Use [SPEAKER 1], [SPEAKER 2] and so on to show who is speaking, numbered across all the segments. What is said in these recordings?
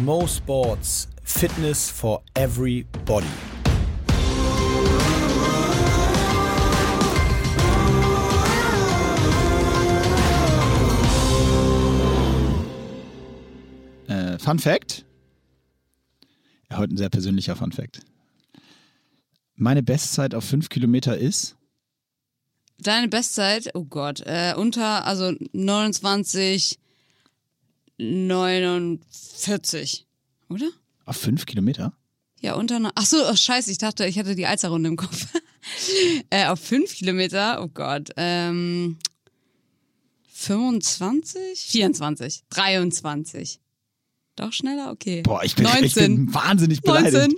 [SPEAKER 1] Mo Sports Fitness for Everybody.
[SPEAKER 2] Äh, Fun Fact. Ja, heute ein sehr persönlicher Fun Fact. Meine Bestzeit auf 5 Kilometer ist.
[SPEAKER 3] Deine Bestzeit, oh Gott, äh, unter, also 29, 49, oder?
[SPEAKER 2] Auf 5 Kilometer?
[SPEAKER 3] Ja, unter, ne- ach so, oh, scheiße, ich dachte, ich hatte die Alzerrunde im Kopf. äh, auf 5 Kilometer, oh Gott, ähm, 25? 24, 23. Doch schneller? Okay.
[SPEAKER 2] Boah, ich bin,
[SPEAKER 3] 19.
[SPEAKER 2] ich bin wahnsinnig beleidigt.
[SPEAKER 3] 19.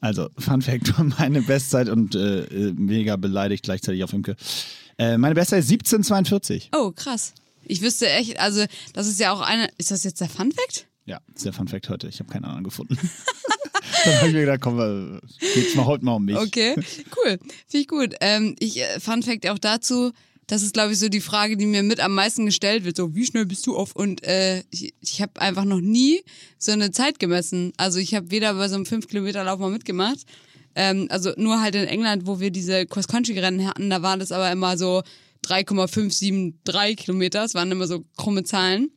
[SPEAKER 2] Also, Fun Fact, meine Bestzeit und äh, äh, mega beleidigt gleichzeitig auf Imke. Äh, meine Bestzeit ist 1742.
[SPEAKER 3] Oh, krass. Ich wüsste echt, also das ist ja auch eine, ist das jetzt der Fun Fact?
[SPEAKER 2] Ja, das ist der Fun Fact heute. Ich habe keinen anderen gefunden. Dann habe ich mir gedacht, komm, äh, geht's mal heute mal um mich.
[SPEAKER 3] Okay, cool. Finde ich gut. Ähm, ich, äh, Fun Fact auch dazu, das ist, glaube ich, so die Frage, die mir mit am meisten gestellt wird. So, wie schnell bist du auf? Und äh, ich, ich habe einfach noch nie so eine Zeit gemessen. Also ich habe weder bei so einem 5-Kilometer-Lauf mal mitgemacht. Ähm, also nur halt in England, wo wir diese Cross-Country-Rennen hatten, da waren das aber immer so 3,573 Kilometer. Das waren immer so krumme Zahlen.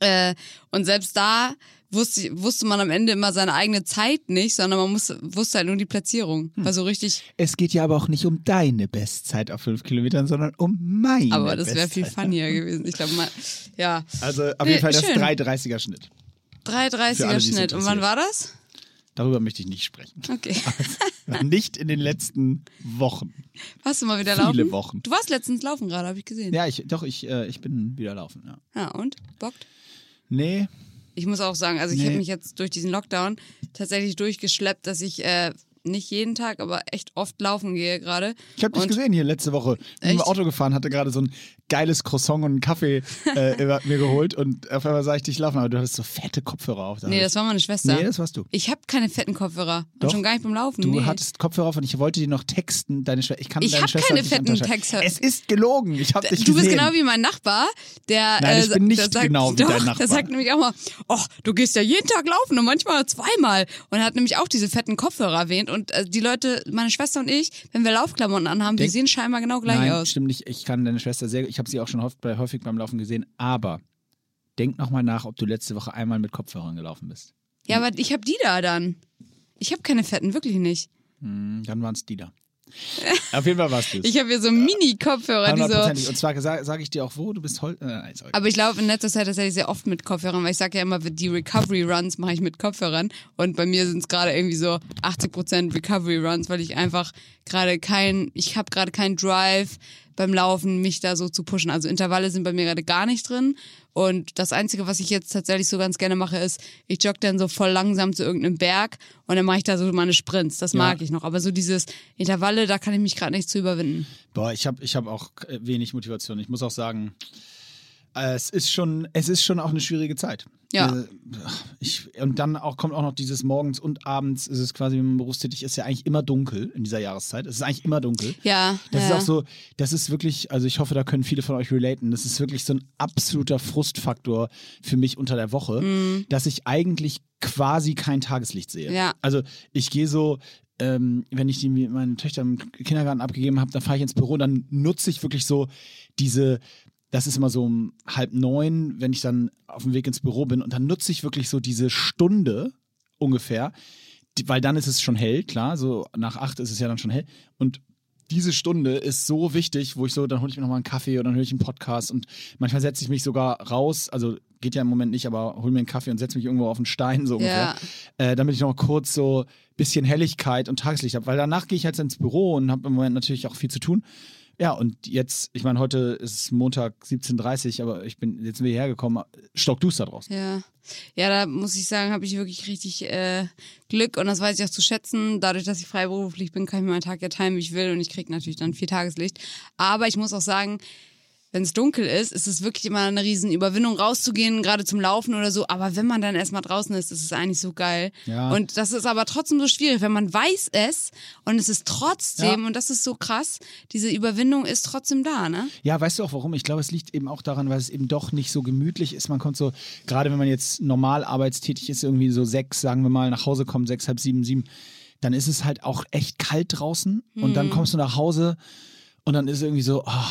[SPEAKER 3] Äh, und selbst da wusste, wusste man am Ende immer seine eigene Zeit nicht, sondern man muss, wusste halt nur die Platzierung. War so richtig,
[SPEAKER 2] Es geht ja aber auch nicht um deine Bestzeit auf 5 Kilometern, sondern um meine
[SPEAKER 3] aber das wäre viel funnier gewesen. Ich glaube mal, ja.
[SPEAKER 2] Also auf jeden Fall das
[SPEAKER 3] schön.
[SPEAKER 2] 330er Schnitt. Für alle,
[SPEAKER 3] 3,30er
[SPEAKER 2] die es
[SPEAKER 3] Schnitt. Und wann war das?
[SPEAKER 2] Darüber möchte ich nicht sprechen.
[SPEAKER 3] Okay.
[SPEAKER 2] nicht in den letzten Wochen.
[SPEAKER 3] Warst du mal wieder
[SPEAKER 2] Viele
[SPEAKER 3] laufen?
[SPEAKER 2] Wochen.
[SPEAKER 3] Du warst letztens laufen gerade, habe ich gesehen.
[SPEAKER 2] Ja, ich, doch, ich, äh, ich bin wieder laufen, ja.
[SPEAKER 3] Ja, und? Bockt?
[SPEAKER 2] Nee,
[SPEAKER 3] Ich muss auch sagen, also ich
[SPEAKER 2] Nee.
[SPEAKER 3] habe mich jetzt durch diesen Lockdown tatsächlich durchgeschleppt, dass ich äh, nicht jeden Tag, aber echt oft laufen gehe gerade.
[SPEAKER 2] ich habe dich
[SPEAKER 3] Und-
[SPEAKER 2] gesehen hier letzte Woche. Ich bin im? Auto gefahren, hatte gerade so ein geiles Croissant und einen Kaffee äh, mir geholt und auf einmal sah ich dich laufen, aber du hattest so fette Kopfhörer auf. Da
[SPEAKER 3] Nee, das war meine Schwester.
[SPEAKER 2] nee, das warst du.
[SPEAKER 3] ich habe keine fetten Kopfhörer.
[SPEAKER 2] Doch.
[SPEAKER 3] Und schon gar nicht beim Laufen.
[SPEAKER 2] Du
[SPEAKER 3] nee.
[SPEAKER 2] hattest Kopfhörer auf und ich wollte dir noch texten, deine Schwester. Ich kann
[SPEAKER 3] Ich
[SPEAKER 2] deine
[SPEAKER 3] hab
[SPEAKER 2] Schwester
[SPEAKER 3] keine
[SPEAKER 2] nicht
[SPEAKER 3] fetten. Texte.
[SPEAKER 2] Es ist gelogen. Ich habe dich
[SPEAKER 3] Du bist
[SPEAKER 2] gesehen.
[SPEAKER 3] genau wie mein Nachbar, der.
[SPEAKER 2] Nein,
[SPEAKER 3] äh,
[SPEAKER 2] ich bin nicht
[SPEAKER 3] sagt,
[SPEAKER 2] genau wie
[SPEAKER 3] doch,
[SPEAKER 2] dein Nachbar.
[SPEAKER 3] Der sagt nämlich auch mal, oh, du gehst ja jeden Tag laufen und manchmal zweimal. Und er hat nämlich auch diese fetten Kopfhörer erwähnt. Und äh, die Leute, meine Schwester und ich, wenn wir Laufklamotten anhaben, die
[SPEAKER 2] Denk-
[SPEAKER 3] sehen scheinbar genau gleich
[SPEAKER 2] Nein,
[SPEAKER 3] aus.
[SPEAKER 2] stimmt nicht. Ich kann deine Schwester sehr. Ich habe sie auch schon häufig, häufig beim Laufen gesehen. Aber denk noch mal nach, ob du letzte Woche einmal mit Kopfhörern gelaufen bist.
[SPEAKER 3] Ja, aber ich habe die da dann. Ich habe keine fetten, wirklich nicht.
[SPEAKER 2] Hm, Dann waren es die da. Auf jeden Fall warst du.
[SPEAKER 3] Ich habe hier so Mini-Kopfhörer, die so.
[SPEAKER 2] Und zwar sage sag ich dir auch, wo du bist heute. Äh.
[SPEAKER 3] Aber ich laufe in letzter Zeit tatsächlich sehr oft mit Kopfhörern, weil ich sage ja immer, die Recovery Runs mache ich mit Kopfhörern. Und bei mir sind es gerade irgendwie so 80% Recovery Runs, weil ich einfach gerade kein, ich habe gerade keinen Drive beim Laufen, mich da so zu pushen. Also Intervalle sind bei mir gerade gar nicht drin. Und das Einzige, was ich jetzt tatsächlich so ganz gerne mache, ist, ich jogge dann so voll langsam zu irgendeinem Berg und dann mache ich da so meine Sprints. Das mag ich noch. Aber so dieses Intervalle, da kann ich mich gerade nicht zu überwinden.
[SPEAKER 2] Boah, ich habe ich hab auch wenig Motivation. Ich muss auch sagen, es ist schon, es ist schon auch eine schwierige Zeit.
[SPEAKER 3] Ja.
[SPEAKER 2] Äh, Ich, und dann auch kommt auch noch dieses morgens und abends ist es quasi, wenn man berufstätig ist, ja eigentlich immer dunkel in dieser Jahreszeit. Es ist eigentlich immer dunkel.
[SPEAKER 3] Ja.
[SPEAKER 2] Das
[SPEAKER 3] ja.
[SPEAKER 2] ist auch so, das ist wirklich, also ich hoffe, da können viele von euch relaten. Das ist wirklich so ein absoluter Frustfaktor für mich unter der Woche, dass ich eigentlich quasi kein Tageslicht sehe.
[SPEAKER 3] Mhm. Ja.
[SPEAKER 2] Also ich gehe so, ähm, wenn ich die meine Töchter im Kindergarten abgegeben habe, dann fahre ich ins Büro, dann nutze ich wirklich so diese, das ist immer so um halb neun, wenn ich dann auf dem Weg ins Büro bin und dann nutze ich wirklich so diese Stunde ungefähr, die, weil dann ist es schon hell, klar, so nach acht ist es ja dann schon hell und diese Stunde ist so wichtig, wo ich so, dann hole ich mir nochmal einen Kaffee oder dann höre ich einen Podcast und manchmal setze ich mich sogar raus, also geht ja im Moment nicht, aber hol mir einen Kaffee und setze mich irgendwo auf einen Stein so ungefähr, äh, damit ich noch kurz so bisschen Helligkeit und Tageslicht habe, weil danach gehe ich halt ins Büro und habe im Moment natürlich auch viel zu tun. Ja, und jetzt, ich meine, heute ist Montag 17.30 Uhr, aber ich bin, jetzt sind wir hierher gekommen, stockduster draußen.
[SPEAKER 3] Ja. Ja, da muss ich sagen, habe ich wirklich richtig äh, Glück und das weiß ich auch zu schätzen. Dadurch, dass ich freiberuflich bin, kann ich mir meinen Tag ja timen, wie ich will und ich kriege natürlich dann viel Tageslicht. Aber ich muss auch sagen, wenn es dunkel ist, ist es wirklich immer eine riesen Überwindung rauszugehen, gerade zum Laufen oder so. Aber wenn man dann erstmal draußen ist, ist es eigentlich so geil.
[SPEAKER 2] Ja.
[SPEAKER 3] Und das ist aber trotzdem so schwierig, wenn man weiß es und es ist trotzdem,
[SPEAKER 2] Ja.
[SPEAKER 3] und das ist so krass, diese Überwindung ist trotzdem da, ne?
[SPEAKER 2] Ja, weißt du auch warum? Ich glaube, es liegt eben auch daran, weil es eben doch nicht so gemütlich ist. Man kommt so, gerade wenn man jetzt normal arbeitstätig ist, irgendwie so sechs, sagen wir mal, nach Hause kommt, sechs, halb sieben, sieben, dann ist es halt auch echt kalt draußen und
[SPEAKER 3] Mhm.
[SPEAKER 2] dann kommst du nach Hause und dann ist irgendwie so, ah,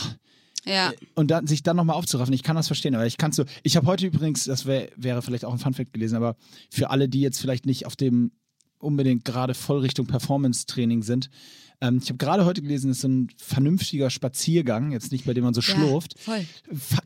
[SPEAKER 3] Ja.
[SPEAKER 2] und dann, sich dann nochmal aufzuraffen. Ich kann das verstehen, aber ich kann so. Ich habe heute übrigens, das wär, wäre vielleicht auch ein Funfact gelesen, aber für alle, die jetzt vielleicht nicht auf dem unbedingt gerade voll Richtung Performance-Training sind, ähm, ich habe gerade heute gelesen, es ist so ein vernünftiger Spaziergang, jetzt nicht bei dem man so
[SPEAKER 3] Ja,
[SPEAKER 2] schlurft, fa-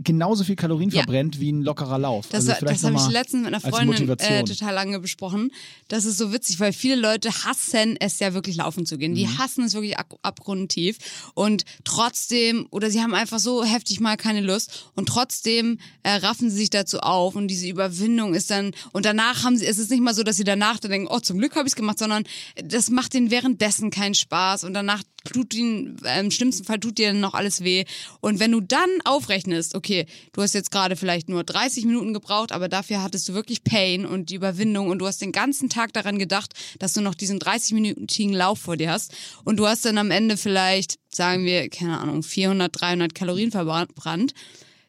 [SPEAKER 2] genauso viel Kalorien
[SPEAKER 3] Ja.
[SPEAKER 2] verbrennt wie ein lockerer Lauf.
[SPEAKER 3] Das,
[SPEAKER 2] also
[SPEAKER 3] das habe ich letztens mit einer Freundin äh, total lange besprochen. Das ist so witzig, weil viele Leute hassen es ja wirklich laufen zu gehen. Die
[SPEAKER 2] Mhm.
[SPEAKER 3] hassen es wirklich ab abgrundtief und trotzdem oder sie haben einfach so heftig mal keine Lust und trotzdem äh, raffen sie sich dazu auf und diese Überwindung ist dann und danach haben sie es ist nicht mal so, dass sie danach dann denken, oh zum Glück habe ich es gemacht, sondern das macht ihnen währenddessen keinen Spaß und danach tut ihnen äh, im schlimmsten Fall tut dir noch alles weh. Und wenn du dann aufrechnest, okay, du hast jetzt gerade vielleicht nur 30 Minuten gebraucht, aber dafür hattest du wirklich Pain und die Überwindung und du hast den ganzen Tag daran gedacht, dass du noch diesen 30-minütigen Lauf vor dir hast und du hast dann am Ende vielleicht, sagen wir, keine Ahnung, 400, 300 Kalorien verbrannt,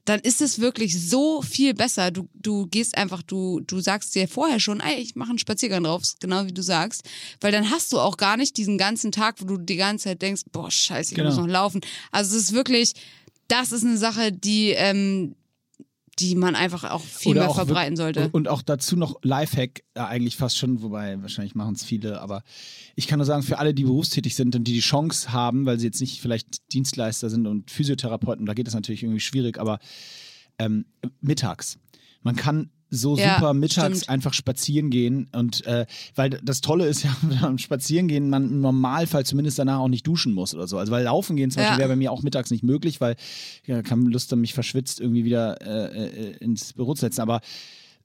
[SPEAKER 3] dann ist es wirklich so viel besser. Du, du gehst einfach, du, du sagst dir vorher schon, ey, ich mache einen Spaziergang drauf, genau wie du sagst. Weil dann hast du auch gar nicht diesen ganzen Tag, wo du die ganze Zeit denkst, boah, scheiße, ich
[SPEAKER 2] Genau.
[SPEAKER 3] muss noch laufen. Also es ist wirklich, das ist eine Sache, die, ähm, die man einfach auch viel mehr
[SPEAKER 2] auch
[SPEAKER 3] verbreiten sollte.
[SPEAKER 2] Und auch dazu noch Lifehack, ja, eigentlich fast schon, wobei wahrscheinlich machen es viele, aber ich kann nur sagen, für alle, die berufstätig sind und die die Chance haben, weil sie jetzt nicht vielleicht Dienstleister sind und Physiotherapeuten, da geht es natürlich irgendwie schwierig, aber ähm, mittags. Man kann so
[SPEAKER 3] Ja,
[SPEAKER 2] super mittags
[SPEAKER 3] stimmt.
[SPEAKER 2] einfach spazieren gehen und äh, weil das Tolle ist ja beim Spazieren gehen, man im Normalfall zumindest danach auch nicht duschen muss oder so. Also weil laufen gehen zum
[SPEAKER 3] Ja.
[SPEAKER 2] Beispiel wäre bei mir auch mittags nicht möglich, weil ja, keine Lust mich verschwitzt irgendwie wieder äh, äh, ins Büro zu setzen. Aber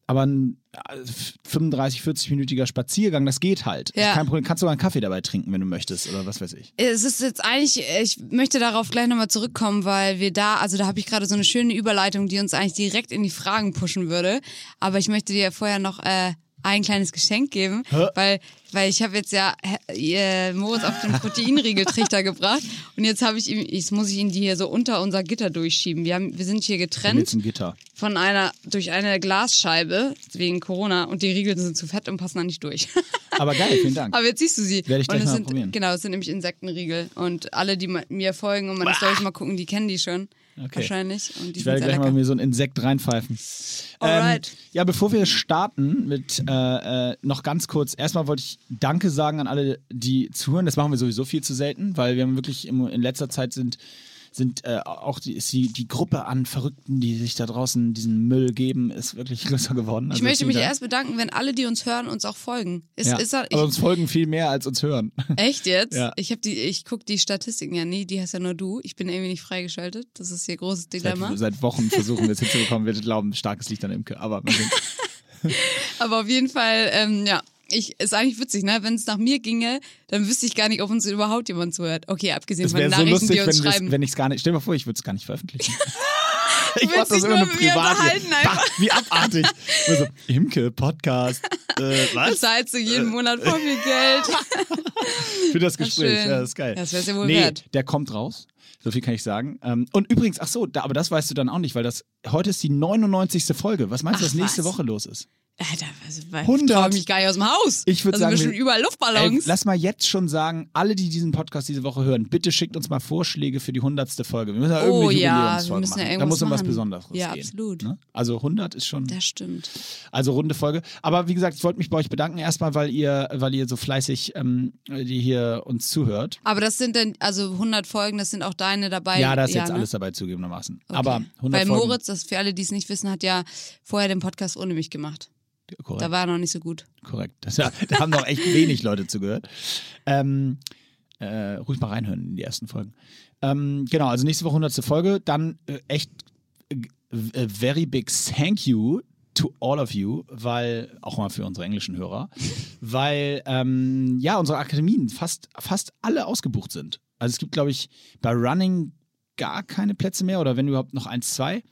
[SPEAKER 2] aber ein äh, 35, 40-minütiger Spaziergang, das geht halt.
[SPEAKER 3] Ja.
[SPEAKER 2] Kein Problem. Kannst sogar einen Kaffee dabei trinken, wenn du möchtest oder was weiß ich.
[SPEAKER 3] Es ist jetzt eigentlich, ich möchte darauf gleich nochmal zurückkommen, weil wir da, also da habe ich gerade so eine schöne Überleitung, die uns eigentlich direkt in die Fragen pushen würde. Aber ich möchte dir vorher noch äh, ein kleines Geschenk geben,
[SPEAKER 2] Hä?
[SPEAKER 3] weil, weil ich habe jetzt ja äh, Moritz auf den Proteinriegeltrichter gebracht und jetzt habe ich ihm, jetzt muss ich ihn die hier so unter unser Gitter durchschieben. Wir, haben, wir sind hier getrennt von einer, durch eine Glasscheibe wegen Corona und die Riegel sind zu fett und passen da nicht durch.
[SPEAKER 2] Aber geil, vielen Dank.
[SPEAKER 3] Aber jetzt siehst du sie.
[SPEAKER 2] Werde ich gleich mal
[SPEAKER 3] sind,
[SPEAKER 2] probieren.
[SPEAKER 3] Genau, es sind nämlich Insektenriegel. Und alle, die mir folgen und meine Storys mal gucken, die kennen die schon.
[SPEAKER 2] Okay.
[SPEAKER 3] Wahrscheinlich.
[SPEAKER 2] Ich werde gleich mal
[SPEAKER 3] lecker.
[SPEAKER 2] mir so ein Insekt reinpfeifen.
[SPEAKER 3] Alright.
[SPEAKER 2] Ähm, ja, bevor wir starten mit äh, äh, noch ganz kurz, erstmal wollte ich Danke sagen an alle, die zuhören. Das machen wir sowieso viel zu selten, weil wir haben wirklich im, in letzter Zeit sind sind äh, auch die, die, die Gruppe an Verrückten, die sich da draußen diesen Müll geben, ist wirklich größer geworden.
[SPEAKER 3] Ich
[SPEAKER 2] Also
[SPEAKER 3] möchte mich erst bedanken, wenn alle, die uns hören, uns auch folgen. Ist,
[SPEAKER 2] ja,
[SPEAKER 3] ist da, ich,
[SPEAKER 2] aber uns folgen viel mehr als uns hören.
[SPEAKER 3] echt jetzt?
[SPEAKER 2] Ja.
[SPEAKER 3] Ich die, ich gucke die Statistiken ja nie, die hast ja nur du. Ich bin irgendwie nicht freigeschaltet. Das ist hier großes Dilemma.
[SPEAKER 2] Seit, seit Wochen versuchen wir es hinzubekommen. Wir glauben, starkes Licht an Imke. Aber.
[SPEAKER 3] Aber auf jeden Fall, ähm, ja. Ich, ist eigentlich witzig, ne? Wenn es nach mir ginge, dann wüsste ich gar nicht, ob uns überhaupt jemand zuhört. Okay, abgesehen
[SPEAKER 2] Es
[SPEAKER 3] von
[SPEAKER 2] wäre
[SPEAKER 3] den
[SPEAKER 2] so
[SPEAKER 3] Nachrichten,
[SPEAKER 2] lustig,
[SPEAKER 3] die uns
[SPEAKER 2] wenn,
[SPEAKER 3] schreiben.
[SPEAKER 2] wenn ich es gar nicht. Stell dir mal vor, ich würde es gar nicht veröffentlichen. ich
[SPEAKER 3] willst
[SPEAKER 2] mach das immer
[SPEAKER 3] nur
[SPEAKER 2] privat. Bah, wie abartig. So, Imke, Podcast. Äh, was?
[SPEAKER 3] zahlst du jeden Monat voll viel Geld.
[SPEAKER 2] Für das Gespräch. Ja, das ist geil.
[SPEAKER 3] Das wär's ja wohl
[SPEAKER 2] nee,
[SPEAKER 3] wert.
[SPEAKER 2] Der kommt raus. So viel kann ich sagen. Ähm, und übrigens, ach so, aber das weißt du dann auch nicht, weil das heute ist die 99. Folge. Was meinst du,
[SPEAKER 3] Ach,
[SPEAKER 2] was nächste
[SPEAKER 3] was?
[SPEAKER 2] Woche los ist?
[SPEAKER 3] Alter, was, was,
[SPEAKER 2] 100.
[SPEAKER 3] ich mich gar nicht aus dem Haus.
[SPEAKER 2] Ich würd
[SPEAKER 3] da
[SPEAKER 2] sagen,
[SPEAKER 3] wir überall
[SPEAKER 2] Ey,
[SPEAKER 3] Luftballons.
[SPEAKER 2] lass mal jetzt schon sagen, alle, die diesen Podcast diese Woche hören, bitte schickt uns mal Vorschläge für die 100. Folge. Wir müssen ja
[SPEAKER 3] Oh ja, wir müssen ja
[SPEAKER 2] machen. da muss um was. Besonderes
[SPEAKER 3] Ja,
[SPEAKER 2] gehen.
[SPEAKER 3] absolut.
[SPEAKER 2] Ne? Also 100 ist schon,
[SPEAKER 3] das stimmt.
[SPEAKER 2] also runde Folge. Aber wie gesagt, ich wollte mich bei euch bedanken erstmal, weil ihr, weil ihr so fleißig, ähm, die hier uns zuhört.
[SPEAKER 3] Aber das sind dann, also 100 Folgen, das sind auch deine dabei.
[SPEAKER 2] ja, da ist jetzt
[SPEAKER 3] ne?
[SPEAKER 2] alles dabei zugegebenermaßen.
[SPEAKER 3] Okay.
[SPEAKER 2] Aber 100
[SPEAKER 3] Weil
[SPEAKER 2] Folgen.
[SPEAKER 3] Moritz, das für alle, die es nicht wissen, hat ja vorher den Podcast ohne mich gemacht.
[SPEAKER 2] Korrekt.
[SPEAKER 3] Da war er noch nicht so gut.
[SPEAKER 2] Korrekt. Das, da haben noch echt wenig Leute zugehört. Ähm, äh, ruhig mal reinhören in die ersten Folgen. Ähm, genau, also nächste Woche 100. Folge. Dann äh, echt äh, a very big thank you to all of you, weil, auch mal für unsere englischen Hörer, weil, ähm, ja, unsere Akademien fast, fast alle ausgebucht sind. Also es gibt, glaube ich, bei Running gar keine Plätze mehr oder wenn überhaupt noch eins, zwei.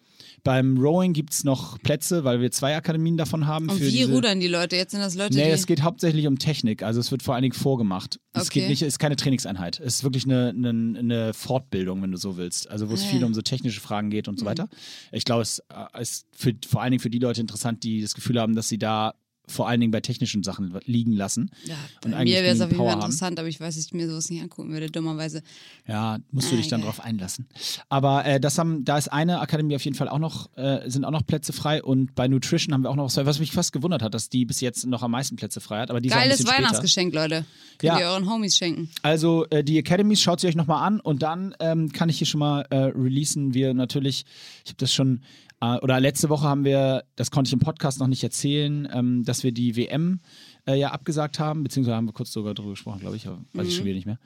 [SPEAKER 2] Beim Rowing gibt es noch Plätze, weil wir zwei Akademien davon haben.
[SPEAKER 3] Und wie rudern die Leute? Jetzt sind das Leute,
[SPEAKER 2] Nee, es geht hauptsächlich um Technik. Also es wird vor allen Dingen vorgemacht. Es
[SPEAKER 3] Okay.
[SPEAKER 2] geht nicht, es ist keine Trainingseinheit. Es ist wirklich eine, eine, eine Fortbildung, wenn du so willst. Also wo es
[SPEAKER 3] Ah,
[SPEAKER 2] viel
[SPEAKER 3] ja. Mhm.
[SPEAKER 2] um so technische Fragen geht und so weiter. Ich glaube, es äh, ist für, vor allen Dingen für die Leute interessant, die das Gefühl haben, dass sie da vor allen Dingen bei technischen Sachen liegen lassen.
[SPEAKER 3] ja,
[SPEAKER 2] und
[SPEAKER 3] bei mir wäre es auf jeden Fall interessant, aber ich weiß, dass ich mir sowas nicht angucken würde, dummerweise.
[SPEAKER 2] Ja, musst du
[SPEAKER 3] Ah,
[SPEAKER 2] dich dann
[SPEAKER 3] geil.
[SPEAKER 2] drauf einlassen. Aber äh, das haben, da ist eine Akademie auf jeden Fall auch noch, äh, sind auch noch Plätze frei und bei Nutrition haben wir auch noch was, was mich fast gewundert hat, dass die bis jetzt noch am meisten Plätze frei hat. Aber die
[SPEAKER 3] Geiles. Weihnachtsgeschenk, Leute. Könnt
[SPEAKER 2] Ja.
[SPEAKER 3] ihr euren Homies schenken.
[SPEAKER 2] Also äh, die Academies schaut sie euch nochmal an und dann ähm, kann ich hier schon mal äh, releasen. Wir natürlich, ich habe das schon, oder letzte Woche haben wir, das konnte ich im Podcast noch nicht erzählen, ähm, dass wir die WM äh, ja abgesagt haben, beziehungsweise haben wir kurz sogar drüber gesprochen, glaube ich, aber weiß ich schon wieder nicht mehr.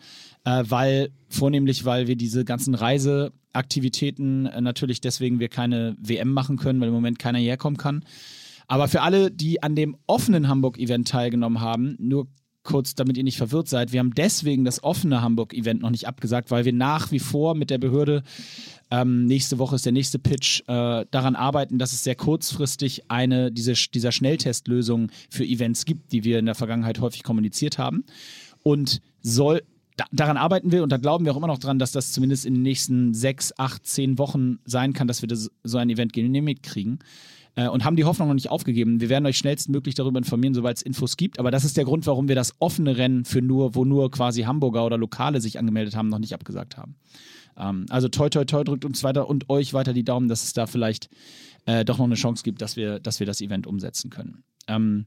[SPEAKER 2] Äh, weil, vornehmlich, weil wir diese ganzen Reiseaktivitäten äh, natürlich deswegen wir keine WM machen können, weil im Moment keiner hierher kommen kann. Aber für alle, die an dem offenen Hamburg-Event teilgenommen haben, nur kurz, damit ihr nicht verwirrt seid, wir haben deswegen das offene Hamburg-Event noch nicht abgesagt, weil wir nach wie vor mit der Behörde, ähm, nächste Woche ist der nächste Pitch, äh, daran arbeiten, dass es sehr kurzfristig eine diese, dieser Schnelltestlösung für Events gibt, die wir in der Vergangenheit häufig kommuniziert haben. Und soll, da, daran arbeiten wir und da glauben wir auch immer noch dran, dass das zumindest in den nächsten sechs, acht, zehn Wochen sein kann, dass wir das, so ein Event genehmigt kriegen äh, und haben die Hoffnung noch nicht aufgegeben. Wir werden euch schnellstmöglich darüber informieren, sobald es Infos gibt. Aber das ist der Grund, warum wir das offene Rennen für nur, wo nur quasi Hamburger oder Lokale sich angemeldet haben, noch nicht abgesagt haben. Ähm, also toi toi toi drückt uns weiter und euch weiter die Daumen, dass es da vielleicht äh, doch noch eine Chance gibt, dass wir, dass wir das Event umsetzen können. Ähm,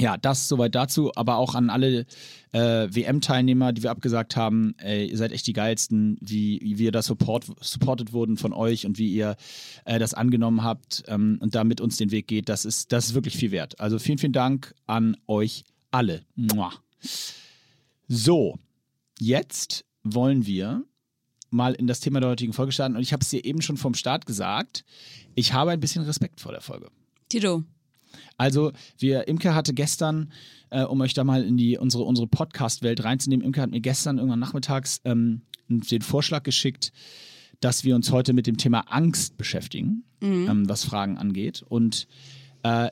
[SPEAKER 2] ja, das soweit dazu, aber auch an alle äh, WM-Teilnehmer, die wir abgesagt haben. Ey, ihr seid echt die geilsten, wie, wie wir da support, supported wurden von euch und wie ihr äh, das angenommen habt ähm, und da mit uns den Weg geht. Das ist, das ist wirklich viel wert. Also vielen, vielen Dank an euch alle. Mua. So, jetzt wollen wir mal in das Thema der heutigen Folge starten und ich habe es dir eben schon vom Start gesagt. Ich habe ein bisschen Respekt vor der Folge.
[SPEAKER 3] Tito.
[SPEAKER 2] Also, wir, Imke hatte gestern, äh, um euch da mal in die, unsere, unsere Podcast-Welt reinzunehmen, Imke hat mir gestern irgendwann nachmittags ähm, den Vorschlag geschickt, dass wir uns heute mit dem Thema Angst beschäftigen, ähm, was Fragen angeht. Und äh,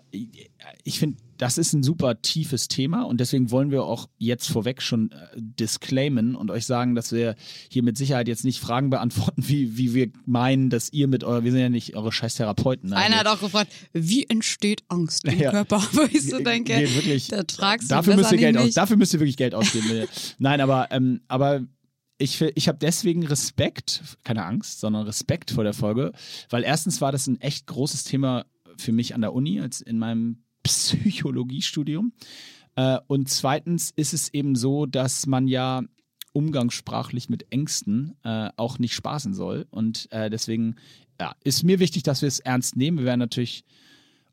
[SPEAKER 2] ich finde, das ist ein super tiefes Thema und deswegen wollen wir auch jetzt vorweg schon äh, disclaimen und euch sagen, dass wir hier mit Sicherheit jetzt nicht Fragen beantworten, wie, wie wir meinen, dass ihr mit eurer, wir sind ja nicht eure scheiß Therapeuten. ne?
[SPEAKER 3] Einer hat auch gefragt, wie entsteht Angst im
[SPEAKER 2] Ja.
[SPEAKER 3] Körper? Wo ich so denke,
[SPEAKER 2] Geht wirklich,
[SPEAKER 3] da tragst du
[SPEAKER 2] dafür müsst ihr Geld aus. Dafür müsst ihr wirklich Geld ausgeben. Nein, aber, ähm, aber ich, ich habe deswegen Respekt, keine Angst, sondern Respekt vor der Folge, weil erstens war das ein echt großes Thema für mich an der Uni, als in meinem Psychologiestudium. Äh, und zweitens ist es eben so, dass man ja umgangssprachlich mit Ängsten äh, auch nicht spaßen soll. Und äh, deswegen ja, ist mir wichtig, dass wir es ernst nehmen. Wir werden natürlich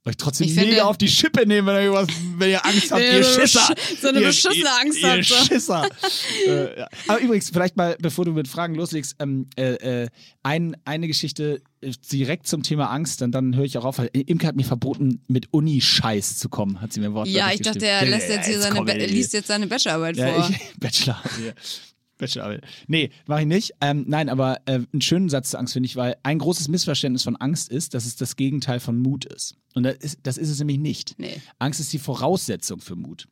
[SPEAKER 2] euch trotzdem
[SPEAKER 3] Ich
[SPEAKER 2] mega
[SPEAKER 3] finde-
[SPEAKER 2] auf die Schippe nehmen, wenn ihr, irgendwas, wenn ihr Angst habt,
[SPEAKER 3] ihr
[SPEAKER 2] ihr
[SPEAKER 3] so
[SPEAKER 2] Schisser.
[SPEAKER 3] so eine
[SPEAKER 2] ihr,
[SPEAKER 3] beschissene
[SPEAKER 2] ihr,
[SPEAKER 3] Angst
[SPEAKER 2] ihr
[SPEAKER 3] habt, so.
[SPEAKER 2] Schisser. äh, ja. Aber übrigens, vielleicht mal, bevor du mit Fragen loslegst, ähm, äh, äh, ein, eine Geschichte äh, direkt zum Thema Angst, und dann höre ich auch auf, weil Imke hat mir verboten, mit Uni-Scheiß zu kommen, hat sie mir wortwörtlich
[SPEAKER 3] Ja, ich dachte, er lässt jetzt hier seine, liest jetzt seine Bachelorarbeit
[SPEAKER 2] Ja,
[SPEAKER 3] vor.
[SPEAKER 2] ich, Bachelor. Bachelorarbeit. Nee, mache ich nicht. Ähm, nein, aber äh, einen schönen Satz zur Angst finde ich, weil ein großes Missverständnis von Angst ist, dass es das Gegenteil von Mut ist. Und das ist, das ist es nämlich nicht.
[SPEAKER 3] Nee.
[SPEAKER 2] Angst ist die Voraussetzung für Mut.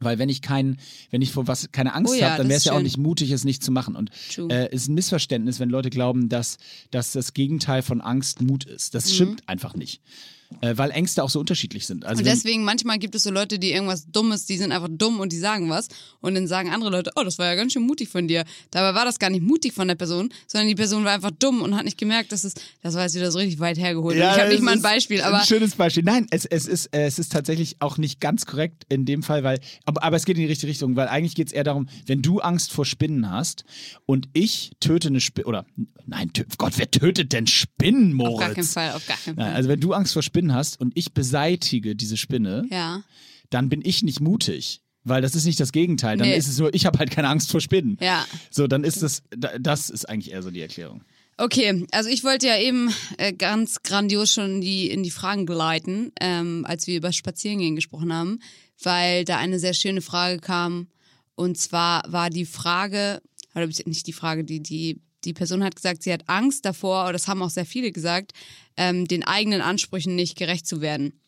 [SPEAKER 2] Weil wenn ich kein, wenn ich vor was keine Angst
[SPEAKER 3] Oh ja,
[SPEAKER 2] habe, dann wäre es ja auch nicht mutig, es nicht zu machen. Und äh, es ist ein Missverständnis, wenn Leute glauben, dass, dass das Gegenteil von Angst Mut ist.
[SPEAKER 3] Mhm.
[SPEAKER 2] Das stimmt einfach nicht. Äh, weil Ängste auch so unterschiedlich sind. Also
[SPEAKER 3] Und deswegen, manchmal gibt es so Leute, die irgendwas Dummes, die sind einfach dumm und die sagen was. Und dann sagen andere Leute, oh, das war ja ganz schön mutig von dir. Dabei war das gar nicht mutig von der Person, sondern die Person war einfach dumm und hat nicht gemerkt, dass es, das war jetzt wieder so richtig weit hergeholt. und ich habe nicht mal ein Beispiel, aber
[SPEAKER 2] Ein schönes Beispiel. Nein, es, es, ist, es ist tatsächlich auch nicht ganz korrekt in dem Fall, weil. Aber, aber es geht in die richtige Richtung, weil eigentlich geht es eher darum, wenn du Angst vor Spinnen hast und ich töte eine Spinne. Oder, nein, Gott, wer tötet denn Spinnen, Moritz?
[SPEAKER 3] auf gar keinen Fall, auf gar keinen Fall.
[SPEAKER 2] also, wenn du Angst vor Spinnen hast und ich beseitige diese Spinne,
[SPEAKER 3] ja.
[SPEAKER 2] dann bin ich nicht mutig. Weil das ist nicht das Gegenteil. Dann
[SPEAKER 3] Nee.
[SPEAKER 2] ist es nur, ich habe halt keine Angst vor Spinnen.
[SPEAKER 3] Ja.
[SPEAKER 2] So, dann ist das, da- das ist eigentlich eher so die Erklärung.
[SPEAKER 3] Okay, also ich wollte ja eben äh, ganz grandios schon in die, in die Fragen gleiten, ähm, als wir über Spazierengehen gesprochen haben, weil da eine sehr schöne Frage kam. Und zwar war die Frage, oder nicht die Frage, die, die die Person hat gesagt, sie hat Angst davor, oder das haben auch sehr viele gesagt, ähm, den eigenen Ansprüchen nicht gerecht zu werden.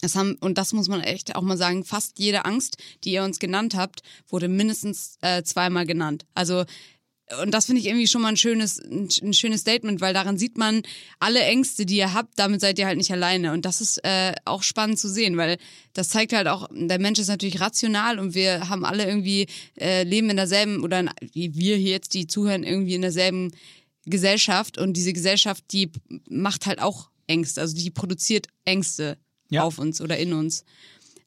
[SPEAKER 3] Das haben, und das muss man echt auch mal sagen, fast jede Angst, die ihr uns genannt habt, wurde mindestens äh, zweimal genannt. Also und das finde ich irgendwie schon mal ein schönes, ein, schönes Statement, weil daran sieht man alle Ängste, die ihr habt, damit seid ihr halt nicht alleine. Und das ist äh, auch spannend zu sehen, weil das zeigt halt auch, der Mensch ist natürlich rational und wir haben alle irgendwie, äh, leben in derselben, oder wie wir hier jetzt, die zuhören, irgendwie in derselben Gesellschaft. Und diese Gesellschaft, die macht halt auch Ängste, also die produziert Ängste ja. auf uns oder in uns.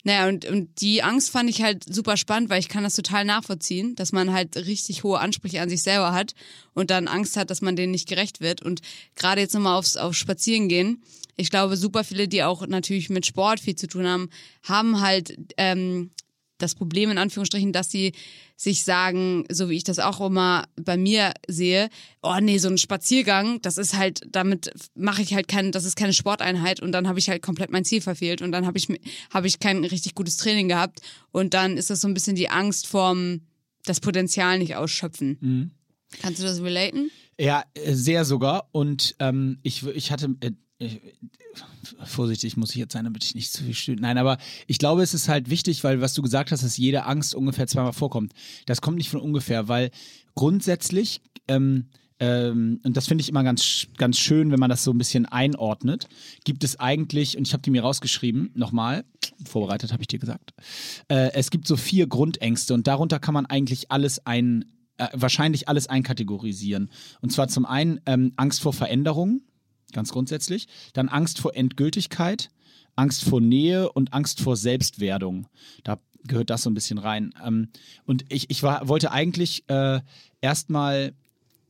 [SPEAKER 3] Naja, und, und die Angst fand ich halt super spannend, weil ich kann das total nachvollziehen, dass man halt richtig hohe Ansprüche an sich selber hat und dann Angst hat, dass man denen nicht gerecht wird. Und gerade jetzt nochmal aufs, aufs Spazieren gehen. Ich glaube, super viele, die auch natürlich mit Sport viel zu tun haben, haben halt ähm, das Problem in Anführungsstrichen, dass sie sich sagen, so wie ich das auch immer bei mir sehe, oh nee, so ein Spaziergang, das ist halt, damit mache ich halt kein, das ist keine Sporteinheit und dann habe ich halt komplett mein Ziel verfehlt und dann habe ich habe ich kein richtig gutes Training gehabt und dann ist das so ein bisschen die Angst vorm das Potenzial nicht ausschöpfen. Mhm. Kannst du das relaten?
[SPEAKER 2] Ja, äh, sehr sogar. Und ähm, ich, ich hatte, äh, vorsichtig muss ich jetzt sein, damit ich nicht zu viel stöhne. Nein, aber ich glaube, es ist halt wichtig, weil was du gesagt hast, dass jede Angst ungefähr zweimal vorkommt. Das kommt nicht von ungefähr, weil grundsätzlich, ähm, ähm, und das finde ich immer ganz, ganz schön, wenn man das so ein bisschen einordnet, gibt es eigentlich, und ich habe die mir rausgeschrieben, nochmal, vorbereitet habe ich dir gesagt, äh, es gibt so vier Grundängste und darunter kann man eigentlich alles ein, äh, wahrscheinlich alles einkategorisieren. Und zwar zum einen ähm, Angst vor Veränderungen, ganz grundsätzlich. Dann Angst vor Endgültigkeit, Angst vor Nähe und Angst vor Selbstwerdung. Da gehört das so ein bisschen rein. Ähm, und ich, ich war, wollte eigentlich äh, erstmal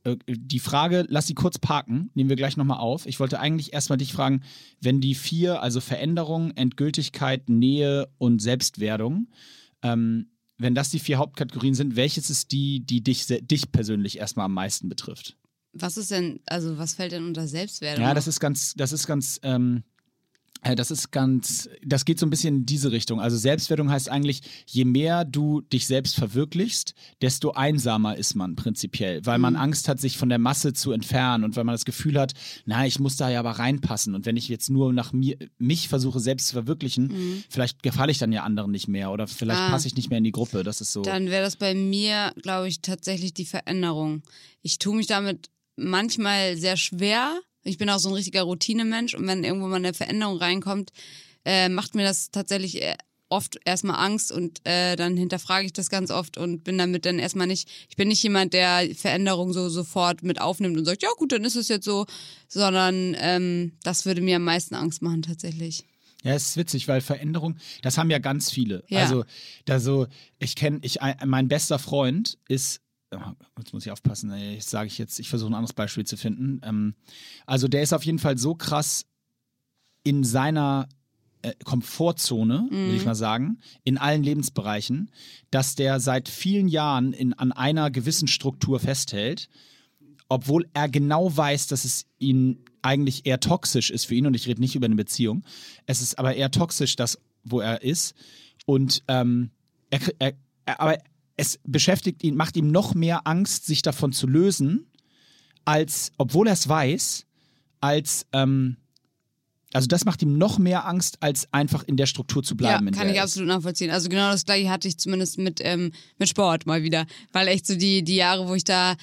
[SPEAKER 2] äh, die Frage, lass sie kurz parken, nehmen wir gleich nochmal auf. Ich wollte eigentlich erstmal dich fragen, wenn die vier, also Veränderung, Endgültigkeit, Nähe und Selbstwerdung, ähm, wenn das die vier Hauptkategorien sind, welches ist die, die dich, dich persönlich erstmal am meisten betrifft?
[SPEAKER 3] Was ist denn, also was fällt denn unter Selbstwerdung?
[SPEAKER 2] Ja, das ist ganz, das ist ganz, ähm, äh, das ist ganz, das geht so ein bisschen in diese Richtung. Also Selbstwertung heißt eigentlich, je mehr du dich selbst verwirklichst, desto einsamer ist man prinzipiell, weil man mhm. Angst hat, sich von der Masse zu entfernen und weil man das Gefühl hat, na, ich muss da ja aber reinpassen und wenn ich jetzt nur nach mir, mich versuche selbst zu verwirklichen, mhm. vielleicht gefalle ich dann ja anderen nicht mehr oder vielleicht ah, passe ich nicht mehr in die Gruppe. Das ist so.
[SPEAKER 3] Dann wäre das bei mir, glaube ich, tatsächlich die Veränderung. Ich tue mich damit manchmal sehr schwer. Ich bin auch so ein richtiger Routinemensch und wenn irgendwo mal eine Veränderung reinkommt, äh, macht mir das tatsächlich äh, oft erstmal Angst und äh, dann hinterfrage ich das ganz oft und bin damit dann erstmal nicht, ich bin nicht jemand, der Veränderung so sofort mit aufnimmt und sagt, ja gut, dann ist es jetzt so, sondern ähm, das würde mir am meisten Angst machen tatsächlich.
[SPEAKER 2] Ja, es ist witzig, weil Veränderung, das haben ja ganz viele. Ja. Also, da so, ich kenne, ich, mein bester Freund ist jetzt muss ich aufpassen, ich sage ich jetzt, ich versuche ein anderes Beispiel zu finden. Ähm, also der ist auf jeden Fall so krass in seiner äh, Komfortzone, mhm. will ich mhm. mal sagen, in allen Lebensbereichen, dass der seit vielen Jahren in, an einer gewissen Struktur festhält, obwohl er genau weiß, dass es ihn eigentlich eher toxisch ist für ihn, und ich rede nicht über eine Beziehung, es ist aber eher toxisch, das, wo er ist. Und ähm, er, er, aber es beschäftigt ihn, macht ihm noch mehr Angst, sich davon zu lösen, als, obwohl er es weiß, als, ähm, also das macht ihm noch mehr Angst, als einfach in der Struktur zu bleiben.
[SPEAKER 3] Ja, kann ich absolut nachvollziehen. Also genau das gleiche hatte ich zumindest mit, ähm, mit Sport mal wieder. Weil echt so die, die Jahre, wo ich da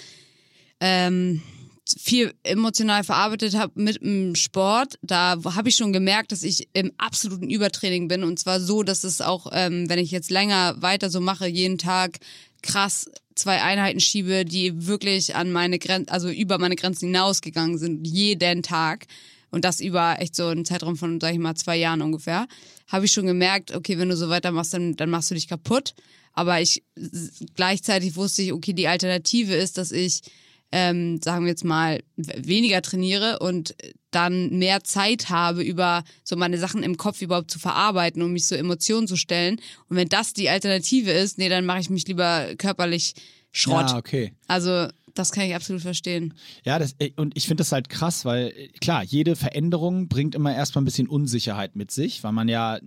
[SPEAKER 3] ähm, viel emotional verarbeitet habe mit dem Sport, da habe ich schon gemerkt, dass ich im absoluten Übertraining bin. Und zwar so, dass es auch, ähm, wenn ich jetzt länger weiter so mache, jeden Tag krass zwei Einheiten schiebe, die wirklich an meine Grenzen, also über meine Grenzen hinausgegangen sind, jeden Tag. Und das über echt so einen Zeitraum von, sag ich mal, zwei Jahren ungefähr. Habe ich schon gemerkt, okay, wenn du so weitermachst, dann, dann machst du dich kaputt. Aber ich gleichzeitig wusste ich, okay, die Alternative ist, dass ich ähm, sagen wir jetzt mal, weniger trainiere und dann mehr Zeit habe, über so meine Sachen im Kopf überhaupt zu verarbeiten und mich so Emotionen zu stellen. Und wenn das die Alternative ist, nee, dann mache ich mich lieber körperlich Schrott.
[SPEAKER 2] Ja, okay.
[SPEAKER 3] Also das kann ich absolut verstehen.
[SPEAKER 2] Ja, das, äh, und ich finde das halt krass, weil klar, jede Veränderung bringt immer erstmal ein bisschen Unsicherheit mit sich, weil man ja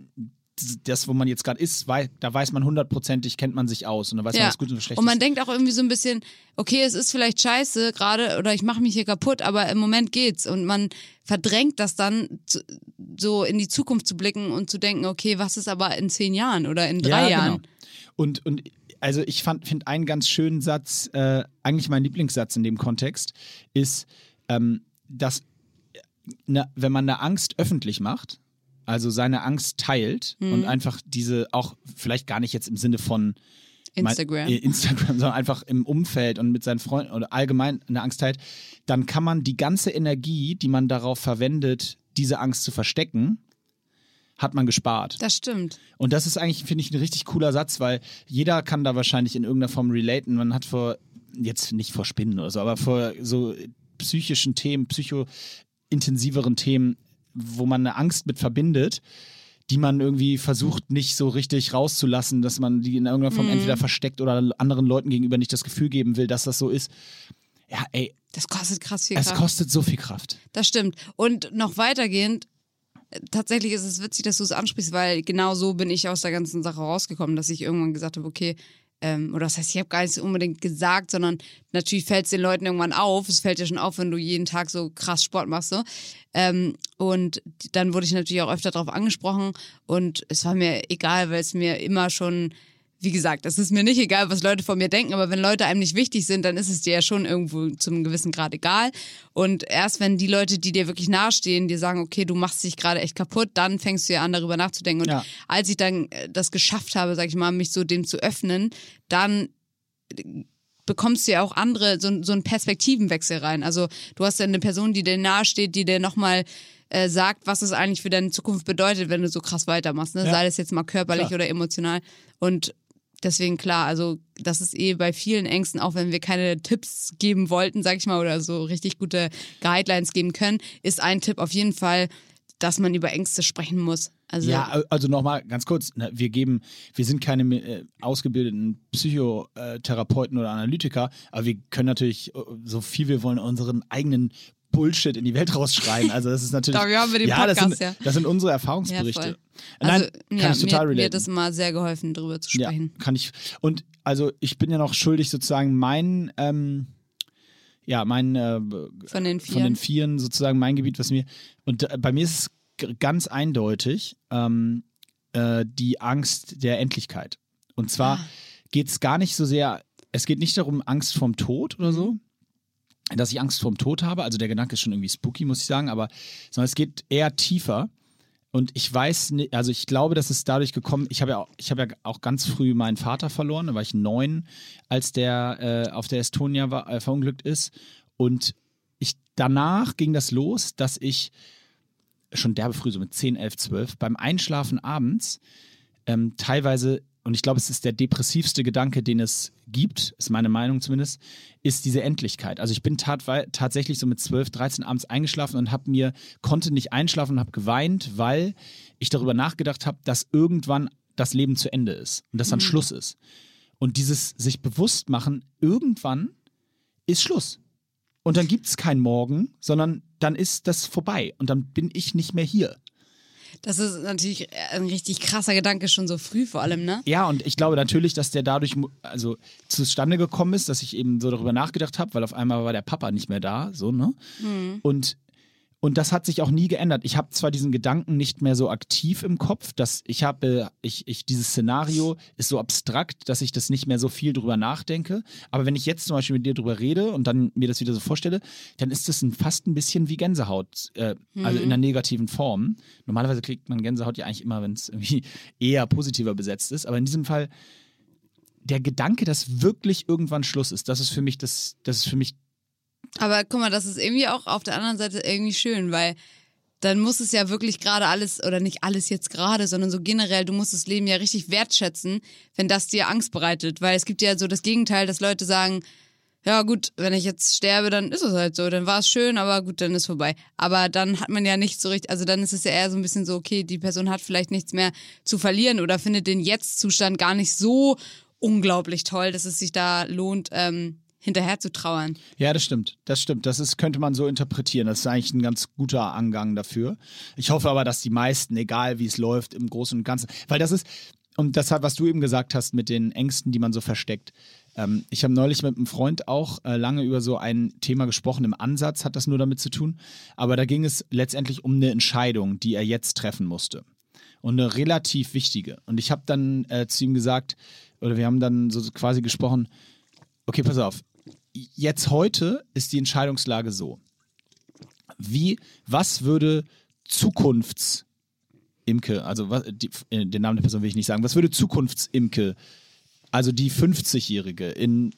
[SPEAKER 2] das, wo man jetzt gerade ist, wei da weiß man hundertprozentig, kennt man sich aus und da weiß man, was gut und was schlecht
[SPEAKER 3] und man
[SPEAKER 2] ist.
[SPEAKER 3] denkt auch irgendwie so ein bisschen, okay, es ist vielleicht scheiße gerade oder ich mache mich hier kaputt, aber im Moment geht's und man verdrängt das dann zu, so in die Zukunft zu blicken und zu denken, okay, was ist aber in zehn Jahren oder in drei
[SPEAKER 2] ja,
[SPEAKER 3] Jahren?
[SPEAKER 2] Genau. Und, und also ich finde einen ganz schönen Satz, äh, eigentlich mein Lieblingssatz in dem Kontext, ist, ähm, dass ne, wenn man eine Angst öffentlich macht, also seine Angst teilt
[SPEAKER 3] Mhm.
[SPEAKER 2] und einfach diese auch vielleicht gar nicht jetzt im Sinne von
[SPEAKER 3] Instagram.
[SPEAKER 2] Mein, äh, Instagram, sondern einfach im Umfeld und mit seinen Freunden oder allgemein eine Angst teilt, dann kann man die ganze Energie, die man darauf verwendet, diese Angst zu verstecken, hat man gespart.
[SPEAKER 3] Das stimmt.
[SPEAKER 2] Und das ist eigentlich, finde ich, ein richtig cooler Satz, weil jeder kann da wahrscheinlich in irgendeiner Form relaten. Man hat vor, jetzt nicht vor Spinnen oder so, aber vor so psychischen Themen, psychointensiveren Themen, wo man eine Angst mit verbindet, die man irgendwie versucht nicht so richtig rauszulassen, dass man die in irgendeiner Form entweder versteckt oder anderen Leuten gegenüber nicht das Gefühl geben will, dass das so ist. Ja, ey,
[SPEAKER 3] Das kostet krass viel
[SPEAKER 2] es
[SPEAKER 3] Kraft.
[SPEAKER 2] kostet so viel Kraft.
[SPEAKER 3] Das stimmt. Und noch weitergehend, tatsächlich ist es witzig, dass du es ansprichst, weil genau so bin ich aus der ganzen Sache rausgekommen, dass ich irgendwann gesagt habe, okay, ähm, oder das heißt, ich habe gar nicht unbedingt gesagt, sondern natürlich fällt es den Leuten irgendwann auf. Es fällt dir schon auf, wenn du jeden Tag so krass Sport machst. So. Ähm, und dann wurde ich natürlich auch öfter darauf angesprochen und es war mir egal, weil es mir immer schon wie gesagt, es ist mir nicht egal, was Leute von mir denken, aber wenn Leute einem nicht wichtig sind, dann ist es dir ja schon irgendwo zum gewissen Grad egal. Und erst wenn die Leute, die dir wirklich nahestehen, dir sagen, okay, du machst dich gerade echt kaputt, dann fängst du ja an, darüber nachzudenken. Und
[SPEAKER 2] Ja.
[SPEAKER 3] als ich dann äh, das geschafft habe, sag ich mal, mich so dem zu öffnen, dann bekommst du ja auch andere, so, so einen Perspektivenwechsel rein. Also du hast ja eine Person, die dir nahesteht, die dir nochmal äh, sagt, was es eigentlich für deine Zukunft bedeutet, wenn du so krass weitermachst. Ne?
[SPEAKER 2] Ja.
[SPEAKER 3] Sei das jetzt mal körperlich
[SPEAKER 2] Klar.
[SPEAKER 3] oder emotional. Und deswegen klar, also das ist eh bei vielen Ängsten, auch wenn wir keine Tipps geben wollten, sag ich mal, oder so richtig gute Guidelines geben können, ist ein Tipp auf jeden Fall, dass man über Ängste sprechen muss. Also
[SPEAKER 2] Ja, also nochmal ganz kurz, ne, wir geben, wir sind keine äh, ausgebildeten Psychotherapeuten oder Analytiker, aber wir können natürlich äh, so viel wir wollen unseren eigenen Bullshit in die Welt rausschreien. Also das ist natürlich.
[SPEAKER 3] Dafür haben wir den
[SPEAKER 2] ja, das
[SPEAKER 3] Podcast,
[SPEAKER 2] sind,
[SPEAKER 3] ja.
[SPEAKER 2] das sind unsere
[SPEAKER 3] ja,
[SPEAKER 2] Erfahrungsberichte.
[SPEAKER 3] voll.
[SPEAKER 2] Nein,
[SPEAKER 3] Also,
[SPEAKER 2] kann
[SPEAKER 3] ja,
[SPEAKER 2] ich total
[SPEAKER 3] mir, mir hat das immer sehr geholfen, darüber zu sprechen.
[SPEAKER 2] Ja, kann ich. Und also ich bin ja noch schuldig, sozusagen mein, ähm, ja, mein äh,
[SPEAKER 3] Von den
[SPEAKER 2] von den
[SPEAKER 3] Vieren.
[SPEAKER 2] Vieren sozusagen mein Gebiet, was mir. Und äh, bei mir ist es ganz eindeutig ähm, äh, die Angst der Endlichkeit. Und zwar
[SPEAKER 3] Ah.
[SPEAKER 2] geht es gar nicht so sehr, es geht nicht darum, Angst vorm Tod oder so. Dass ich Angst vorm Tod habe, also der Gedanke ist schon irgendwie spooky, muss ich sagen, aber sondern es geht eher tiefer. Und ich weiß nicht, also ich glaube, dass es dadurch gekommen, ich habe ja, auch- ich habe ja auch ganz früh meinen Vater verloren, da war ich neun, als der äh, auf der Estonia war, äh, verunglückt ist. Und ich, danach ging das los, dass ich schon derbe früh, so mit 10, 11, 12, beim Einschlafen abends ähm, teilweise, und ich glaube, es ist der depressivste Gedanke, den es gibt, ist meine Meinung zumindest, ist diese Endlichkeit. Also ich bin tatsächlich so mit 12, 13 abends eingeschlafen und habe mir, konnte nicht einschlafen und habe geweint, weil ich darüber nachgedacht habe, dass irgendwann das Leben zu Ende ist und dass dann Schluss ist. Und dieses sich bewusst machen, irgendwann ist Schluss. Und dann gibt es kein Morgen, sondern dann ist das vorbei und dann bin ich nicht mehr hier.
[SPEAKER 3] Das ist natürlich ein richtig krasser Gedanke, schon so früh vor allem, ne?
[SPEAKER 2] Ja, und ich glaube natürlich, dass der dadurch also zustande gekommen ist, dass ich eben so darüber nachgedacht habe, weil auf einmal war der Papa nicht mehr da, so, ne? Und und das hat sich auch nie geändert. Ich habe zwar diesen Gedanken nicht mehr so aktiv im Kopf, dass ich habe, ich, ich, dieses Szenario ist so abstrakt, dass ich das nicht mehr so viel drüber nachdenke. Aber wenn ich jetzt zum Beispiel mit dir drüber rede und dann mir das wieder so vorstelle, dann ist das ein, fast ein bisschen wie Gänsehaut, äh, also in einer negativen Form. Normalerweise kriegt man Gänsehaut ja eigentlich immer, wenn es irgendwie eher positiver besetzt ist. Aber in diesem Fall der Gedanke, dass wirklich irgendwann Schluss ist, das ist für mich das, das ist für mich
[SPEAKER 3] Aber guck mal, das ist irgendwie auch auf der anderen Seite irgendwie schön, weil dann muss es ja wirklich gerade alles, oder nicht alles jetzt gerade, sondern so generell, du musst das Leben ja richtig wertschätzen, wenn das dir Angst bereitet. Weil es gibt ja so das Gegenteil, dass Leute sagen, ja gut, wenn ich jetzt sterbe, dann ist es halt so, dann war es schön, aber gut, dann ist vorbei. Aber dann hat man ja nicht so richtig, also dann ist es ja eher so ein bisschen so, okay, die Person hat vielleicht nichts mehr zu verlieren oder findet den Jetzt-Zustand gar nicht so unglaublich toll, dass es sich da lohnt, ähm, hinterher zu trauern.
[SPEAKER 2] Ja, das stimmt. Das stimmt. Das ist, könnte man so interpretieren. Das ist eigentlich ein ganz guter Angang dafür. Ich hoffe aber, dass die meisten, egal wie es läuft, im Großen und Ganzen, weil das ist, und das hat, was du eben gesagt hast mit den Ängsten, die man so versteckt. Ähm, ich habe neulich mit einem Freund auch äh, lange über so ein Thema gesprochen. Im Ansatz hat das nur damit zu tun. Aber da ging es letztendlich um eine Entscheidung, die er jetzt treffen musste. Und eine relativ wichtige. Und ich habe dann äh, zu ihm gesagt, oder wir haben dann so quasi gesprochen, okay, pass auf, jetzt heute ist die Entscheidungslage so. Wie, was würde Zukunftsimke, also was, die, äh, den Namen der Person will ich nicht sagen, was würde Zukunftsimke, also die 50-Jährige in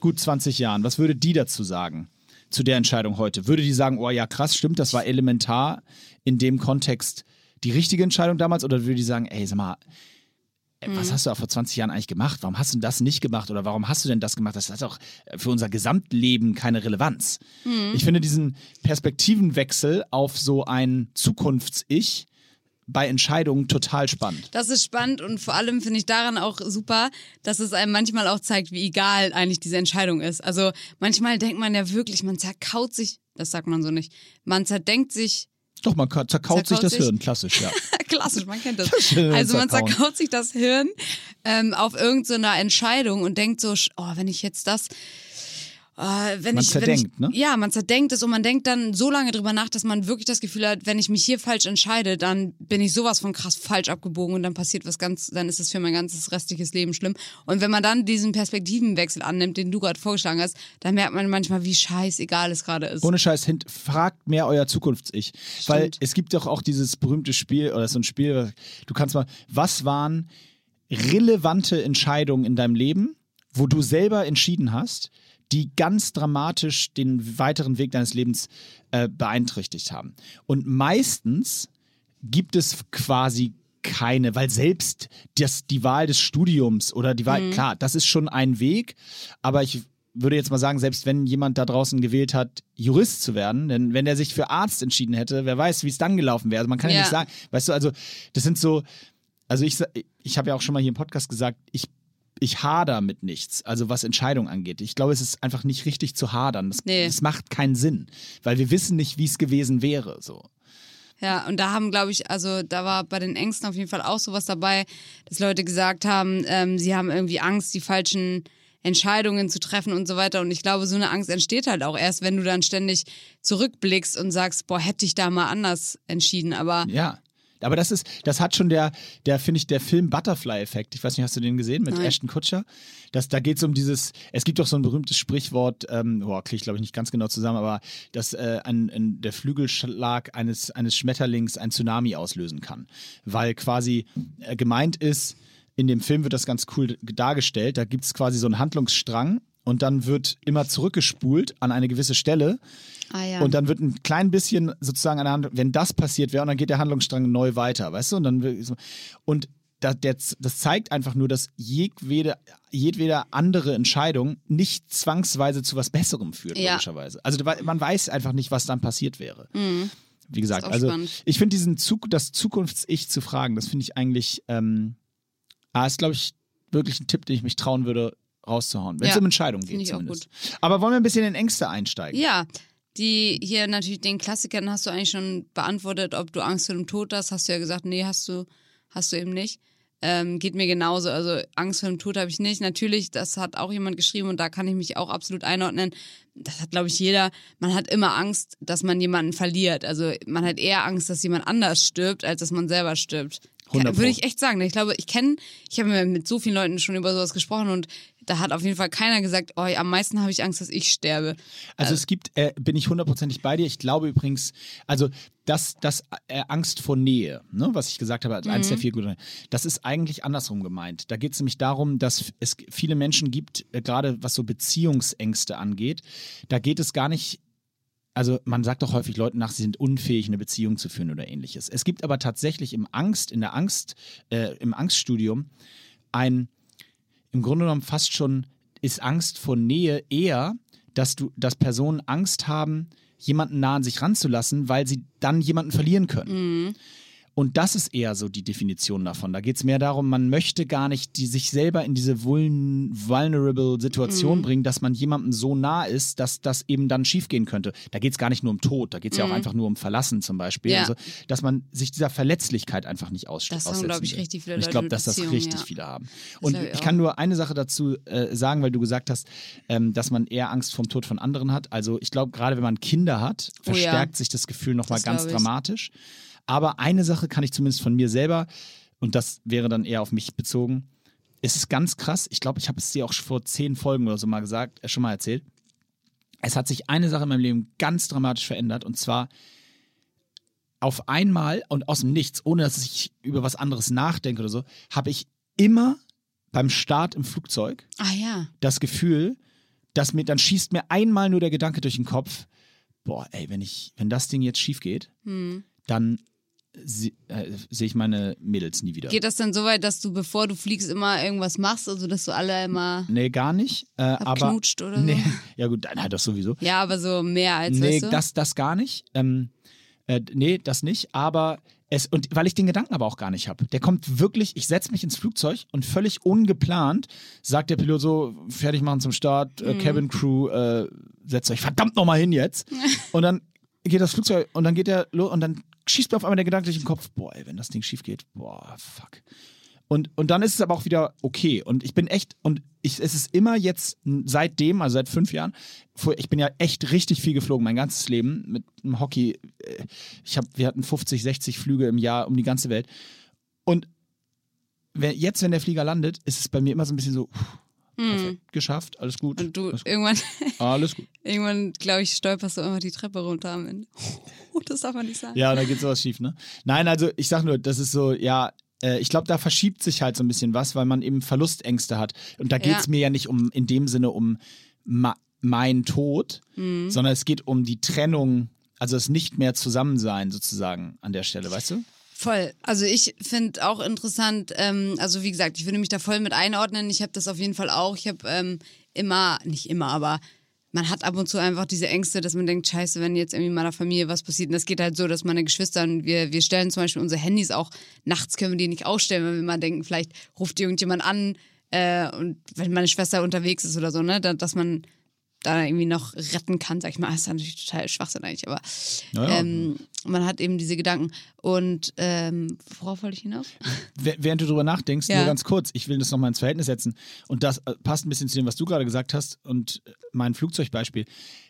[SPEAKER 2] gut 20 Jahren, was würde die dazu sagen? Zu der Entscheidung heute? Würde die sagen, oh ja, krass, stimmt, das war elementar in dem Kontext die richtige Entscheidung damals? Oder würde die sagen, ey, sag mal, was hast du auch vor 20 Jahren eigentlich gemacht? Warum hast du das nicht gemacht? Oder warum hast du denn das gemacht? Das hat auch für unser Gesamtleben keine Relevanz. Ich finde diesen Perspektivenwechsel auf so ein Zukunfts-Ich bei Entscheidungen total spannend.
[SPEAKER 3] Das ist spannend und vor allem finde ich daran auch super, dass es einem manchmal auch zeigt, wie egal eigentlich diese Entscheidung ist. Also manchmal denkt man ja wirklich, man zerkaut sich, das sagt man so nicht, man zerdenkt sich
[SPEAKER 2] Doch, man ka- zerkaut, sich
[SPEAKER 3] Zerkaut
[SPEAKER 2] das
[SPEAKER 3] sich?
[SPEAKER 2] Hirn, klassisch, ja.
[SPEAKER 3] Klassisch, man kennt das. Also man zerkaut sich das Hirn ähm, auf irgendeiner Entscheidung und denkt so, oh, wenn ich jetzt das, wenn
[SPEAKER 2] Man
[SPEAKER 3] ich,
[SPEAKER 2] zerdenkt,
[SPEAKER 3] wenn
[SPEAKER 2] ne?
[SPEAKER 3] ich, Ja, man zerdenkt es und man denkt dann so lange drüber nach, dass man wirklich das Gefühl hat, wenn ich mich hier falsch entscheide, dann bin ich sowas von krass falsch abgebogen und dann passiert was ganz, dann ist es für mein ganzes restliches Leben schlimm. Und wenn man dann diesen Perspektivenwechsel annimmt, den du gerade vorgeschlagen hast, dann merkt man manchmal, wie scheißegal es gerade ist.
[SPEAKER 2] Ohne Scheiß, fragt mehr euer Zukunfts-Ich. Weil es gibt doch auch dieses berühmte Spiel, oder so ein Spiel, du kannst mal, was waren relevante Entscheidungen in deinem Leben, wo du selber entschieden hast, die ganz dramatisch den weiteren Weg deines Lebens äh, beeinträchtigt haben. Und meistens gibt es quasi keine, weil selbst das, die Wahl des Studiums oder die Wahl, klar, das ist schon ein Weg, aber ich würde jetzt mal sagen, selbst wenn jemand da draußen gewählt hat, Jurist zu werden, denn wenn er sich für Arzt entschieden hätte, wer weiß, wie es dann gelaufen wäre. Also man kann ja.
[SPEAKER 3] Ja.
[SPEAKER 2] nicht sagen, weißt du, also das sind so, also ich, ich habe ja auch schon mal hier im Podcast gesagt, ich, ich hader mit nichts, also was Entscheidungen angeht. Ich glaube, es ist einfach nicht richtig zu hadern. Das,
[SPEAKER 3] Nee.
[SPEAKER 2] das macht keinen Sinn, weil wir wissen nicht, wie es gewesen wäre. So.
[SPEAKER 3] Ja, und da haben, glaube ich, also da war bei den Ängsten auf jeden Fall auch sowas dabei, dass Leute gesagt haben, ähm, sie haben irgendwie Angst, die falschen Entscheidungen zu treffen und so weiter. Und ich glaube, so eine Angst entsteht halt auch erst, wenn du dann ständig zurückblickst und sagst, boah, hätte ich da mal anders entschieden. Aber
[SPEAKER 2] Ja. Aber das ist, das hat schon der, der finde ich, der Film Butterfly-Effekt. Ich weiß nicht, hast du den gesehen mit
[SPEAKER 3] Nein.
[SPEAKER 2] Ashton Kutcher? Das, da geht es um dieses, es gibt doch so ein berühmtes Sprichwort, ähm, boah, kriege ich glaube ich nicht ganz genau zusammen, aber dass äh, ein, ein, der Flügelschlag eines, eines Schmetterlings ein Tsunami auslösen kann. Weil quasi äh, gemeint ist, in dem Film wird das ganz cool dargestellt, da gibt es quasi so einen Handlungsstrang und dann wird immer zurückgespult an eine gewisse Stelle
[SPEAKER 3] ah ja.
[SPEAKER 2] und dann wird ein klein bisschen sozusagen eine Hand, wenn das passiert wäre, und dann geht der Handlungsstrang neu weiter, weißt du? Und dann wird- und da, der, das zeigt einfach nur, dass jedwede, jedwede andere Entscheidung nicht zwangsweise zu was Besserem führt,
[SPEAKER 3] Ja.
[SPEAKER 2] logischerweise. Also man weiß einfach nicht, was dann passiert wäre. Wie gesagt, also
[SPEAKER 3] spannend.
[SPEAKER 2] ich finde diesen Zug, das Zukunfts-Ich zu fragen, das finde ich eigentlich, ähm, ah, ist glaube ich wirklich ein Tipp, den ich mich trauen würde, rauszuhauen, wenn es
[SPEAKER 3] Ja,
[SPEAKER 2] um Entscheidungen geht zumindest. Aber wollen wir ein bisschen in Ängste einsteigen?
[SPEAKER 3] ja, die hier natürlich den Klassikern hast du eigentlich schon beantwortet, ob du Angst vor dem Tod hast, hast du ja gesagt, nee, hast du, hast du eben nicht. Ähm, geht mir genauso. Also Angst vor dem Tod habe ich nicht. Natürlich, das hat auch jemand geschrieben und da kann ich mich auch absolut einordnen. Das hat, glaube ich, jeder. Man hat immer Angst, dass man jemanden verliert. Also man hat eher Angst, dass jemand anders stirbt, als dass man selber stirbt.
[SPEAKER 2] 100 Pro.
[SPEAKER 3] Würde ich echt sagen. Ich glaube, ich kenne, ich habe mit so vielen Leuten schon über sowas gesprochen und da hat auf jeden Fall keiner gesagt, oh, am meisten habe ich Angst, dass ich sterbe.
[SPEAKER 2] Also es gibt, äh, bin ich hundertprozentig bei dir. Ich glaube übrigens, also das, das äh, Angst vor Nähe, ne, was ich gesagt habe, als eines der vier guten, das ist eigentlich andersrum gemeint. Da geht es nämlich darum, dass es viele Menschen gibt, äh, gerade was so Beziehungsängste angeht, da geht es gar nicht also man sagt doch häufig Leuten nach, sie sind unfähig, eine Beziehung zu führen oder ähnliches. Es gibt aber tatsächlich im Angst, in der Angst, äh, im Angststudium ein, im Grunde genommen fast schon ist Angst vor Nähe eher, dass du, dass Personen Angst haben, jemanden nah an sich ranzulassen, weil sie dann jemanden verlieren können. Und das ist eher so die Definition davon. Da geht es mehr darum, man möchte gar nicht die, sich selber in diese vuln vulnerable Situation
[SPEAKER 3] Mhm.
[SPEAKER 2] bringen, dass man jemandem so nah ist, dass das eben dann schiefgehen könnte. Da geht es gar nicht nur um Tod, da geht es ja auch einfach nur um Verlassen zum Beispiel.
[SPEAKER 3] Mhm. Ja.
[SPEAKER 2] Also, dass man sich dieser Verletzlichkeit einfach nicht aus
[SPEAKER 3] Das haben,
[SPEAKER 2] aussetzen
[SPEAKER 3] glaub ich, richtig viele
[SPEAKER 2] Und Ich
[SPEAKER 3] Leute
[SPEAKER 2] glaube, dass das richtig
[SPEAKER 3] ja.
[SPEAKER 2] viele haben. Und
[SPEAKER 3] ich
[SPEAKER 2] ich kann nur eine Sache dazu äh, sagen, weil du gesagt hast, ähm, dass man eher Angst vom Tod von anderen hat. Also ich glaube, gerade wenn man Kinder hat,
[SPEAKER 3] Oh ja.
[SPEAKER 2] verstärkt sich das Gefühl nochmal ganz
[SPEAKER 3] glaub ich.
[SPEAKER 2] Aber eine Sache kann ich zumindest von mir selber, und das wäre dann eher auf mich bezogen, es ist ganz krass. Ich glaube, ich habe es dir auch vor zehn Folgen oder so mal gesagt, äh, schon mal erzählt. Es hat sich eine Sache in meinem Leben ganz dramatisch verändert und zwar auf einmal und aus dem Nichts, ohne dass ich über was anderes nachdenke oder so, habe ich immer beim Start im Flugzeug
[SPEAKER 3] Ah ja.
[SPEAKER 2] das Gefühl, dass mir, dann schießt mir einmal nur der Gedanke durch den Kopf, boah, ey, wenn ich, wenn das Ding jetzt schief geht,
[SPEAKER 3] Hm.
[SPEAKER 2] dann äh, sehe ich meine Mädels nie wieder.
[SPEAKER 3] Geht das dann so weit, dass du, bevor du fliegst, immer irgendwas machst, also dass du alle immer
[SPEAKER 2] Nee, gar nicht. Äh, aber,
[SPEAKER 3] oder so?
[SPEAKER 2] nee, ja gut, dann halt das sowieso.
[SPEAKER 3] Ja, aber so mehr als,
[SPEAKER 2] nee,
[SPEAKER 3] weißt du?
[SPEAKER 2] das, das gar nicht. Ähm, äh, nee, das nicht. Aber es, und weil ich den Gedanken aber auch gar nicht habe. Der kommt wirklich, ich setze mich ins Flugzeug und völlig ungeplant sagt der Pilot so, fertig machen zum Start, äh, Cabin Crew, äh, setzt euch verdammt nochmal hin jetzt. und dann geht das Flugzeug und dann geht der los und dann schießt mir auf einmal der Gedanke durch den Kopf, boah, ey, wenn das Ding schief geht, boah, fuck. Und, und dann ist es aber auch wieder okay. Und ich bin echt, und ich, es ist immer jetzt seitdem, also seit fünf Jahren, ich bin ja echt richtig viel geflogen, mein ganzes Leben mit dem Hockey. Ich hab, wir hatten 50, 60 Flüge im Jahr um die ganze Welt. Und jetzt, wenn der Flieger landet, ist es bei mir immer so ein bisschen so, perfekt, geschafft, alles gut.
[SPEAKER 3] Und du
[SPEAKER 2] alles gut.
[SPEAKER 3] irgendwann,
[SPEAKER 2] Alles gut.
[SPEAKER 3] irgendwann, glaube ich, stolperst du immer die Treppe runter am Ende. Oh, das darf man nicht sagen.
[SPEAKER 2] Ja, da geht sowas schief, ne? Nein, also ich sag nur, das ist so, ja, äh, ich glaube, da verschiebt sich halt so ein bisschen was, weil man eben Verlustängste hat. Und da geht es
[SPEAKER 3] Ja.
[SPEAKER 2] mir ja nicht um, in dem Sinne um mein Tod,
[SPEAKER 3] Mhm.
[SPEAKER 2] sondern es geht um die Trennung, also das nicht mehr Zusammensein sozusagen an der Stelle, weißt du?
[SPEAKER 3] Voll. Also ich finde auch interessant, ähm, also wie gesagt, ich würde mich da voll mit einordnen. Ich habe das auf jeden Fall auch. Ich habe ähm, immer, nicht immer, aber man hat ab und zu einfach diese Ängste, dass man denkt, scheiße, wenn jetzt irgendwie meiner Familie was passiert. Und das geht halt so, dass meine Geschwister, und wir, wir stellen zum Beispiel unsere Handys auch, nachts können wir die nicht ausstellen, weil wir mal denken, vielleicht ruft irgendjemand an äh, und wenn meine Schwester unterwegs ist oder so, ne, da, dass man da irgendwie noch retten kann, sag ich mal. Das ist natürlich total Schwachsinn eigentlich, aber
[SPEAKER 2] Ja, ja.
[SPEAKER 3] ähm, man hat eben diese Gedanken. Und ähm, worauf wollte ich hinaus?
[SPEAKER 2] Wäh- Während du drüber nachdenkst,
[SPEAKER 3] Ja.
[SPEAKER 2] nur ganz kurz, ich will das nochmal ins Verhältnis setzen. Und das äh, passt ein bisschen zu dem, was du gerade gesagt hast und äh, mein Flugzeugbeispiel.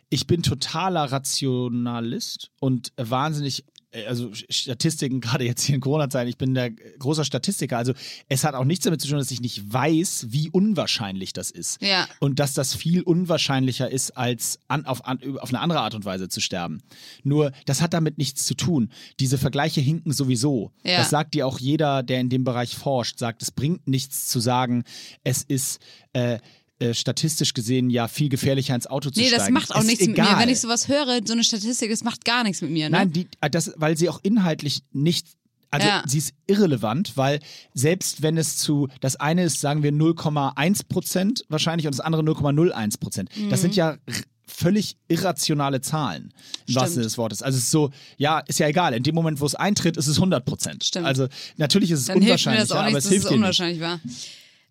[SPEAKER 2] Ich bin totaler Rationalist und wahnsinnig, also Sch- Statistiken, gerade jetzt hier in Corona-Zeiten, ich bin der äh, großer Statistiker. Also es hat auch nichts damit zu tun, dass ich nicht weiß, wie unwahrscheinlich das ist.
[SPEAKER 3] Ja.
[SPEAKER 2] Und dass das viel unwahrscheinlicher ist, als an, auf, an, auf eine andere Art und Weise zu sterben. Nur, das hat damit nichts zu tun. Diese Vergleiche hinken sowieso.
[SPEAKER 3] Ja.
[SPEAKER 2] Das sagt dir auch jeder, der in dem Bereich forscht, sagt, es bringt nichts zu sagen, es ist äh, äh, statistisch gesehen ja viel gefährlicher ins Auto zu
[SPEAKER 3] Nee,
[SPEAKER 2] steigen.
[SPEAKER 3] das macht auch
[SPEAKER 2] Ist
[SPEAKER 3] nichts mit mir.
[SPEAKER 2] egal.
[SPEAKER 3] Wenn ich sowas höre, so eine Statistik, das macht gar nichts mit mir. Ne?
[SPEAKER 2] Nein, die, äh, das, weil sie auch inhaltlich nicht. Also
[SPEAKER 3] Ja.
[SPEAKER 2] sie ist irrelevant, weil selbst wenn es zu, das eine ist, sagen wir 0,1 Prozent wahrscheinlich und das andere 0,01 Prozent. Das sind ja r- völlig irrationale Zahlen, im
[SPEAKER 3] Mhm. Stimmt.
[SPEAKER 2] wahrsten Sinne des Wortes. Also es ist so, ja, ist ja egal. In dem Moment, wo es eintritt, ist es 100 Prozent.
[SPEAKER 3] Stimmt.
[SPEAKER 2] Also natürlich ist es
[SPEAKER 3] Dann hilft mir
[SPEAKER 2] unwahrscheinlich,
[SPEAKER 3] das auch
[SPEAKER 2] aber
[SPEAKER 3] nicht,
[SPEAKER 2] es
[SPEAKER 3] dass es
[SPEAKER 2] hilft nicht.
[SPEAKER 3] unwahrscheinlich war.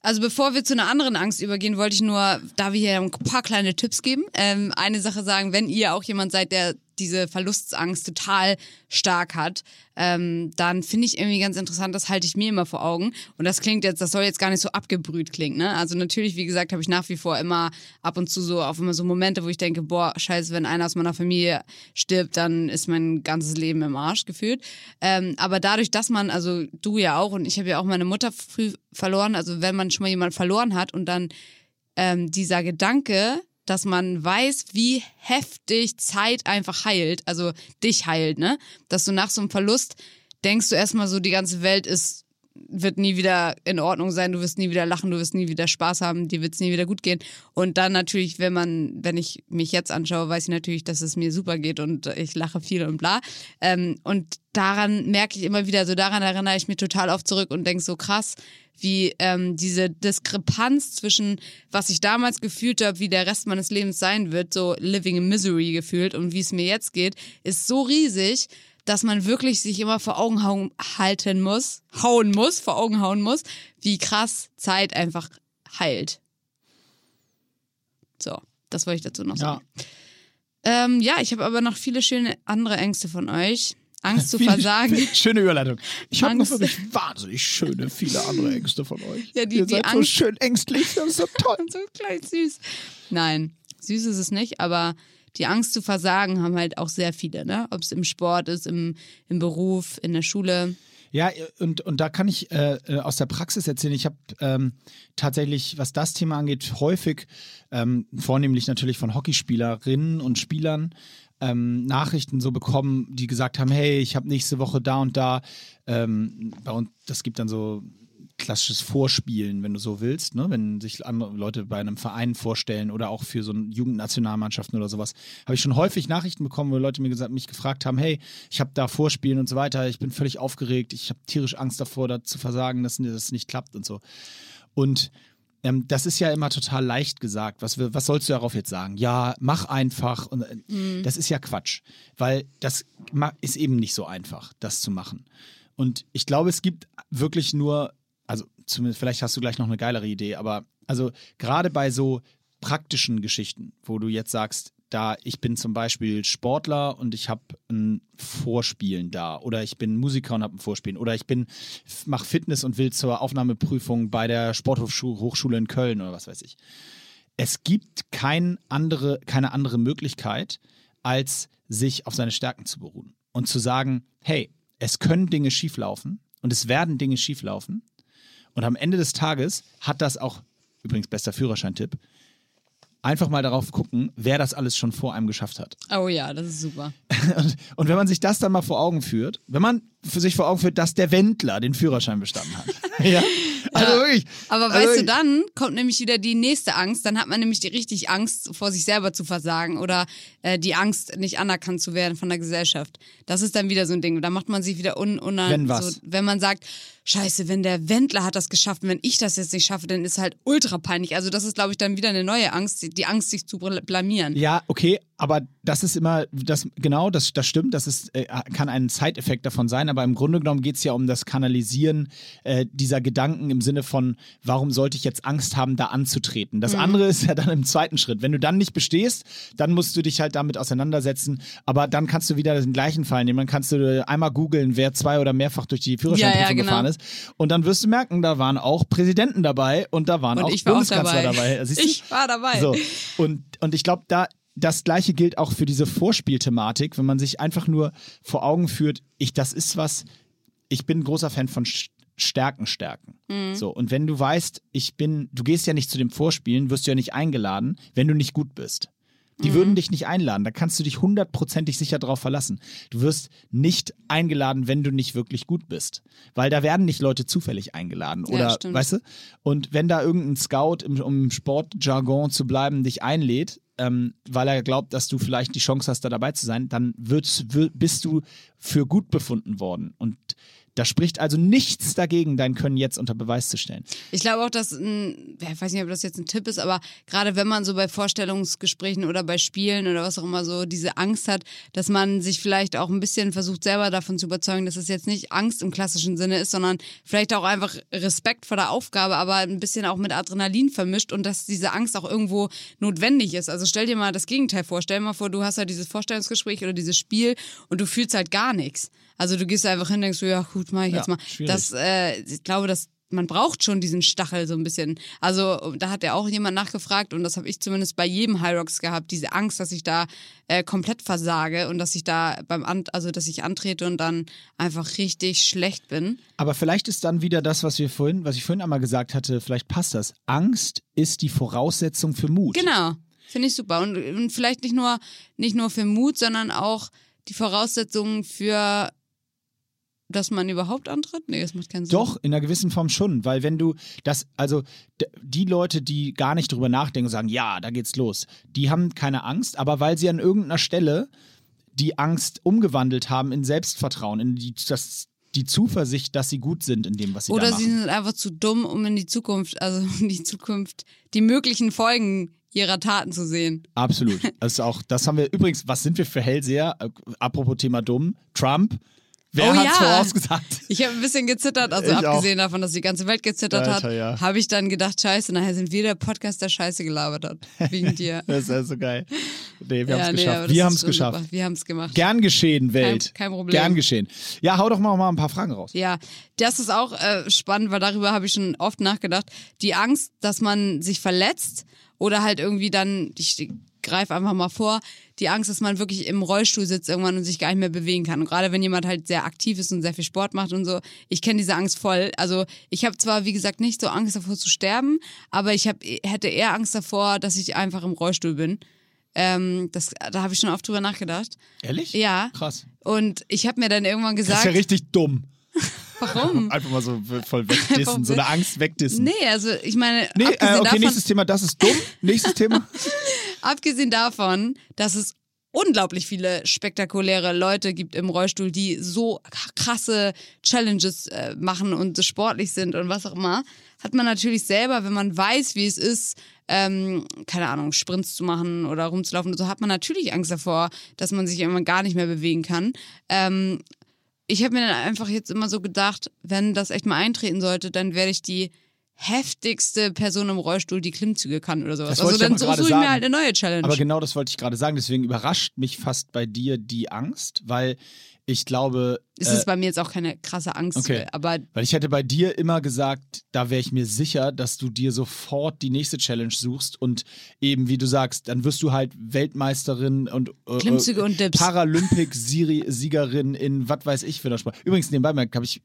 [SPEAKER 3] Also bevor wir zu einer anderen Angst übergehen, wollte ich nur, da wir hier ein paar kleine Tipps geben, ähm, eine Sache sagen, wenn ihr auch jemand seid, der diese Verlustsangst total stark hat, ähm, dann finde ich irgendwie ganz interessant, das halte ich mir immer vor Augen. Und das klingt jetzt, das soll jetzt gar nicht so abgebrüht klingen. Ne? Also natürlich, wie gesagt, habe ich nach wie vor immer ab und zu so auf immer so Momente, wo ich denke, boah, scheiße, wenn einer aus meiner Familie stirbt, dann ist mein ganzes Leben im Arsch gefühlt. Ähm, aber dadurch, dass man, also du ja auch und ich habe ja auch meine Mutter früh verloren, also wenn man schon mal jemanden verloren hat und dann ähm, dieser Gedanke, dass man weiß, wie heftig Zeit einfach heilt, also dich heilt, ne? Dass du nach so einem Verlust denkst du erstmal so, die ganze Welt ist wird nie wieder in Ordnung sein, du wirst nie wieder lachen, du wirst nie wieder Spaß haben, dir wird es nie wieder gut gehen. Und dann natürlich, wenn man, wenn ich mich jetzt anschaue, weiß ich natürlich, dass es mir super geht und ich lache viel und bla. Ähm, und daran merke ich immer wieder, so daran erinnere ich mich total oft zurück und denke so krass, wie ähm, diese Diskrepanz zwischen, was ich damals gefühlt habe, wie der Rest meines Lebens sein wird, so living in misery gefühlt und wie es mir jetzt geht, ist so riesig, dass man wirklich sich immer vor Augen hauen, halten muss, hauen muss, vor Augen hauen muss, wie krass Zeit einfach heilt. So, das wollte ich dazu noch sagen.
[SPEAKER 2] Ja.
[SPEAKER 3] Ähm, ja, ich habe aber noch viele schöne andere Ängste von euch. Angst zu versagen.
[SPEAKER 2] Schöne Überleitung. Ich habe noch wirklich wahnsinnig schöne, viele andere Ängste von euch.
[SPEAKER 3] Ja, die-
[SPEAKER 2] Ihr
[SPEAKER 3] die
[SPEAKER 2] seid so
[SPEAKER 3] Angst-
[SPEAKER 2] schön ängstlich, das ist so toll.
[SPEAKER 3] so gleich süß. Nein, süß ist es nicht, aber die Angst zu versagen haben halt auch sehr viele, ne? Ob es im Sport ist, im, im Beruf, in der Schule.
[SPEAKER 2] Ja, und, und da kann ich äh, äh, aus der Praxis erzählen. Ich habe ähm, tatsächlich, was das Thema angeht, häufig, ähm, vornehmlich natürlich von Hockeyspielerinnen und Spielern, ähm, Nachrichten so bekommen, die gesagt haben, hey, ich habe nächste Woche da und da, ähm, bei uns, das gibt dann so klassisches Vorspielen, wenn du so willst, ne? wenn sich andere Leute bei einem Verein vorstellen oder auch für so eine Jugendnationalmannschaften oder sowas, habe ich schon häufig Nachrichten bekommen, wo Leute mir gesagt, mich gefragt haben, hey, ich habe da Vorspielen und so weiter, ich bin völlig aufgeregt, ich habe tierisch Angst davor, da zu versagen, dass das nicht klappt und so. Und ähm, das ist ja immer total leicht gesagt. Was, was sollst du darauf jetzt sagen? Ja, mach einfach. Und, äh, Das ist ja Quatsch, weil das ist eben nicht so einfach, das zu machen. Und ich glaube, es gibt wirklich nur, also zumindest, vielleicht hast du gleich noch eine geilere Idee, aber also gerade bei so praktischen Geschichten, wo du jetzt sagst, da ich bin zum Beispiel Sportler und ich habe ein Vorspielen da. Oder ich bin Musiker und habe ein Vorspielen. Oder ich bin mache Fitness und will zur Aufnahmeprüfung bei der Sporthochschule in Köln oder was weiß ich. Es gibt kein andere, keine andere Möglichkeit, als sich auf seine Stärken zu beruhen und zu sagen, hey, es können Dinge schieflaufen und es werden Dinge schieflaufen. Und am Ende des Tages hat das auch, übrigens bester Führerscheintipp, einfach mal darauf gucken, wer das alles schon vor einem geschafft hat.
[SPEAKER 3] Oh ja, das ist super.
[SPEAKER 2] Und, und wenn man sich das dann mal vor Augen führt, wenn man für sich vor Augen führt, dass der Wendler den Führerschein bestanden hat. ja? Also wirklich.
[SPEAKER 3] Aber
[SPEAKER 2] also
[SPEAKER 3] weißt du,
[SPEAKER 2] wirklich.
[SPEAKER 3] dann kommt nämlich wieder die nächste Angst. Dann hat man nämlich die richtig Angst, vor sich selber zu versagen oder äh, die Angst, nicht anerkannt zu werden von der Gesellschaft. Das ist dann wieder so ein Ding. Da macht man sich wieder un, unan,
[SPEAKER 2] Wenn was?
[SPEAKER 3] So, wenn man sagt, Scheiße, wenn der Wendler hat das geschafft, und wenn ich das jetzt nicht schaffe, dann ist halt ultra peinlich. Also das ist, glaube ich, dann wieder eine neue Angst, die- Angst, sich zu bl- blamieren.
[SPEAKER 2] Ja, okay, aber das ist immer, das, genau, das, das stimmt, das ist, äh, kann ein Side-Effekt davon sein, aber im Grunde genommen geht es ja um das Kanalisieren äh, dieser Gedanken im Sinne von, warum sollte ich jetzt Angst haben, da anzutreten? Das andere ist ja dann im zweiten Schritt. Wenn du dann nicht bestehst, dann musst du dich halt damit auseinandersetzen, aber dann kannst du wieder den gleichen Fall nehmen, dann kannst du einmal googeln, wer zwei oder mehrfach durch die Führerscheinprüfung
[SPEAKER 3] Ja, ja, genau.
[SPEAKER 2] gefahren ist und dann wirst du merken, da waren auch Präsidenten dabei und da waren
[SPEAKER 3] Und
[SPEAKER 2] auch
[SPEAKER 3] war auch
[SPEAKER 2] Bundeskanzler
[SPEAKER 3] dabei.
[SPEAKER 2] dabei.
[SPEAKER 3] Ich war dabei.
[SPEAKER 2] So. Und, und ich glaube, da das gleiche gilt auch für diese Vorspielthematik, wenn man sich einfach nur vor Augen führt, ich, das ist was, ich bin ein großer Fan von Stärken stärken. So, und wenn du weißt, ich bin, du gehst ja nicht zu dem Vorspielen, wirst du ja nicht eingeladen, wenn du nicht gut bist. Die würden dich nicht einladen, da kannst du dich hundertprozentig sicher darauf verlassen. Du wirst nicht eingeladen, wenn du nicht wirklich gut bist. Weil da werden nicht Leute zufällig eingeladen.
[SPEAKER 3] Ja,
[SPEAKER 2] Oder,
[SPEAKER 3] stimmt.
[SPEAKER 2] weißt du? Und wenn da irgendein Scout, im, um im Sportjargon zu bleiben, dich einlädt, ähm, weil er glaubt, dass du vielleicht die Chance hast, da dabei zu sein, dann wird's, wir- bist du für gut befunden worden. Und da spricht also nichts dagegen, dein Können jetzt unter Beweis zu stellen.
[SPEAKER 3] Ich glaube auch, dass ein, ich weiß nicht, ob das jetzt ein Tipp ist, aber gerade wenn man so bei Vorstellungsgesprächen oder bei Spielen oder was auch immer so diese Angst hat, dass man sich vielleicht auch ein bisschen versucht, selber davon zu überzeugen, dass es jetzt nicht Angst im klassischen Sinne ist, sondern vielleicht auch einfach Respekt vor der Aufgabe, aber ein bisschen auch mit Adrenalin vermischt und dass diese Angst auch irgendwo notwendig ist. Also stell dir mal das Gegenteil vor. Stell dir mal vor, du hast halt dieses Vorstellungsgespräch oder dieses Spiel und du fühlst halt gar nichts. Also du gehst einfach hin, denkst du, ja gut, mach ich
[SPEAKER 2] Ja,
[SPEAKER 3] jetzt mal.
[SPEAKER 2] schwierig.
[SPEAKER 3] Das äh, ich glaube, dass man braucht schon diesen Stachel so ein bisschen. Also da hat ja auch jemand nachgefragt und das habe ich zumindest bei jedem High Rocks gehabt, diese Angst, dass ich da äh, komplett versage und dass ich da beim An also dass ich antrete und dann einfach richtig schlecht bin.
[SPEAKER 2] Aber vielleicht ist dann wieder das, was wir vorhin, was ich vorhin einmal gesagt hatte, vielleicht passt das. Angst ist die Voraussetzung für Mut.
[SPEAKER 3] Genau, finde ich super und, und vielleicht nicht nur nicht nur für Mut, sondern auch die Voraussetzungen für dass man überhaupt antritt? Nee, das macht keinen Sinn.
[SPEAKER 2] Doch, in einer gewissen Form schon, weil wenn du das, also die Leute, die gar nicht drüber nachdenken und sagen, ja, da geht's los, die haben keine Angst, aber weil sie an irgendeiner Stelle die Angst umgewandelt haben in Selbstvertrauen, in die, das, die Zuversicht, dass sie gut sind in dem, was sie da
[SPEAKER 3] Oder
[SPEAKER 2] machen.
[SPEAKER 3] sie sind einfach zu dumm, um in die Zukunft, also in die Zukunft, die möglichen Folgen ihrer Taten zu sehen.
[SPEAKER 2] Absolut. Also auch, das haben wir übrigens, was sind wir für Hellseher? Äh, Apropos Thema dumm, Trump. Wer
[SPEAKER 3] Oh
[SPEAKER 2] hat's
[SPEAKER 3] ja.
[SPEAKER 2] vorausgesagt?
[SPEAKER 3] Ich habe ein bisschen gezittert, also
[SPEAKER 2] Ich auch.
[SPEAKER 3] abgesehen davon, dass die ganze Welt gezittert
[SPEAKER 2] Alter,
[SPEAKER 3] hat,
[SPEAKER 2] ja.
[SPEAKER 3] habe ich dann gedacht, scheiße, nachher sind wir der Podcast, der Scheiße gelabert hat. Wegen dir.
[SPEAKER 2] Das ist ja so geil. Nee, wir
[SPEAKER 3] Ja,
[SPEAKER 2] haben es
[SPEAKER 3] nee,
[SPEAKER 2] geschafft. wir haben es geschafft.
[SPEAKER 3] super. Wir haben es gemacht.
[SPEAKER 2] Gern geschehen, Welt.
[SPEAKER 3] kein Problem.
[SPEAKER 2] Gern geschehen. Ja, hau doch mal, mal ein paar Fragen raus.
[SPEAKER 3] Ja, das ist auch äh, spannend, weil darüber habe ich schon oft nachgedacht. Die Angst, dass man sich verletzt oder halt irgendwie dann, ich greife einfach mal vor, die Angst, dass man wirklich im Rollstuhl sitzt irgendwann und sich gar nicht mehr bewegen kann. Und gerade wenn jemand halt sehr aktiv ist und sehr viel Sport macht und so, ich kenne diese Angst voll. Also ich habe zwar, wie gesagt, nicht so Angst davor zu sterben, aber ich hab, hätte eher Angst davor, dass ich einfach im Rollstuhl bin. Ähm, das, da habe ich schon oft drüber nachgedacht.
[SPEAKER 2] Ehrlich?
[SPEAKER 3] Ja.
[SPEAKER 2] Krass.
[SPEAKER 3] Und ich habe mir dann irgendwann
[SPEAKER 2] Das
[SPEAKER 3] gesagt,
[SPEAKER 2] ist ja richtig dumm.
[SPEAKER 3] warum?
[SPEAKER 2] Einfach mal so voll wegdissen, so eine Angst wegdissen.
[SPEAKER 3] Nee, also ich meine,
[SPEAKER 2] Nee, äh, okay,
[SPEAKER 3] davon,
[SPEAKER 2] nächstes Thema, das ist dumm. Nächstes Thema.
[SPEAKER 3] abgesehen davon, dass es unglaublich viele spektakuläre Leute gibt im Rollstuhl, die so krasse Challenges äh, machen und sportlich sind und was auch immer, hat man natürlich selber, wenn man weiß, wie es ist, ähm, keine Ahnung, Sprints zu machen oder rumzulaufen und so, hat man natürlich Angst davor, dass man sich irgendwann gar nicht mehr bewegen kann. Ähm, ich habe mir dann einfach jetzt immer so gedacht, wenn das echt mal eintreten sollte, dann werde ich die heftigste Person im Rollstuhl, die Klimmzüge kann oder sowas.
[SPEAKER 2] Das
[SPEAKER 3] Also dann suche ich mir
[SPEAKER 2] sagen.
[SPEAKER 3] halt eine neue Challenge.
[SPEAKER 2] Aber genau das wollte ich gerade sagen. Deswegen überrascht mich fast bei dir die Angst, weil ich glaube.
[SPEAKER 3] Es
[SPEAKER 2] äh,
[SPEAKER 3] ist bei mir jetzt auch keine krasse Angst,
[SPEAKER 2] Okay.
[SPEAKER 3] aber
[SPEAKER 2] Weil ich hätte bei dir immer gesagt, da wäre ich mir sicher, dass du dir sofort die nächste Challenge suchst und eben, wie du sagst, dann wirst du halt Weltmeisterin und äh,
[SPEAKER 3] Klimmzüge und.
[SPEAKER 2] Paralympic-Siegerin in was weiß ich für der Sport. Übrigens, nebenbei habe ich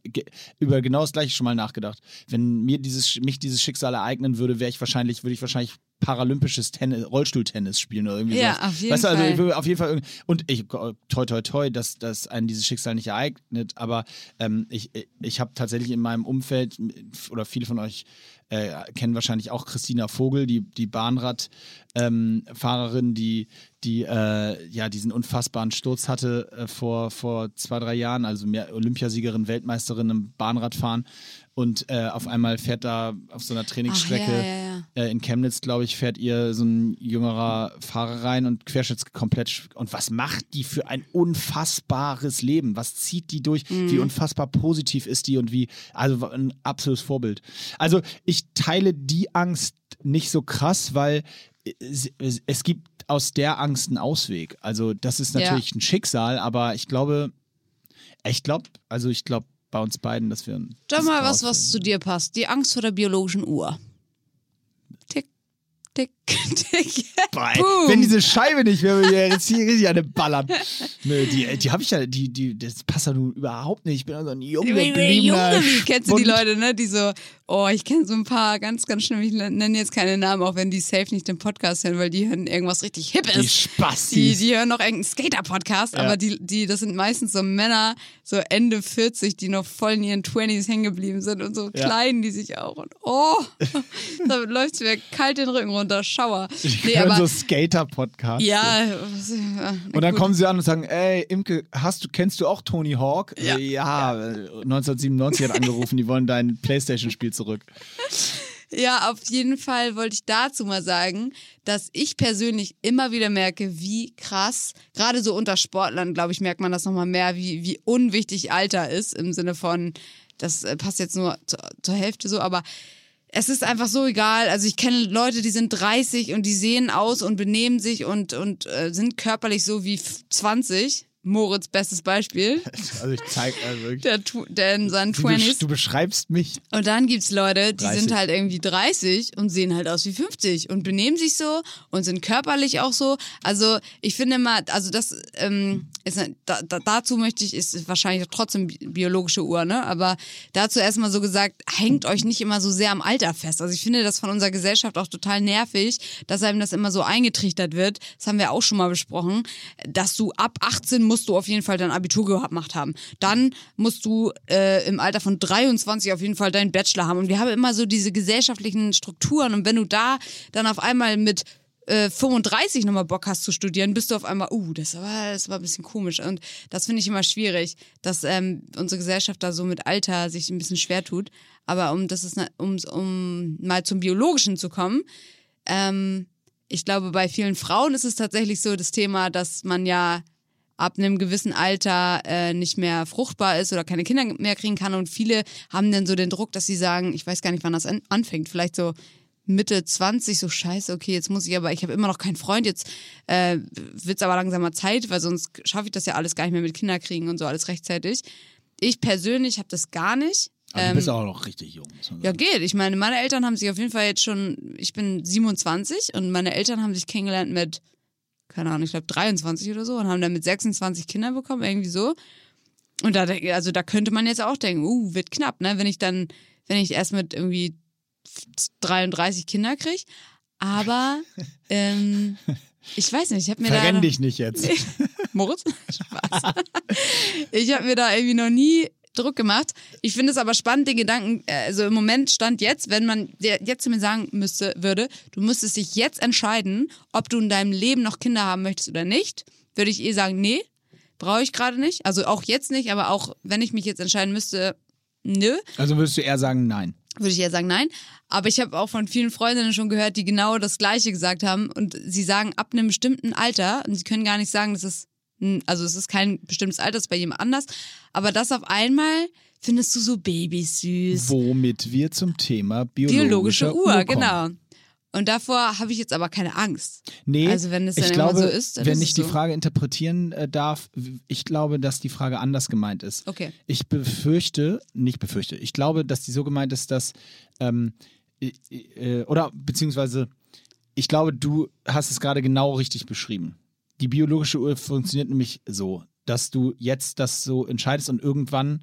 [SPEAKER 2] über genau das gleiche schon mal nachgedacht. Wenn mir dieses, mich dieses Schicksal ereignen würde, wäre ich wahrscheinlich, würde ich wahrscheinlich paralympisches Tennis, Rollstuhltennis spielen oder irgendwie
[SPEAKER 3] Ja,
[SPEAKER 2] sowas.
[SPEAKER 3] auf jeden
[SPEAKER 2] weißt du, also
[SPEAKER 3] Fall.
[SPEAKER 2] ich würde auf jeden Fall und ich toi toi toi, dass, dass einen dieses Schicksal nicht ereignet, aber ähm, ich, ich habe tatsächlich in meinem Umfeld oder viele von euch äh, kennen wahrscheinlich auch Christina Vogel, die, die Bahnradfahrerin, die, die äh, ja diesen unfassbaren Sturz hatte äh, vor, vor zwei, drei Jahren, also mehr Olympiasiegerin, Weltmeisterin im Bahnradfahren und äh, auf einmal fährt da auf so einer Trainingsstrecke
[SPEAKER 3] Ach, ja, ja, ja.
[SPEAKER 2] äh, in Chemnitz, glaube ich, fährt ihr so ein jüngerer Fahrer rein und querschnitts komplett. Und was macht die für ein unfassbares Leben? Was zieht die durch? Wie
[SPEAKER 3] Mhm.
[SPEAKER 2] unfassbar positiv ist die und wie, also ein absolutes Vorbild. Also ich teile die Angst nicht so krass, weil es, es- es gibt aus der Angst einen Ausweg. Also das ist natürlich ein Schicksal, aber ich glaube, ich glaube, also ich glaube bei uns beiden, dass wir.
[SPEAKER 3] Sag mal was, was zu dir passt. Die Angst vor der biologischen Uhr. Tick, tick.
[SPEAKER 2] Wenn diese Scheibe nicht wäre, würde ich jetzt hier richtig eine ballern. Nö, die, die habe ich ja, die, die, das passt ja nun überhaupt nicht. Ich bin also ein jung gebliebener
[SPEAKER 3] Junge, kennst du die. Leute, ne? Die so, oh, ich kenne so ein paar ganz, ganz schlimm. Ich nenne jetzt keine Namen, auch wenn die safe nicht den Podcast hören, weil die hören irgendwas richtig Hippes.
[SPEAKER 2] Die
[SPEAKER 3] Die,
[SPEAKER 2] Spastis.
[SPEAKER 3] die hören noch irgendeinen Skater-Podcast,
[SPEAKER 2] Ja.
[SPEAKER 3] aber die, die, das sind meistens so Männer, so Ende 40, die noch voll in ihren 20s hängen geblieben sind und so
[SPEAKER 2] Ja.
[SPEAKER 3] klein die sich auch. Und oh, da läuft mir kalt den Rücken runter, Schauer. Nee,
[SPEAKER 2] hören
[SPEAKER 3] aber
[SPEAKER 2] so Skater-Podcasts.
[SPEAKER 3] ja, ja,
[SPEAKER 2] Und dann
[SPEAKER 3] gut.
[SPEAKER 2] kommen sie an und sagen, ey, Imke, hast du, kennst du auch Tony Hawk?
[SPEAKER 3] Ja.
[SPEAKER 2] Äh, ja, äh, 1997 hat angerufen, die wollen dein Playstation-Spiel zurück.
[SPEAKER 3] Ja, auf jeden Fall wollte ich dazu mal sagen, dass ich persönlich immer wieder merke, wie krass, gerade so unter Sportlern, glaube ich, merkt man das nochmal mehr, wie, wie unwichtig Alter ist, im Sinne von, das äh, passt jetzt nur zu, zur Hälfte so, aber es ist einfach so egal. Also ich kenne Leute, die sind 30 und die sehen aus und benehmen sich und, und äh, sind körperlich so wie f- 20. Moritz, bestes Beispiel.
[SPEAKER 2] Also ich zeig, also wirklich.
[SPEAKER 3] Der, der in seinen
[SPEAKER 2] Du,
[SPEAKER 3] 20s.
[SPEAKER 2] besch- du beschreibst mich.
[SPEAKER 3] Und dann gibt's Leute, die
[SPEAKER 2] 30.
[SPEAKER 3] sind halt irgendwie 30 und sehen halt aus wie 50 und benehmen sich so und sind körperlich auch so. Also ich finde mal, also das ähm, ist, da, da, dazu möchte ich, ist wahrscheinlich trotzdem bi- biologische Uhr, ne? Aber dazu erstmal so gesagt, hängt euch nicht immer so sehr am Alter fest. Also ich finde das von unserer Gesellschaft auch total nervig, dass einem das immer so eingetrichtert wird. Das haben wir auch schon mal besprochen, dass du ab 18 musst du auf jeden Fall dein Abitur gemacht haben. Dann musst du äh, im Alter von 23 auf jeden Fall deinen Bachelor haben. Und wir haben immer so diese gesellschaftlichen Strukturen. Und wenn du da dann auf einmal mit äh, 35 nochmal Bock hast zu studieren, bist du auf einmal, uh, das war, das war ein bisschen komisch. Und das finde ich immer schwierig, dass ähm, unsere Gesellschaft da so mit Alter sich ein bisschen schwer tut. Aber um das ist, um, um mal zum Biologischen zu kommen, ähm, ich glaube, bei vielen Frauen ist es tatsächlich so das Thema, dass man ja ab einem gewissen Alter äh, nicht mehr fruchtbar ist oder keine Kinder mehr kriegen kann. Und viele haben dann so den Druck, dass sie sagen, ich weiß gar nicht, wann das an anfängt, vielleicht so Mitte 20, so scheiße, okay, jetzt muss ich aber, ich habe immer noch keinen Freund, jetzt äh, wird es aber langsam mal Zeit, weil sonst schaffe ich das ja alles gar nicht mehr mit Kinderkriegen und so alles rechtzeitig. Ich persönlich habe das gar nicht.
[SPEAKER 2] Aber du bist auch noch richtig jung.
[SPEAKER 3] Ja, geht. Ich meine, meine Eltern haben sich auf jeden Fall jetzt schon, ich bin 27 und meine Eltern haben sich kennengelernt mit, keine Ahnung, ich glaube 23 oder so und haben dann mit 26 Kinder bekommen, irgendwie so. Und da, also da könnte man jetzt auch denken, uh, wird knapp, ne? Wenn ich dann, wenn ich erst mit irgendwie 33 Kinder kriege. Aber ähm, ich weiß nicht, ich habe mir da.
[SPEAKER 2] Verrenn
[SPEAKER 3] noch-
[SPEAKER 2] dich nicht jetzt.
[SPEAKER 3] Moritz? Spaß. ich habe mir da irgendwie noch nie Druck gemacht. Ich finde es aber spannend, den Gedanken, äh, also im Moment stand jetzt, wenn man jetzt zu mir sagen müsste, würde, du müsstest dich jetzt entscheiden, ob du in deinem Leben noch Kinder haben möchtest oder nicht, würde ich eh sagen, nee, brauche ich gerade nicht. Also auch jetzt nicht, aber auch wenn ich mich jetzt entscheiden müsste, nö
[SPEAKER 2] Also würdest du eher sagen, nein.
[SPEAKER 3] würde ich ja sagen nein. Aber ich habe auch von vielen Freundinnen schon gehört, die genau das Gleiche gesagt haben. Und sie sagen ab einem bestimmten Alter, und sie können gar nicht sagen, dass es, n- also es ist kein bestimmtes Alter, es ist bei jemand anders. Aber das auf einmal findest du so Babys süß.
[SPEAKER 2] Womit wir zum Thema biologische,
[SPEAKER 3] Biologische Uhr,
[SPEAKER 2] kommen.
[SPEAKER 3] genau. Und davor habe ich jetzt aber keine Angst.
[SPEAKER 2] Nee,
[SPEAKER 3] Also wenn es dann
[SPEAKER 2] ich glaube,
[SPEAKER 3] so ist, dann
[SPEAKER 2] wenn
[SPEAKER 3] ist
[SPEAKER 2] ich
[SPEAKER 3] es
[SPEAKER 2] die
[SPEAKER 3] so.
[SPEAKER 2] Frage interpretieren äh, darf, ich glaube, dass die Frage anders gemeint ist.
[SPEAKER 3] Okay.
[SPEAKER 2] Ich befürchte, nicht befürchte, ich glaube, dass die so gemeint ist, dass, ähm, äh, äh, oder beziehungsweise, ich glaube, du hast es gerade genau richtig beschrieben. Die biologische Uhr funktioniert nämlich so, dass du jetzt das so entscheidest und irgendwann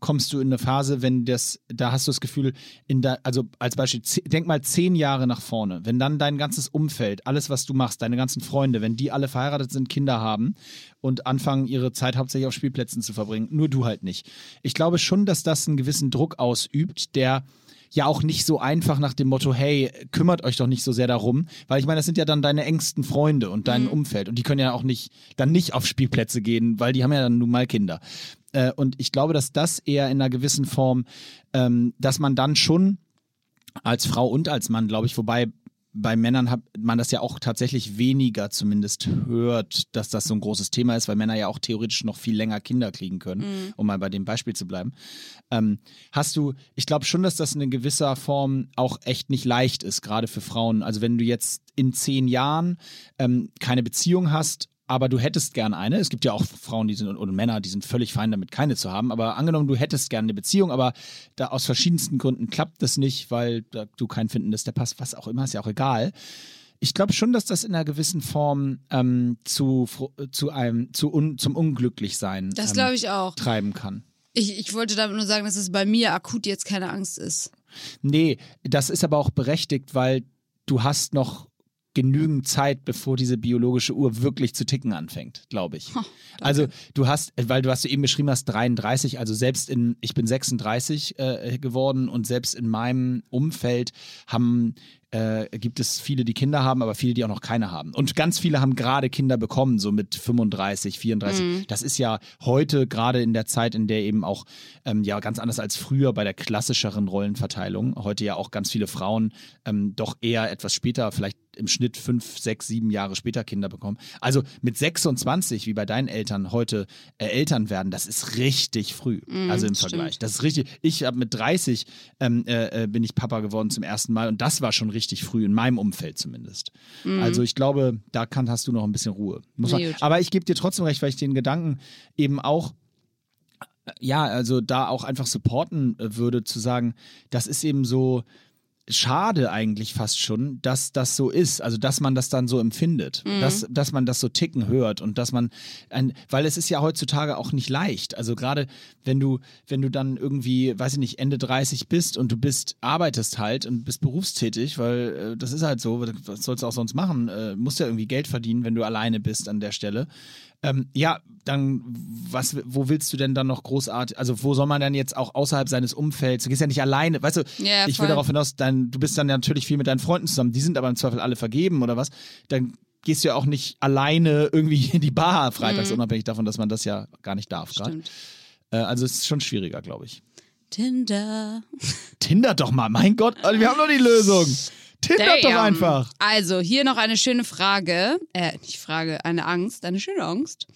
[SPEAKER 2] kommst du in eine Phase, wenn das, da hast du das Gefühl, in der, also als Beispiel, denk mal zehn Jahre nach vorne, wenn dann dein ganzes Umfeld, alles, was du machst, deine ganzen Freunde, wenn die alle verheiratet sind, Kinder haben und anfangen, ihre Zeit hauptsächlich auf Spielplätzen zu verbringen, nur du halt nicht. Ich glaube schon, dass das einen gewissen Druck ausübt, der ja auch nicht so einfach nach dem Motto, hey, kümmert euch doch nicht so sehr darum, weil ich meine, das sind ja dann deine engsten Freunde und dein Umfeld. Und die können ja auch nicht dann nicht auf Spielplätze gehen, weil die haben ja dann nun mal Kinder. Äh, und ich glaube, dass das eher in einer gewissen Form, ähm, dass man dann schon als Frau und als Mann, glaube ich, wobei bei Männern hat man das ja auch tatsächlich weniger zumindest hört, dass das so ein großes Thema ist, weil Männer ja auch theoretisch noch viel länger Kinder kriegen können, um mal bei dem Beispiel zu bleiben. Ähm, hast du, ich glaube schon, dass das in gewisser Form auch echt nicht leicht ist, gerade für Frauen. Also wenn du jetzt in zehn Jahren ähm, keine Beziehung hast, aber du hättest gern eine. Es gibt ja auch Frauen, die sind oder Männer, die sind völlig fein damit, keine zu haben. Aber angenommen, du hättest gerne eine Beziehung, aber da aus verschiedensten Gründen klappt das nicht, weil du keinen finden, dass der passt, was auch immer, ist ja auch egal. Ich glaube schon, dass das in einer gewissen Form ähm, zu, fro- zu einem zu un, zum Unglücklichsein
[SPEAKER 3] Das
[SPEAKER 2] ähm,
[SPEAKER 3] glaube ich auch.
[SPEAKER 2] treiben kann.
[SPEAKER 3] Ich, ich wollte damit nur sagen, dass es bei mir akut jetzt keine Angst ist.
[SPEAKER 2] Nee, das ist aber auch berechtigt, weil du hast noch genügend Zeit, bevor diese biologische Uhr wirklich zu ticken anfängt, glaube ich. also du hast, weil du hast du eben beschrieben hast, 33, also selbst in, ich bin 36 äh, geworden und selbst in meinem Umfeld haben äh, gibt es viele, die Kinder haben, aber viele, die auch noch keine haben. Und ganz viele haben gerade Kinder bekommen, so mit 35, 34. Das ist ja heute gerade in der Zeit, in der eben auch ähm, ja ganz anders als früher bei der klassischeren Rollenverteilung, heute ja auch ganz viele Frauen ähm, doch eher etwas später, vielleicht im Schnitt fünf, sechs, sieben Jahre später Kinder bekommen. Also mit 26, wie bei deinen Eltern heute äh, Eltern werden, das ist richtig früh. also im
[SPEAKER 3] stimmt.
[SPEAKER 2] Vergleich. Das ist richtig. Ich habe mit 30 ähm, äh, äh, bin ich Papa geworden zum ersten Mal und das war schon richtig früh, in meinem Umfeld zumindest. Also ich glaube, da kann, hast du noch ein bisschen Ruhe.
[SPEAKER 3] Nee,
[SPEAKER 2] aber ich gebe dir trotzdem recht, weil ich den Gedanken eben auch äh, ja, also da auch einfach supporten äh, würde, zu sagen, das ist eben so schade eigentlich fast schon, dass das so ist, also dass man das dann so empfindet, dass, dass man das so ticken hört und dass man ein, weil es ist ja heutzutage auch nicht leicht, also gerade wenn du, wenn du dann irgendwie, weiß ich nicht, Ende 30 bist und du bist, arbeitest halt und bist berufstätig, weil äh, das ist halt so, was sollst du auch sonst machen, äh, musst ja irgendwie Geld verdienen, wenn du alleine bist an der Stelle. Ähm, ja, dann was, wo willst du denn dann noch großartig, also wo soll man dann jetzt auch außerhalb seines Umfelds, du gehst ja nicht alleine, weißt du,
[SPEAKER 3] Ja,
[SPEAKER 2] ich will darauf hinaus, dein, du bist dann natürlich viel mit deinen Freunden zusammen, die sind aber im Zweifel alle vergeben oder was, dann gehst du ja auch nicht alleine irgendwie in die Bar freitags, unabhängig davon, dass man das ja gar nicht darf gerade.
[SPEAKER 3] Mhm. Stimmt.
[SPEAKER 2] Äh, also es ist schon schwieriger, glaube ich.
[SPEAKER 3] Tinder.
[SPEAKER 2] Tinder doch mal, mein Gott, wir haben doch die Lösung. Tindert doch einfach.
[SPEAKER 3] Also, hier noch eine schöne Frage. Äh, nicht Frage, eine Angst, eine schöne Angst,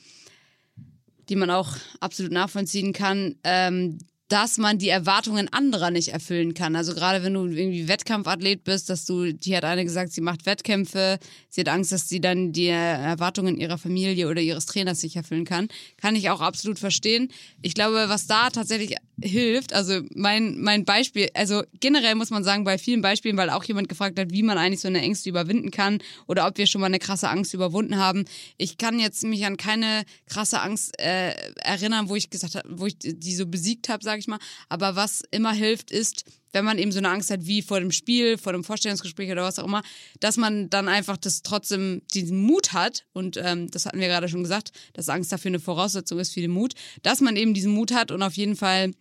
[SPEAKER 3] die man auch absolut nachvollziehen kann. Ähm, dass man die Erwartungen anderer nicht erfüllen kann. Also gerade wenn du irgendwie Wettkampfathlet bist, dass du, die hat eine gesagt, sie macht Wettkämpfe, sie hat Angst, dass sie dann die Erwartungen ihrer Familie oder ihres Trainers nicht erfüllen kann. Kann ich auch absolut verstehen. Ich glaube, was da tatsächlich hilft, also mein, mein Beispiel, also generell muss man sagen, bei vielen Beispielen, weil auch jemand gefragt hat, wie man eigentlich so eine Ängste überwinden kann oder ob wir schon mal eine krasse Angst überwunden haben. Ich kann jetzt mich an keine krasse Angst äh, erinnern, wo ich gesagt habe, wo ich die so besiegt habe, sage ich mal. Aber was immer hilft, ist, wenn man eben so eine Angst hat wie vor dem Spiel, vor dem Vorstellungsgespräch oder was auch immer, dass man dann einfach das trotzdem diesen Mut hat und ähm, das hatten wir gerade schon gesagt, dass Angst dafür eine Voraussetzung ist für den Mut, dass man eben diesen Mut hat und auf jeden Fall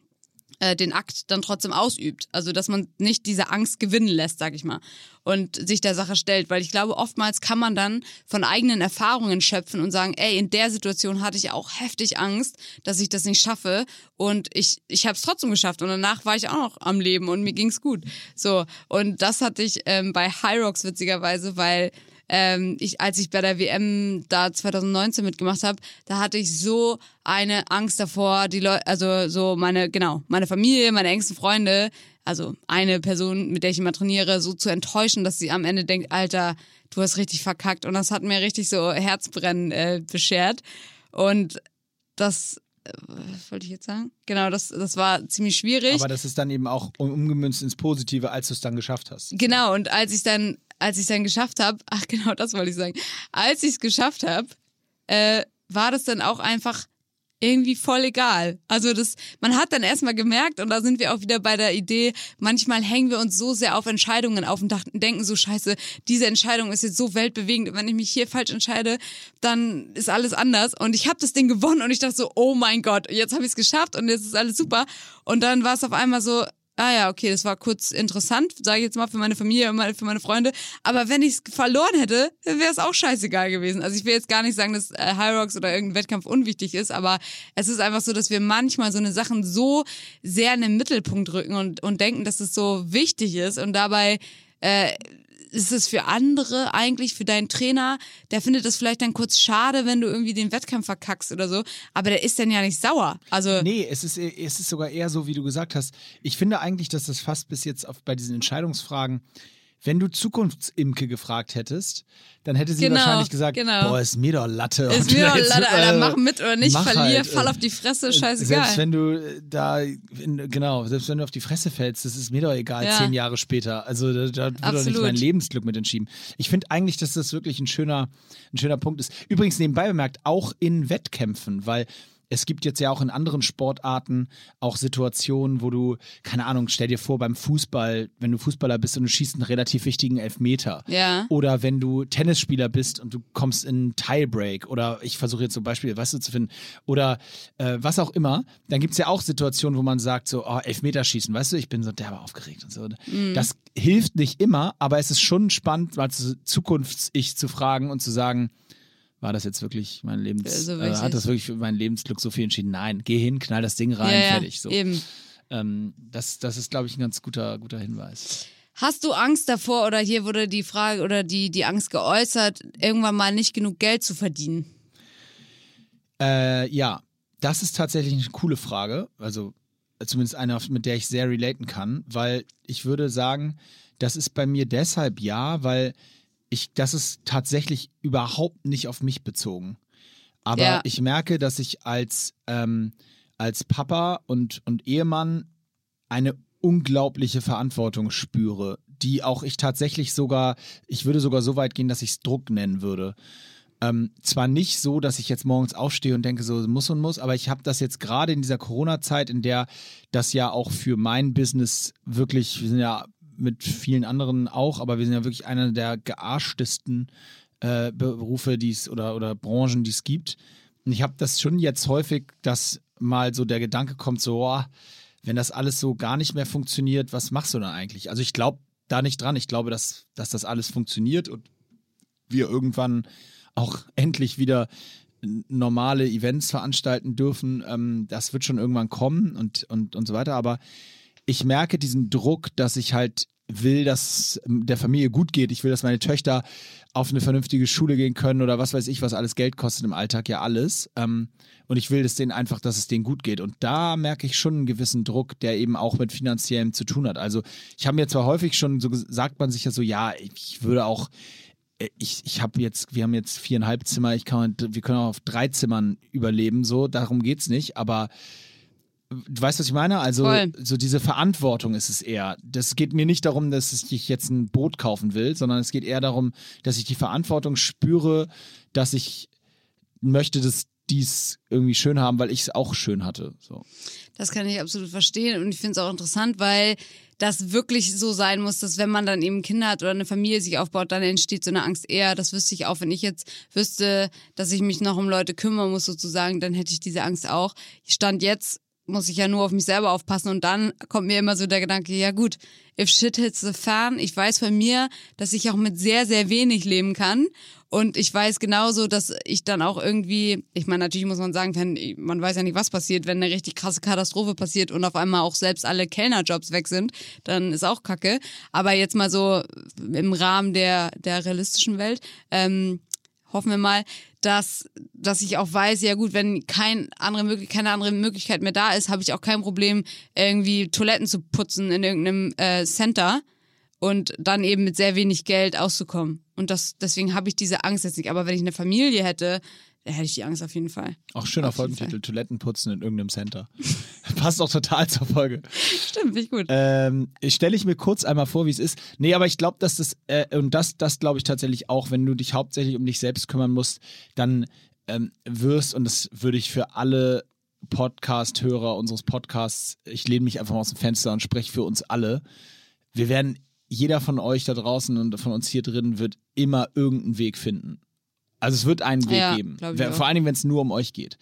[SPEAKER 3] äh, den Akt dann trotzdem ausübt. Also dass man nicht diese Angst gewinnen lässt, sag ich mal, und sich der Sache stellt. Weil ich glaube, oftmals kann man dann von eigenen Erfahrungen schöpfen und sagen, ey, in der Situation hatte ich auch heftig Angst, dass ich das nicht schaffe. Und ich, ich habe es trotzdem geschafft. Und danach war ich auch noch am Leben und mir ging's gut. So, und das hatte ich ähm, bei Rocks witzigerweise, weil ähm, ich, als ich bei der WM da 2019 mitgemacht habe, da hatte ich so eine Angst davor, die Leute, also so meine, genau, meine Familie, meine engsten Freunde, also eine Person, mit der ich immer trainiere, so zu enttäuschen, dass sie am Ende denkt, Alter, du hast richtig verkackt. Und das hat mir richtig so Herzbrennen äh, beschert. Und das, äh, was wollte ich jetzt sagen? Genau, das, das war ziemlich schwierig.
[SPEAKER 2] Aber das ist dann eben auch um- umgemünzt ins Positive, als du es dann geschafft hast.
[SPEAKER 3] Genau, und als ich dann, als ich dann geschafft habe, ach genau, das wollte ich sagen, als ich es geschafft habe, äh, war das dann auch einfach irgendwie voll egal. Also das, man hat dann erstmal gemerkt, und da sind wir auch wieder bei der Idee, manchmal hängen wir uns so sehr auf Entscheidungen auf und denken so, scheiße, diese Entscheidung ist jetzt so weltbewegend, wenn ich mich hier falsch entscheide, dann ist alles anders. Und ich habe das Ding gewonnen und ich dachte so, oh mein Gott, jetzt habe ich es geschafft und jetzt ist alles super. Und dann war es auf einmal so, Ah ja, okay, das war kurz interessant, sage ich jetzt mal für meine Familie und für meine Freunde. Aber wenn ich es verloren hätte, wäre es auch scheißegal gewesen. Also ich will jetzt gar nicht sagen, dass äh, High Rocks oder irgendein Wettkampf unwichtig ist, aber es ist einfach so, dass wir manchmal so eine Sachen so sehr in den Mittelpunkt rücken und, und denken, dass es so wichtig ist und dabei äh, ist es für andere eigentlich, für deinen Trainer, der findet es vielleicht dann kurz schade, wenn du irgendwie den Wettkampf verkackst oder so, aber der ist dann ja nicht sauer. Also
[SPEAKER 2] Nee, es ist, es ist sogar eher so, wie du gesagt hast. Ich finde eigentlich, dass das fast bis jetzt auf, bei diesen Entscheidungsfragen, wenn du Zukunftsimke gefragt hättest, dann hätte sie
[SPEAKER 3] Genau,
[SPEAKER 2] wahrscheinlich gesagt,
[SPEAKER 3] genau.
[SPEAKER 2] boah, ist mir doch Latte.
[SPEAKER 3] ist mir doch leider, Alter,
[SPEAKER 2] äh,
[SPEAKER 3] mach mit oder nicht, verlier,
[SPEAKER 2] halt,
[SPEAKER 3] fall auf die Fresse,
[SPEAKER 2] Selbst
[SPEAKER 3] scheißegal.
[SPEAKER 2] wenn du äh, da, genau, selbst wenn du auf die Fresse fällst, das ist mir doch egal,
[SPEAKER 3] Ja.
[SPEAKER 2] zehn Jahre später. Also da, da wird doch nicht mein Lebensglück mit entschieden. Ich finde eigentlich, dass das wirklich ein schöner, ein schöner Punkt ist. Übrigens nebenbei bemerkt, auch in Wettkämpfen, weil es gibt jetzt ja auch in anderen Sportarten auch Situationen, wo du, keine Ahnung, stell dir vor, beim Fußball, wenn du Fußballer bist und du schießt einen relativ wichtigen Elfmeter.
[SPEAKER 3] Ja.
[SPEAKER 2] Oder wenn du Tennisspieler bist und du kommst in einen Tiebreak oder ich versuche jetzt so Beispiele, weißt du, zu finden. Oder äh, was auch immer, dann gibt es ja auch Situationen, wo man sagt, so, oh, Elfmeterschießen, weißt du, ich bin so derbe aufgeregt und so. Das hilft nicht immer, aber es ist schon spannend, mal zu Zukunfts-Ich zu fragen und zu sagen, war das jetzt wirklich mein Lebens,
[SPEAKER 3] Also
[SPEAKER 2] äh,
[SPEAKER 3] wirklich.
[SPEAKER 2] hat das wirklich für mein Lebensglück so viel entschieden? Nein, geh hin, knall das Ding rein,
[SPEAKER 3] ja, ja,
[SPEAKER 2] fertig. So.
[SPEAKER 3] Eben.
[SPEAKER 2] Ähm, das, das ist, glaube ich, ein ganz guter, guter Hinweis.
[SPEAKER 3] Hast du Angst davor oder hier wurde die Frage oder die, die Angst geäußert, irgendwann mal nicht genug Geld zu verdienen?
[SPEAKER 2] Äh, ja, das ist tatsächlich eine coole Frage. Also äh, zumindest eine, mit der ich sehr relaten kann, weil ich würde sagen, das ist bei mir deshalb ja, weil ich, das ist tatsächlich überhaupt nicht auf mich bezogen. Aber
[SPEAKER 3] Ja.
[SPEAKER 2] ich merke, dass ich als, ähm, als Papa und, und Ehemann eine unglaubliche Verantwortung spüre, die auch ich tatsächlich sogar, ich würde sogar so weit gehen, dass ich es Druck nennen würde. Ähm, zwar nicht so, dass ich jetzt morgens aufstehe und denke, so muss und muss, aber ich habe das jetzt gerade in dieser Corona-Zeit, in der das ja auch für mein Business wirklich, wir sind ja mit vielen anderen auch, aber wir sind ja wirklich einer der gearschtesten äh, Berufe, die es oder, oder Branchen, die es gibt. Und ich habe das schon jetzt häufig, dass mal so der Gedanke kommt, so, oh, wenn das alles so gar nicht mehr funktioniert, was machst du dann eigentlich? Also ich glaube da nicht dran. Ich glaube, dass, dass das alles funktioniert und wir irgendwann auch endlich wieder normale Events veranstalten dürfen. Ähm, das wird schon irgendwann kommen und, und, und so weiter. Aber ich merke diesen Druck, dass ich halt will, dass der Familie gut geht. Ich will, dass meine Töchter auf eine vernünftige Schule gehen können oder was weiß ich, was alles Geld kostet im Alltag, ja alles. Ähm, und ich will es denen einfach, dass es denen gut geht. Und da merke ich schon einen gewissen Druck, der eben auch mit finanziellem zu tun hat. Also ich habe mir zwar häufig schon so sagt man sich ja so, ja, ich würde auch äh, ich, ich habe jetzt, wir haben jetzt viereinhalb Zimmer, ich kann, wir können auch auf drei Zimmern überleben, so, darum geht es nicht, aber du weißt, was ich meine? Also,
[SPEAKER 3] Voll.
[SPEAKER 2] so diese Verantwortung ist es eher. Das geht mir nicht darum, dass ich jetzt ein Boot kaufen will, sondern es geht eher darum, dass ich die Verantwortung spüre, dass ich möchte, dass dies irgendwie schön haben, weil ich es auch schön hatte. So.
[SPEAKER 3] Das kann ich absolut verstehen und ich finde es auch interessant, weil das wirklich so sein muss, dass wenn man dann eben Kinder hat oder eine Familie sich aufbaut, dann entsteht so eine Angst eher. Das wüsste ich auch, wenn ich jetzt wüsste, dass ich mich noch um Leute kümmern muss sozusagen, dann hätte ich diese Angst auch. Ich stand jetzt muss ich ja nur auf mich selber aufpassen und dann kommt mir immer so der Gedanke, ja gut, if shit hits the fan, ich weiß von mir, dass ich auch mit sehr, sehr wenig leben kann und ich weiß genauso, dass ich dann auch irgendwie, ich meine, natürlich muss man sagen, wenn, man weiß ja nicht, was passiert, wenn eine richtig krasse Katastrophe passiert und auf einmal auch selbst alle Kellnerjobs weg sind, dann ist auch kacke. Aber jetzt mal so im Rahmen der, der realistischen Welt, ähm, hoffen wir mal, dass, dass ich auch weiß, ja gut, wenn kein andere keine andere Möglichkeit mehr da ist, habe ich auch kein Problem, irgendwie Toiletten zu putzen in irgendeinem äh, Center und dann eben mit sehr wenig Geld auszukommen. Und das, deswegen habe ich diese Angst jetzt nicht. Aber wenn ich eine Familie hätte, da hätte ich die Angst auf jeden Fall.
[SPEAKER 2] Auch schöner
[SPEAKER 3] Auf
[SPEAKER 2] Folgentitel, Toiletten putzen in irgendeinem Center. Passt auch total zur Folge.
[SPEAKER 3] Stimmt, finde ich gut.
[SPEAKER 2] Ähm, Stelle ich mir kurz einmal vor, wie es ist. Nee, aber ich glaube, dass das, äh, und das, das glaube ich tatsächlich auch, wenn du dich hauptsächlich um dich selbst kümmern musst, dann ähm, wirst, und das würde ich für alle Podcast-Hörer unseres Podcasts, ich lehne mich einfach mal aus dem Fenster und spreche für uns alle. Wir werden, jeder von euch da draußen und von uns hier drin wird immer irgendeinen Weg finden. Also es wird einen Weg
[SPEAKER 3] Ja,
[SPEAKER 2] geben. Vor allen Dingen, wenn es nur um euch geht.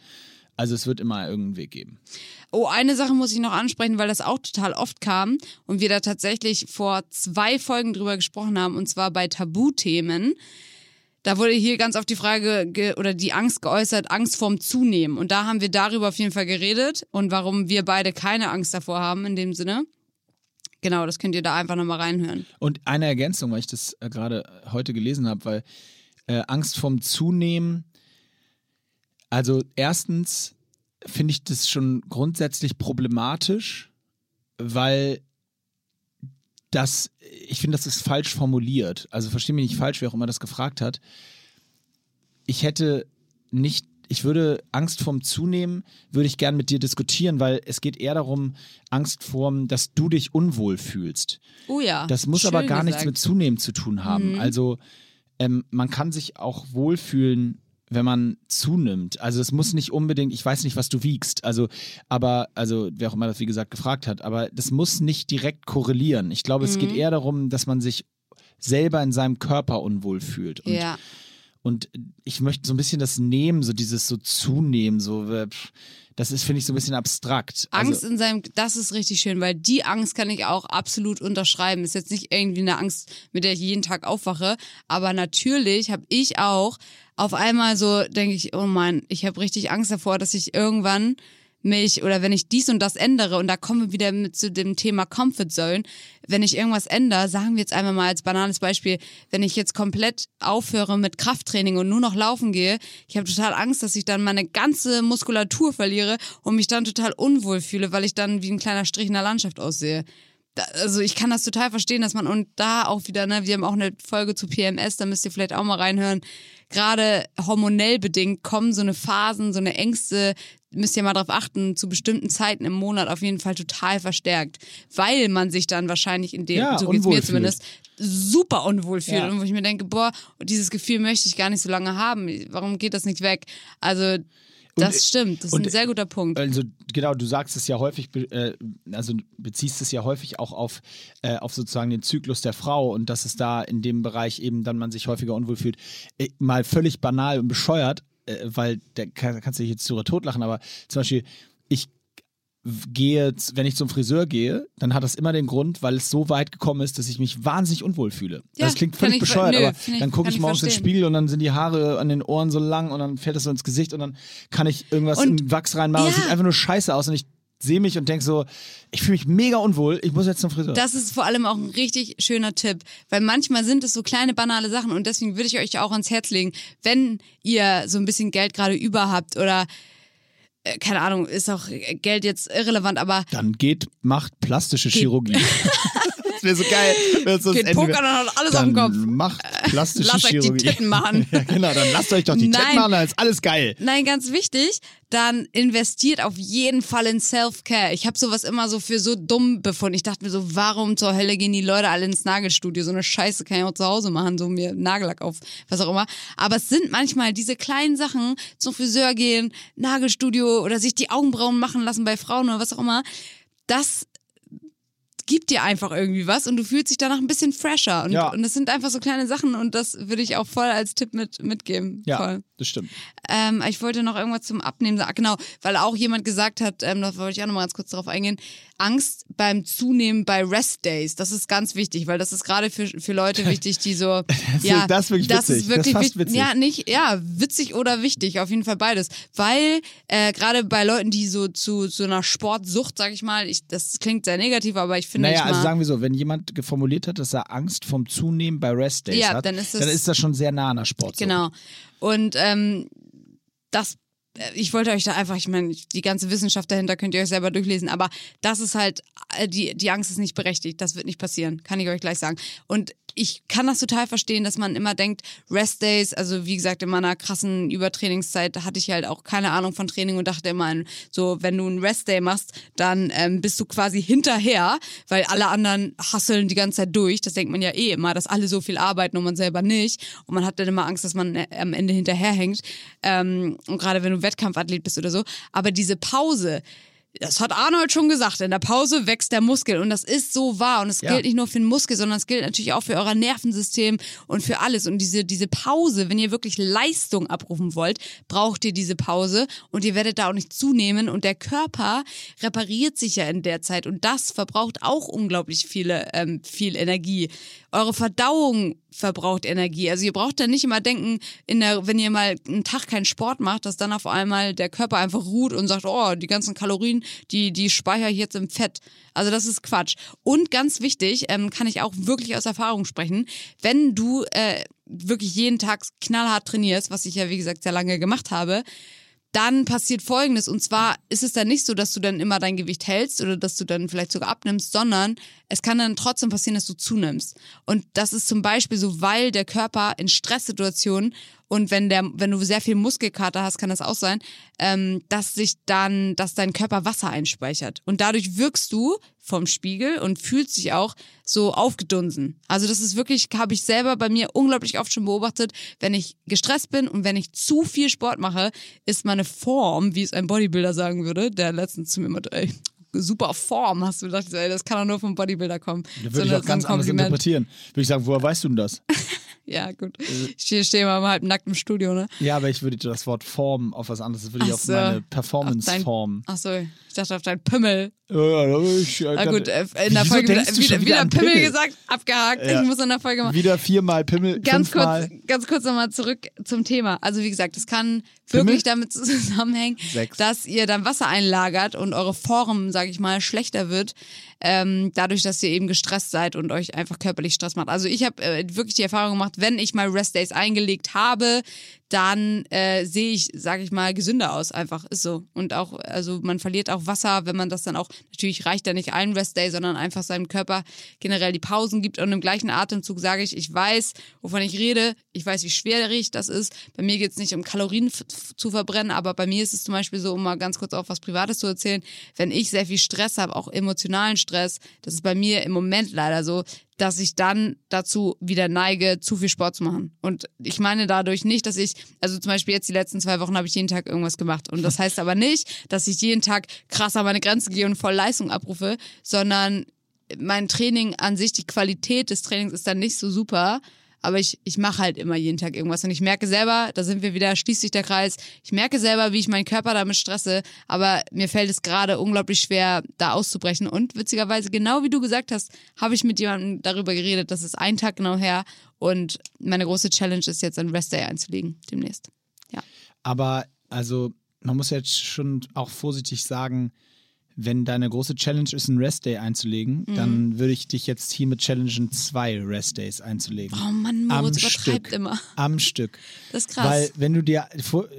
[SPEAKER 2] Also es wird immer irgendeinen Weg geben.
[SPEAKER 3] Oh, eine Sache muss ich noch ansprechen, weil das auch total oft kam und wir da tatsächlich vor zwei Folgen drüber gesprochen haben, und zwar bei Tabuthemen. Da wurde hier ganz oft die Frage ge oder die Angst geäußert, Angst vorm Zunehmen. Und da haben wir darüber auf jeden Fall geredet und warum wir beide keine Angst davor haben in dem Sinne. Genau, das könnt ihr da einfach nochmal reinhören.
[SPEAKER 2] Und eine Ergänzung, weil ich das äh, gerade heute gelesen habe, weil äh, Angst vorm Zunehmen, also erstens finde ich das schon grundsätzlich problematisch, weil das, ich finde, das ist falsch formuliert. Also verstehe mich nicht falsch, wer auch immer das gefragt hat. Ich hätte nicht, ich würde Angst vorm Zunehmen, würde ich gern mit dir diskutieren, weil es geht eher darum, Angst vorm, dass du dich unwohl fühlst.
[SPEAKER 3] Oh ja.
[SPEAKER 2] Das muss aber gar nichts
[SPEAKER 3] gesagt.
[SPEAKER 2] mit Zunehmen zu tun haben. Also ähm, man kann sich auch wohlfühlen, wenn man zunimmt. Also es muss nicht unbedingt, ich weiß nicht, was du wiegst, also, aber, also wer auch immer das wie gesagt gefragt hat, aber das muss nicht direkt korrelieren. Ich glaube, es
[SPEAKER 3] Mhm.
[SPEAKER 2] geht eher darum, dass man sich selber in seinem Körper unwohl fühlt. Und,
[SPEAKER 3] Ja.
[SPEAKER 2] Und ich möchte so ein bisschen das Nehmen, so dieses so zunehmen, so, äh, das ist, finde ich, so ein bisschen abstrakt.
[SPEAKER 3] Angst
[SPEAKER 2] Also,
[SPEAKER 3] in seinem, das ist richtig schön, weil die Angst kann ich auch absolut unterschreiben. Ist jetzt nicht irgendwie eine Angst, mit der ich jeden Tag aufwache, aber natürlich habe ich auch auf einmal so, denke ich, oh Mann, ich habe richtig Angst davor, dass ich irgendwann mich oder wenn ich dies und das ändere und da kommen wir wieder mit zu dem Thema Comfort Zone, wenn ich irgendwas ändere, sagen wir jetzt einmal mal als banales Beispiel, wenn ich jetzt komplett aufhöre mit Krafttraining und nur noch laufen gehe, ich habe total Angst, dass ich dann meine ganze Muskulatur verliere und mich dann total unwohl fühle, weil ich dann wie ein kleiner Strich in der Landschaft aussehe. Da, also ich kann das total verstehen, dass man und da auch wieder, ne, wir haben auch eine Folge zu PMS, da müsst ihr vielleicht auch mal reinhören. Gerade hormonell bedingt kommen so eine Phasen, so eine Ängste, müsst ihr mal drauf achten, zu bestimmten Zeiten im Monat auf jeden Fall total verstärkt, weil man sich dann wahrscheinlich in dem,
[SPEAKER 2] Ja,
[SPEAKER 3] so geht's mir
[SPEAKER 2] fühlt.
[SPEAKER 3] zumindest, super unwohl fühlt
[SPEAKER 2] Ja.
[SPEAKER 3] und wo ich mir denke, boah, dieses Gefühl möchte ich gar nicht so lange haben. Warum geht das nicht weg? Also das stimmt, das ist ein sehr guter Punkt.
[SPEAKER 2] Also genau, du sagst es ja häufig, äh, also beziehst es ja häufig auch auf, äh, auf sozusagen den Zyklus der Frau und dass es da in dem Bereich eben dann man sich häufiger unwohl fühlt. Äh, mal völlig banal und bescheuert, weil da kann, kannst du dich jetzt zu totlachen, aber zum Beispiel, ich gehe, wenn ich zum Friseur gehe, dann hat das immer den Grund, weil es so weit gekommen ist, dass ich mich wahnsinnig unwohl fühle.
[SPEAKER 3] Ja,
[SPEAKER 2] das klingt völlig
[SPEAKER 3] ich
[SPEAKER 2] bescheuert,
[SPEAKER 3] nö,
[SPEAKER 2] aber
[SPEAKER 3] ich-
[SPEAKER 2] dann gucke ich morgens ins. Spiegel und dann sind die Haare an den Ohren so lang und dann fällt das so ins Gesicht und dann kann ich irgendwas
[SPEAKER 3] Und-
[SPEAKER 2] in Wachs reinmachen es
[SPEAKER 3] Ja.
[SPEAKER 2] sieht einfach nur scheiße aus und ich sehe mich und denke so, ich fühle mich mega unwohl, ich muss jetzt zum Friseur.
[SPEAKER 3] Das ist vor allem auch ein richtig schöner Tipp, weil manchmal sind es so kleine banale Sachen und deswegen würde ich euch auch ans Herz legen, wenn ihr so ein bisschen Geld gerade über habt oder keine Ahnung, ist auch Geld jetzt irrelevant, aber
[SPEAKER 2] Dann geht, macht plastische Chirurgie. das wäre so geil. das
[SPEAKER 3] Geht
[SPEAKER 2] Ende
[SPEAKER 3] Poker,
[SPEAKER 2] wär-
[SPEAKER 3] dann hat alles
[SPEAKER 2] dann
[SPEAKER 3] auf dem Kopf.
[SPEAKER 2] Macht plastische
[SPEAKER 3] lasst euch die
[SPEAKER 2] Chirurgie.
[SPEAKER 3] Titten machen.
[SPEAKER 2] ja, genau, dann lasst euch doch die
[SPEAKER 3] Nein.
[SPEAKER 2] Titten machen, dann ist alles geil.
[SPEAKER 3] Nein, ganz wichtig, dann investiert auf jeden Fall in Self-Care. Ich habe sowas immer so für so dumm befunden. Ich dachte mir so, warum zur Hölle gehen die Leute alle ins Nagelstudio? So eine Scheiße kann ich auch zu Hause machen, so mir Nagellack auf, was auch immer. Aber es sind manchmal diese kleinen Sachen, zum Friseur gehen, Nagelstudio oder sich die Augenbrauen machen lassen bei Frauen oder was auch immer. Das gibt dir einfach irgendwie was und du fühlst dich danach ein bisschen fresher. Und,
[SPEAKER 2] Ja.
[SPEAKER 3] und das sind einfach so kleine Sachen und das würde ich auch voll als Tipp mit, mitgeben.
[SPEAKER 2] Ja,
[SPEAKER 3] Voll.
[SPEAKER 2] das stimmt.
[SPEAKER 3] Ähm, ich wollte noch irgendwas zum Abnehmen sagen. Genau, weil auch jemand gesagt hat, ähm, da wollte ich auch noch mal ganz kurz darauf eingehen, Angst beim Zunehmen bei Rest Days. Das ist ganz wichtig, weil das ist gerade für, für Leute wichtig, die so, ja,
[SPEAKER 2] das ist wirklich
[SPEAKER 3] das
[SPEAKER 2] witzig.
[SPEAKER 3] ist wirklich
[SPEAKER 2] Das ist witzig.
[SPEAKER 3] Ja, nicht, ja, witzig oder wichtig, auf jeden Fall beides. Weil äh, gerade bei Leuten, die so zu so einer Sportsucht, sag ich mal, ich, das klingt sehr negativ, aber ich finde,
[SPEAKER 2] Naja,
[SPEAKER 3] ich
[SPEAKER 2] also sagen wir so, wenn jemand geformuliert hat, dass er Angst vom Zunehmen bei Rest Days
[SPEAKER 3] Ja,
[SPEAKER 2] hat,
[SPEAKER 3] dann ist das-
[SPEAKER 2] dann ist das schon sehr nah an der Sport.
[SPEAKER 3] Genau. Und ähm, das, ich wollte euch da einfach, ich meine, die ganze Wissenschaft dahinter könnt ihr euch selber durchlesen, aber das ist halt, äh, die, die Angst ist nicht berechtigt. Das wird nicht passieren, kann ich euch gleich sagen. Und ich kann das total verstehen, dass man immer denkt, Rest Days, also wie gesagt, in meiner krassen Übertrainingszeit hatte ich halt auch keine Ahnung von Training und dachte immer, so, wenn du einen Rest Day machst, dann ähm, bist du quasi hinterher, weil alle anderen hasseln die ganze Zeit durch. Das denkt man ja eh immer, dass alle so viel arbeiten und man selber nicht. Und man hat dann immer Angst, dass man äh, am Ende hinterherhängt. Ähm, und gerade wenn du Wettkampfathlet bist oder so. Aber diese Pause, das hat Arnold schon gesagt, in der Pause wächst der Muskel und das ist so wahr und es
[SPEAKER 2] Ja.
[SPEAKER 3] gilt nicht nur für den Muskel, sondern es gilt natürlich auch für euer Nervensystem und für alles und diese, diese Pause, wenn ihr wirklich Leistung abrufen wollt, braucht ihr diese Pause und ihr werdet da auch nicht zunehmen und der Körper repariert sich ja in der Zeit und das verbraucht auch unglaublich viele, ähm, viel Energie. Eure Verdauung verbraucht Energie. Also ihr braucht da nicht immer denken, in der, wenn ihr mal einen Tag keinen Sport macht, dass dann auf einmal der Körper einfach ruht und sagt, oh, die ganzen Kalorien, die, die speichere ich jetzt im Fett. Also das ist Quatsch. Und ganz wichtig, ähm, kann ich auch wirklich aus Erfahrung sprechen, wenn du äh, wirklich jeden Tag knallhart trainierst, was ich ja wie gesagt sehr lange gemacht habe, dann passiert Folgendes. Und zwar ist es dann nicht so, dass du dann immer dein Gewicht hältst oder dass du dann vielleicht sogar abnimmst, sondern es kann dann trotzdem passieren, dass du zunimmst. Und das ist zum Beispiel so, weil der Körper in Stresssituationen und wenn der, wenn du sehr viel Muskelkater hast, kann das auch sein, ähm, dass sich dann, dass dein Körper Wasser einspeichert. Und dadurch wirkst du vom Spiegel und fühlst dich auch so aufgedunsen. Also das ist wirklich, habe ich selber bei mir unglaublich oft schon beobachtet, wenn ich gestresst bin und wenn ich zu viel Sport mache, ist meine Form, wie es ein Bodybuilder sagen würde, der letztens zu mir meinte, ey, super Form, hast du gedacht, ey, das kann doch nur vom Bodybuilder kommen.
[SPEAKER 2] Da
[SPEAKER 3] So
[SPEAKER 2] würde ich
[SPEAKER 3] eine-
[SPEAKER 2] auch
[SPEAKER 3] so
[SPEAKER 2] ganz anders interpretieren. Würde ich sagen, woher weißt du denn das?
[SPEAKER 3] Ja, gut.
[SPEAKER 2] Also
[SPEAKER 3] Ich stehe steh mal halb nackt im Studio, ne?
[SPEAKER 2] Ja, aber ich würde das Wort Form auf was anderes, das würde ich
[SPEAKER 3] Ach
[SPEAKER 2] auf
[SPEAKER 3] so.
[SPEAKER 2] meine Performance-Form.
[SPEAKER 3] Ach so, ich dachte auf deinen Pimmel.
[SPEAKER 2] Ja, ja, ich,
[SPEAKER 3] Na gut, äh, in der Folge wieder, wieder, wieder, Pimmel,
[SPEAKER 2] Pimmel?
[SPEAKER 3] gesagt, abgehakt.
[SPEAKER 2] Ja.
[SPEAKER 3] Ich muss in der Folge mal.
[SPEAKER 2] Wieder viermal Pimmel,
[SPEAKER 3] Ganz
[SPEAKER 2] fünfmal.
[SPEAKER 3] kurz, ganz kurz nochmal zurück zum Thema. Also wie gesagt, es kann
[SPEAKER 2] Pimmel?
[SPEAKER 3] wirklich damit zusammenhängen,
[SPEAKER 2] Sechs.
[SPEAKER 3] dass ihr dann Wasser einlagert und eure Form, sage ich mal, schlechter wird, ähm, dadurch, dass ihr eben gestresst seid und euch einfach körperlich Stress macht. Also ich habe äh, wirklich die Erfahrung gemacht, wenn ich mal Rest Days eingelegt habe, dann äh, sehe ich, sage ich mal, gesünder aus. Einfach ist so. Und auch, also man verliert auch Wasser, wenn man das dann auch, natürlich reicht da nicht ein Rest Day, sondern einfach seinem Körper generell die Pausen gibt. Und im gleichen Atemzug sage ich, ich weiß, wovon ich rede, ich weiß, wie schwierig das ist. Bei mir geht es nicht um Kalorien zu verbrennen, aber bei mir ist es zum Beispiel so, um mal ganz kurz auch was Privates zu erzählen, wenn ich sehr viel Stress habe, auch emotionalen Stress, das ist bei mir im Moment leider so, dass ich dann dazu wieder neige, zu viel Sport zu machen. Und ich meine dadurch nicht, dass ich, also zum Beispiel jetzt die letzten zwei Wochen habe ich jeden Tag irgendwas gemacht. Und das heißt aber nicht, dass ich jeden Tag krass an meine Grenzen gehe und voll Leistung abrufe, sondern mein Training an sich, die Qualität des Trainings ist dann nicht so super. Aber ich, ich mache halt immer jeden Tag irgendwas. Und ich merke selber, da sind wir wieder, schließt sich der Kreis, ich merke selber, wie ich meinen Körper damit stresse, aber mir fällt es gerade unglaublich schwer, da auszubrechen. Und witzigerweise, genau wie du gesagt hast, habe ich mit jemandem darüber geredet, das ist ein Tag genau her. Und meine große Challenge ist jetzt, einen Rest Day einzulegen, demnächst. Ja.
[SPEAKER 2] Aber also, man muss jetzt schon auch vorsichtig sagen, wenn deine große Challenge ist, einen Rest-Day einzulegen,
[SPEAKER 3] Mhm.
[SPEAKER 2] dann würde ich dich jetzt hiermit challengen, zwei Rest-Days einzulegen.
[SPEAKER 3] Oh Mann, Moritz
[SPEAKER 2] Am
[SPEAKER 3] übertreibt
[SPEAKER 2] Stück.
[SPEAKER 3] immer.
[SPEAKER 2] Am Stück.
[SPEAKER 3] Das ist krass.
[SPEAKER 2] Weil wenn du dir,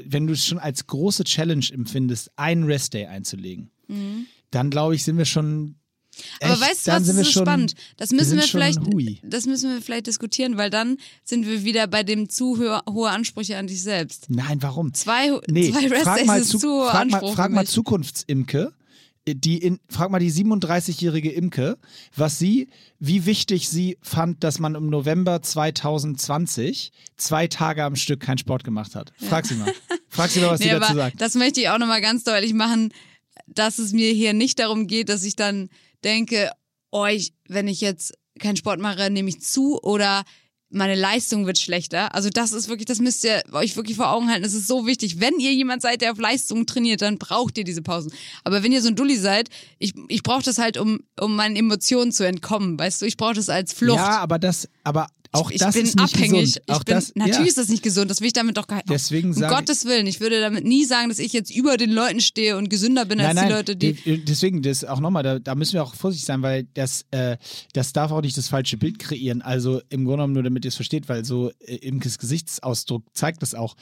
[SPEAKER 2] wenn du es schon als große Challenge empfindest, einen Rest-Day einzulegen, dann glaube ich, sind wir schon.
[SPEAKER 3] Mhm. Aber
[SPEAKER 2] echt,
[SPEAKER 3] weißt du was, das
[SPEAKER 2] wir
[SPEAKER 3] ist
[SPEAKER 2] schon,
[SPEAKER 3] spannend. Das müssen wir
[SPEAKER 2] schon
[SPEAKER 3] vielleicht,
[SPEAKER 2] Hui.
[SPEAKER 3] das müssen wir vielleicht diskutieren, weil dann sind wir wieder bei dem zu hö- hohe Ansprüche an dich selbst.
[SPEAKER 2] Nein, warum?
[SPEAKER 3] Zwei,
[SPEAKER 2] Nee,
[SPEAKER 3] zwei
[SPEAKER 2] frag
[SPEAKER 3] Rest
[SPEAKER 2] mal,
[SPEAKER 3] ist
[SPEAKER 2] zu, frag mal, frag mal. Zukunftsimke, die in, frag mal die 37-jährige Imke, was sie, wie wichtig sie fand, dass man im November 2020 zwei Tage am Stück keinen Sport gemacht hat. Frag sie mal. Frag sie mal, was
[SPEAKER 3] Nee,
[SPEAKER 2] sie dazu sagt.
[SPEAKER 3] das möchte ich auch nochmal ganz deutlich machen, dass es mir hier nicht darum geht, dass ich dann denke, oh, ich, wenn ich jetzt keinen Sport mache, nehme ich zu oder meine Leistung wird schlechter. Also das ist wirklich, das müsst ihr euch wirklich vor Augen halten. Das ist so wichtig. Wenn ihr jemand seid, der auf Leistung trainiert, dann braucht ihr diese Pausen. Aber wenn ihr so ein Dulli seid, ich, ich brauche das halt, um, um meinen Emotionen zu entkommen. Weißt du, ich brauche das als Flucht.
[SPEAKER 2] Ja, aber das, aber auch
[SPEAKER 3] ich
[SPEAKER 2] das
[SPEAKER 3] bin
[SPEAKER 2] ist nicht
[SPEAKER 3] abhängig.
[SPEAKER 2] gesund. Auch
[SPEAKER 3] ich bin,
[SPEAKER 2] das,
[SPEAKER 3] natürlich
[SPEAKER 2] ja.
[SPEAKER 3] ist das nicht gesund. Das will ich damit doch gar nicht.
[SPEAKER 2] Deswegen
[SPEAKER 3] um
[SPEAKER 2] ich-
[SPEAKER 3] Gottes Willen, ich würde damit nie sagen, dass ich jetzt über den Leuten stehe und gesünder bin als
[SPEAKER 2] Nein, nein,
[SPEAKER 3] die Leute, die.
[SPEAKER 2] de- deswegen, das auch nochmal, da, da müssen wir auch vorsichtig sein, weil das, äh, das darf auch nicht das falsche Bild kreieren. Also im Grunde genommen nur, damit ihr es versteht, weil so äh, Imkes Gesichtsausdruck zeigt das auch.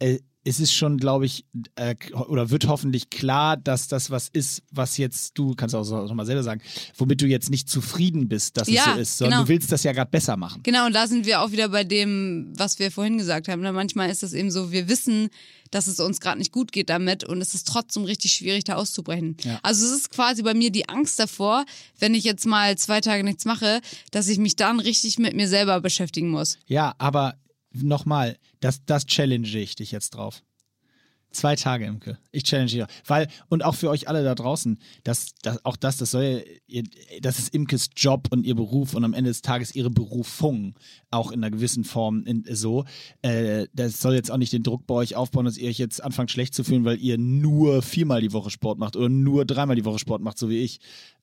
[SPEAKER 2] Äh, es ist schon, glaube ich, äh, oder wird hoffentlich klar, dass das was ist, was jetzt, du kannst auch so, nochmal selber sagen, womit du jetzt nicht zufrieden bist, dass
[SPEAKER 3] Ja,
[SPEAKER 2] es so ist, sondern
[SPEAKER 3] genau.
[SPEAKER 2] du willst das ja gerade besser machen.
[SPEAKER 3] Genau, und da sind wir auch wieder bei dem, was wir vorhin gesagt haben. Ne? Manchmal ist es eben so, wir wissen, dass es uns gerade nicht gut geht damit und es ist trotzdem richtig schwierig, da auszubrechen.
[SPEAKER 2] Ja.
[SPEAKER 3] Also es ist quasi bei mir die Angst davor, wenn ich jetzt mal zwei Tage nichts mache, dass ich mich dann richtig mit mir selber beschäftigen muss.
[SPEAKER 2] Ja, aber nochmal, das, das challenge ich dich jetzt drauf. Zwei Tage, Imke. Ich challenge dich. Weil, und auch für euch alle da draußen, das, das, auch das, das soll ihr, das ist Imkes Job und ihr Beruf und am Ende des Tages ihre Berufung, auch in einer gewissen Form in, so. Äh, das soll jetzt auch nicht den Druck bei euch aufbauen, dass ihr euch jetzt anfangt schlecht zu fühlen, weil ihr nur viermal die Woche Sport macht oder nur dreimal die Woche Sport macht, so wie ich.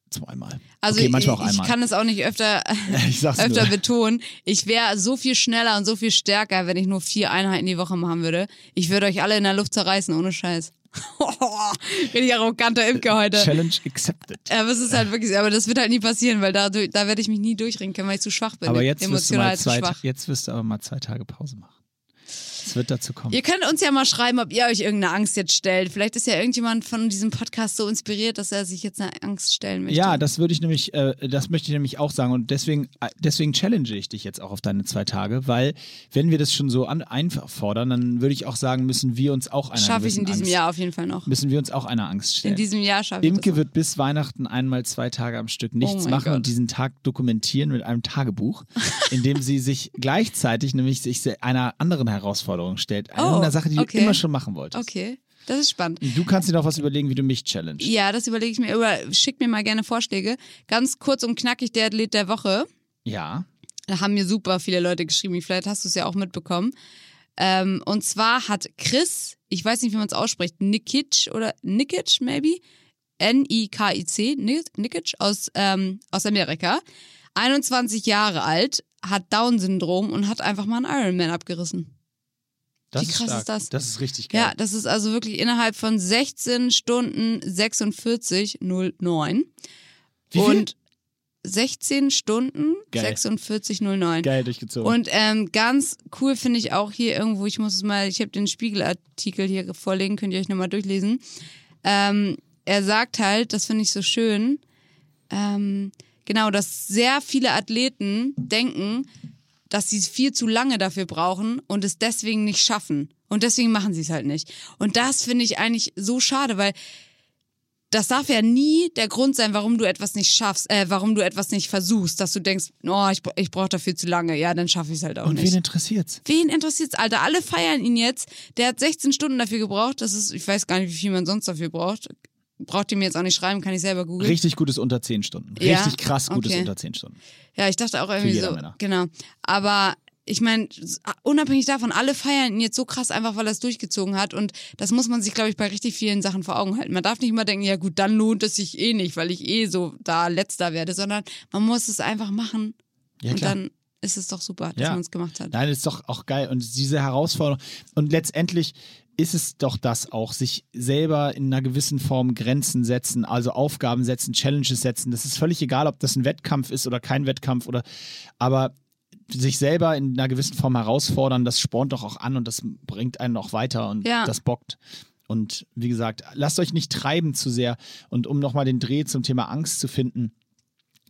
[SPEAKER 2] Zweimal.
[SPEAKER 3] Also
[SPEAKER 2] okay, manchmal
[SPEAKER 3] ich,
[SPEAKER 2] auch einmal.
[SPEAKER 3] ich kann es auch nicht öfter,
[SPEAKER 2] Ich
[SPEAKER 3] öfter
[SPEAKER 2] nur.
[SPEAKER 3] betonen. Ich wäre so viel schneller und so viel stärker, wenn ich nur vier Einheiten die Woche machen würde. Ich würde euch alle in der Luft zerreißen, ohne Scheiß. Richtig arroganter Imke heute.
[SPEAKER 2] Challenge accepted.
[SPEAKER 3] Aber es ist halt wirklich, aber das wird halt nie passieren, weil da, da werde ich mich nie durchringen können, weil ich zu schwach bin.
[SPEAKER 2] Aber jetzt wirst, du mal zwei, jetzt wirst du aber mal zwei Tage Pause machen. Es wird dazu kommen.
[SPEAKER 3] Ihr könnt uns ja mal schreiben, ob ihr euch irgendeine Angst jetzt stellt. Vielleicht ist ja irgendjemand von diesem Podcast so inspiriert, dass er sich jetzt eine Angst stellen möchte.
[SPEAKER 2] Ja, das würde ich nämlich, äh, das möchte ich nämlich auch sagen und deswegen, äh, deswegen challenge ich dich jetzt auch auf deine zwei Tage, weil wenn wir das schon so an, einfordern, dann würde ich auch sagen, müssen wir uns auch einer
[SPEAKER 3] Schaffe ich in diesem
[SPEAKER 2] Angst,
[SPEAKER 3] Jahr auf jeden Fall noch.
[SPEAKER 2] müssen wir uns auch einer Angst stellen.
[SPEAKER 3] In diesem Jahr schaffe ich das.
[SPEAKER 2] Imke
[SPEAKER 3] noch.
[SPEAKER 2] wird bis Weihnachten einmal zwei Tage am Stück nichts
[SPEAKER 3] Oh
[SPEAKER 2] machen
[SPEAKER 3] Gott.
[SPEAKER 2] und diesen Tag dokumentieren mit einem Tagebuch, in dem sie sich gleichzeitig nämlich sich einer anderen Herausforderung stellt,
[SPEAKER 3] Oh,
[SPEAKER 2] einer Sache, die
[SPEAKER 3] okay.
[SPEAKER 2] du immer schon machen wolltest.
[SPEAKER 3] Okay, das ist spannend.
[SPEAKER 2] Du kannst dir noch was überlegen, wie du mich challenge.
[SPEAKER 3] Ja, das überlege ich mir. Über, schick mir mal gerne Vorschläge. Ganz kurz und knackig der Athlet der Woche.
[SPEAKER 2] Ja.
[SPEAKER 3] Da haben mir super viele Leute geschrieben. Vielleicht hast du es ja auch mitbekommen. Ähm, und zwar hat Chris, ich weiß nicht, wie man es ausspricht, Nikic oder Nikic maybe, N-I-K-I-C, Ni- Nikic aus, ähm, aus Amerika, 21 Jahre alt, hat Down-Syndrom und hat einfach mal einen Ironman abgerissen.
[SPEAKER 2] Das
[SPEAKER 3] Wie krass
[SPEAKER 2] stark.
[SPEAKER 3] ist das?
[SPEAKER 2] Das ist richtig geil.
[SPEAKER 3] Ja, das ist also wirklich innerhalb von 16 Stunden 46,09.
[SPEAKER 2] Wie viel?
[SPEAKER 3] Und 16 Stunden
[SPEAKER 2] Geil.
[SPEAKER 3] 46,09.
[SPEAKER 2] Geil durchgezogen.
[SPEAKER 3] Und ähm, ganz cool finde ich auch hier irgendwo, ich muss es mal, ich habe den Spiegelartikel hier vorlegen, könnt ihr euch nochmal durchlesen. Ähm, er sagt halt, das finde ich so schön, ähm, genau, dass sehr viele Athleten denken, dass sie viel zu lange dafür brauchen und es deswegen nicht schaffen. Und deswegen machen sie es halt nicht. Und das finde ich eigentlich so schade, weil das darf ja nie der Grund sein, warum du etwas nicht schaffst, äh, warum du etwas nicht versuchst, dass du denkst, oh, ich, ich brauche dafür zu lange, ja, dann schaffe ich es halt auch
[SPEAKER 2] Und
[SPEAKER 3] nicht.
[SPEAKER 2] wen interessiert's?
[SPEAKER 3] Wen interessiert's, Alter? Alle feiern ihn jetzt. Der hat 16 Stunden dafür gebraucht. Das ist, ich weiß gar nicht, wie viel man sonst dafür braucht. Braucht ihr mir jetzt auch nicht schreiben, kann ich selber googeln.
[SPEAKER 2] Richtig gutes unter 10 Stunden.
[SPEAKER 3] Ja?
[SPEAKER 2] Richtig krass gutes
[SPEAKER 3] Okay.
[SPEAKER 2] unter 10 Stunden.
[SPEAKER 3] Ja, ich dachte auch irgendwie so.
[SPEAKER 2] Männer.
[SPEAKER 3] Genau. Aber ich meine, unabhängig davon, alle feiern ihn jetzt so krass einfach, weil er es durchgezogen hat. Und das muss man sich, glaube ich, bei richtig vielen Sachen vor Augen halten. Man darf nicht immer denken, ja gut, dann lohnt es sich eh nicht, weil ich eh so da letzter werde, sondern man muss es einfach machen.
[SPEAKER 2] Ja,
[SPEAKER 3] und
[SPEAKER 2] klar.
[SPEAKER 3] dann ist es doch super, dass
[SPEAKER 2] Ja.
[SPEAKER 3] man es gemacht hat.
[SPEAKER 2] Nein, das ist doch auch geil. Und diese Herausforderung. Und letztendlich ist es doch das auch, sich selber in einer gewissen Form Grenzen setzen, also Aufgaben setzen, Challenges setzen. Das ist völlig egal, ob das ein Wettkampf ist oder kein Wettkampf oder, aber sich selber in einer gewissen Form herausfordern, das spornt doch auch an und das bringt einen auch weiter und
[SPEAKER 3] Ja.
[SPEAKER 2] das bockt. Und wie gesagt, lasst euch nicht treiben zu sehr. Und um nochmal den Dreh zum Thema Angst zu finden,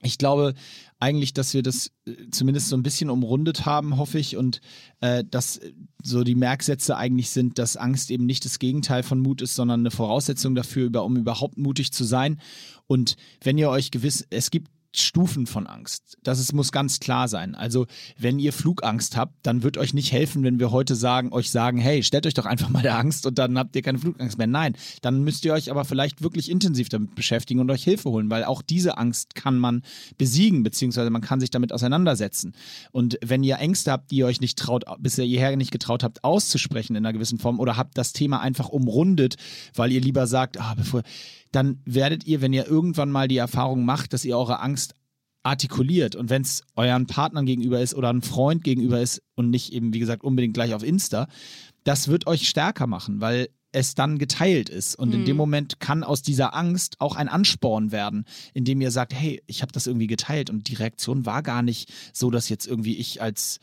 [SPEAKER 2] ich glaube eigentlich, dass wir das äh, zumindest so ein bisschen umrundet haben, hoffe ich, und äh, dass äh, so die Merksätze eigentlich sind, dass Angst eben nicht das Gegenteil von Mut ist, sondern eine Voraussetzung dafür, über, um überhaupt mutig zu sein. Und wenn ihr euch gewiss, es gibt Stufen von Angst. Das ist, muss ganz klar sein. Also, wenn ihr Flugangst habt, dann wird euch nicht helfen, wenn wir heute sagen, euch sagen, hey, stellt euch doch einfach mal der Angst und dann habt ihr keine Flugangst mehr. Nein, dann müsst ihr euch aber vielleicht wirklich intensiv damit beschäftigen und euch Hilfe holen, weil auch diese Angst kann man besiegen, beziehungsweise man kann sich damit auseinandersetzen. Und wenn ihr Ängste habt, die ihr euch nicht traut, bisher hierher nicht getraut habt, auszusprechen in einer gewissen Form oder habt das Thema einfach umrundet, weil ihr lieber sagt, ah, bevor, dann werdet ihr, wenn ihr irgendwann mal die Erfahrung macht, dass ihr eure Angst artikuliert. Und wenn es euren Partnern gegenüber ist oder einem Freund gegenüber ist und nicht eben, wie gesagt, unbedingt gleich auf Insta, das wird euch stärker machen, weil es dann geteilt ist. Und in dem Moment kann aus dieser Angst auch ein Ansporn werden, indem ihr sagt, hey, ich habe das irgendwie geteilt. Und die Reaktion war gar nicht so, dass jetzt irgendwie ich als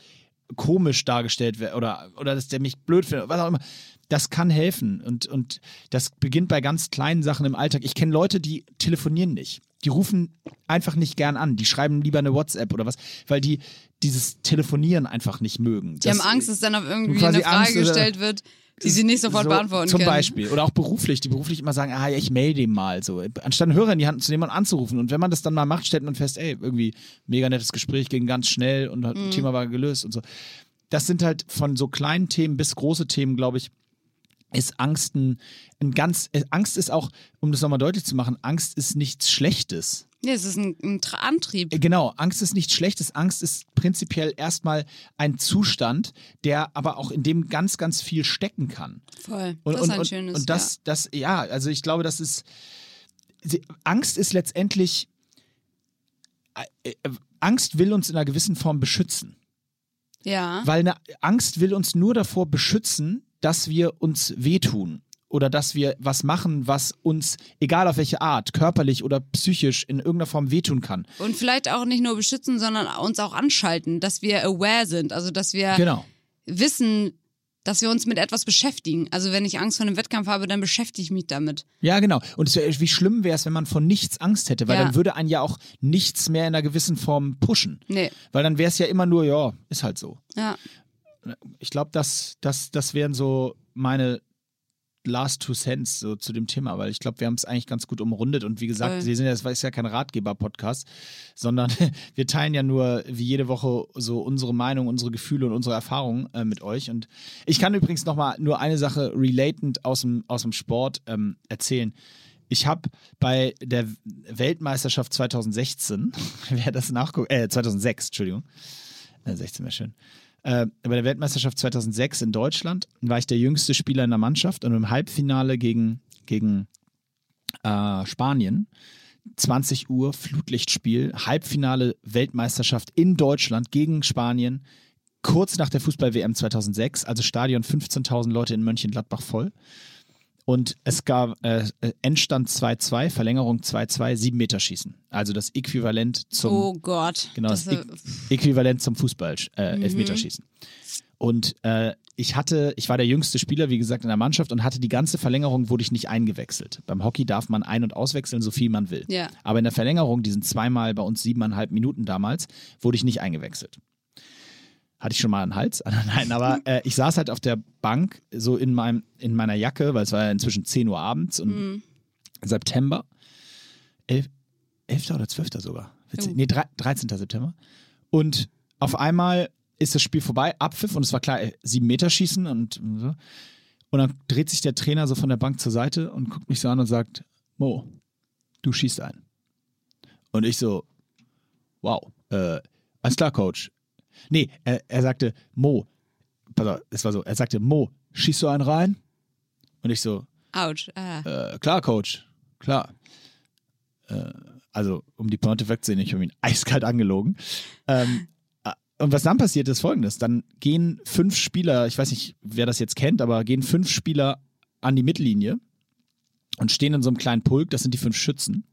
[SPEAKER 2] komisch dargestellt werde oder, oder dass der mich blöd findet, was auch immer. Das kann helfen und, und das beginnt bei ganz kleinen Sachen im Alltag. Ich kenne Leute, die telefonieren nicht. Die rufen einfach nicht gern an. Die schreiben lieber eine WhatsApp oder was, weil die dieses Telefonieren einfach nicht mögen.
[SPEAKER 3] Die haben Angst, dass dann auf irgendwie eine Frage
[SPEAKER 2] Angst, oder-
[SPEAKER 3] gestellt wird, die sie nicht sofort
[SPEAKER 2] so,
[SPEAKER 3] beantworten
[SPEAKER 2] Zum
[SPEAKER 3] können.
[SPEAKER 2] Beispiel. Oder auch beruflich, die beruflich immer sagen, ah ja, ich melde ihm mal so. Anstatt einen Hörer in die Hand zu nehmen und anzurufen. Und wenn man das dann mal macht, stellt man fest, ey, irgendwie mega nettes Gespräch, ging ganz schnell und
[SPEAKER 3] Mhm.
[SPEAKER 2] Thema war gelöst und so. Das sind halt von so kleinen Themen bis große Themen, glaube ich, ist Angst ein, ein ganz, äh, Angst ist auch, um das nochmal deutlich zu machen, Angst ist nichts Schlechtes.
[SPEAKER 3] Ja, es ist ein, ein Antrieb.
[SPEAKER 2] Äh, Genau, Angst ist nichts Schlechtes. Angst ist prinzipiell erstmal ein Zustand, der aber auch in dem ganz, ganz viel stecken kann.
[SPEAKER 3] Voll.
[SPEAKER 2] Und,
[SPEAKER 3] das
[SPEAKER 2] und,
[SPEAKER 3] ist ein
[SPEAKER 2] und,
[SPEAKER 3] schönes.
[SPEAKER 2] und das, das, ja, also ich glaube, das ist. Angst ist letztendlich. Äh, äh, Angst will uns in einer gewissen Form beschützen.
[SPEAKER 3] ja. ja.
[SPEAKER 2] Weil eine Angst will uns nur davor beschützen, dass wir uns wehtun. Oder dass wir was machen, was uns, egal auf welche Art, körperlich oder psychisch, in irgendeiner Form wehtun kann.
[SPEAKER 3] Und vielleicht auch nicht nur beschützen, sondern uns auch anschalten, dass wir aware sind. Also, dass wir
[SPEAKER 2] Genau.
[SPEAKER 3] wissen, dass wir uns mit etwas beschäftigen. Also, wenn ich Angst vor einem Wettkampf habe, dann beschäftige ich mich damit.
[SPEAKER 2] Ja, genau. Und wär, wie schlimm wäre es, wenn man vor nichts Angst hätte, weil
[SPEAKER 3] Ja.
[SPEAKER 2] dann würde einen ja auch nichts mehr in einer gewissen Form pushen.
[SPEAKER 3] Nee.
[SPEAKER 2] Weil dann wäre es ja immer nur, ja, ist halt so.
[SPEAKER 3] Ja.
[SPEAKER 2] Ich glaube, das, das, das wären so meine Last Two Cents so zu dem Thema, weil ich glaube, wir haben es eigentlich ganz gut umrundet und wie gesagt,
[SPEAKER 3] Voll.
[SPEAKER 2] wir sind ja, das ist ja kein Ratgeber-Podcast, sondern wir teilen ja nur wie jede Woche so unsere Meinung, unsere Gefühle und unsere Erfahrungen äh, mit euch. Und ich kann übrigens nochmal nur eine Sache relatend aus dem, aus dem Sport ähm, erzählen. Ich habe bei der Weltmeisterschaft 2016, wer das nachguckt, äh, 2006, Entschuldigung, äh, 16 wäre schön. Äh, bei der Weltmeisterschaft 2006 in Deutschland war ich der jüngste Spieler in der Mannschaft und im Halbfinale gegen, gegen äh, Spanien, 20 Uhr, Flutlichtspiel, Halbfinale Weltmeisterschaft in Deutschland gegen Spanien, kurz nach der Fußball-WM 2006, also Stadion 15.000 Leute in Mönchengladbach voll. Und es gab äh, äh, Endstand 2-2, Verlängerung 2-2, 7 Meter Schießen. Also das Äquivalent zum
[SPEAKER 3] oh Gott.
[SPEAKER 2] Genau, das,
[SPEAKER 3] das,
[SPEAKER 2] Äqu Äquivalent zum Fußball, äh, Elfmeterschießen. Und äh, ich hatte, ich war der jüngste Spieler, wie gesagt, in der Mannschaft und hatte die ganze Verlängerung, wurde ich nicht eingewechselt. Beim Hockey darf man ein- und auswechseln, so viel man will.
[SPEAKER 3] Ja.
[SPEAKER 2] Aber in der Verlängerung, die sind zweimal bei uns siebeneinhalb Minuten damals, wurde ich nicht eingewechselt. Hatte ich schon mal einen Hals? Nein, aber äh, ich saß halt auf der Bank, so in, meinem, in meiner Jacke, weil es war ja inzwischen 10 Uhr abends und September. 11, 11. oder 12. sogar. Witzig.
[SPEAKER 3] Oh.
[SPEAKER 2] Nee, drei- 13. September. Und auf einmal ist das Spiel vorbei, Abpfiff und es war klar, äh, sieben Meter schießen und so. Und dann dreht sich der Trainer so von der Bank zur Seite und guckt mich so an und sagt, Mo, du schießt ein. Und ich so, wow, äh, alles klar, Coach. Nee, er, er sagte, Mo, pass auf, es war so, er sagte, Mo, schießt du einen rein? Und ich so,
[SPEAKER 3] Autsch. Ah.
[SPEAKER 2] äh, klar, Coach, klar. Äh, also, um die Pointe wegzusehen, ich habe ihn eiskalt angelogen. Ähm, äh, Und was dann passiert, ist folgendes. Dann gehen fünf Spieler, ich weiß nicht, wer das jetzt kennt, aber gehen fünf Spieler an die Mittellinie und stehen in so einem kleinen Pulk, das sind die fünf Schützen.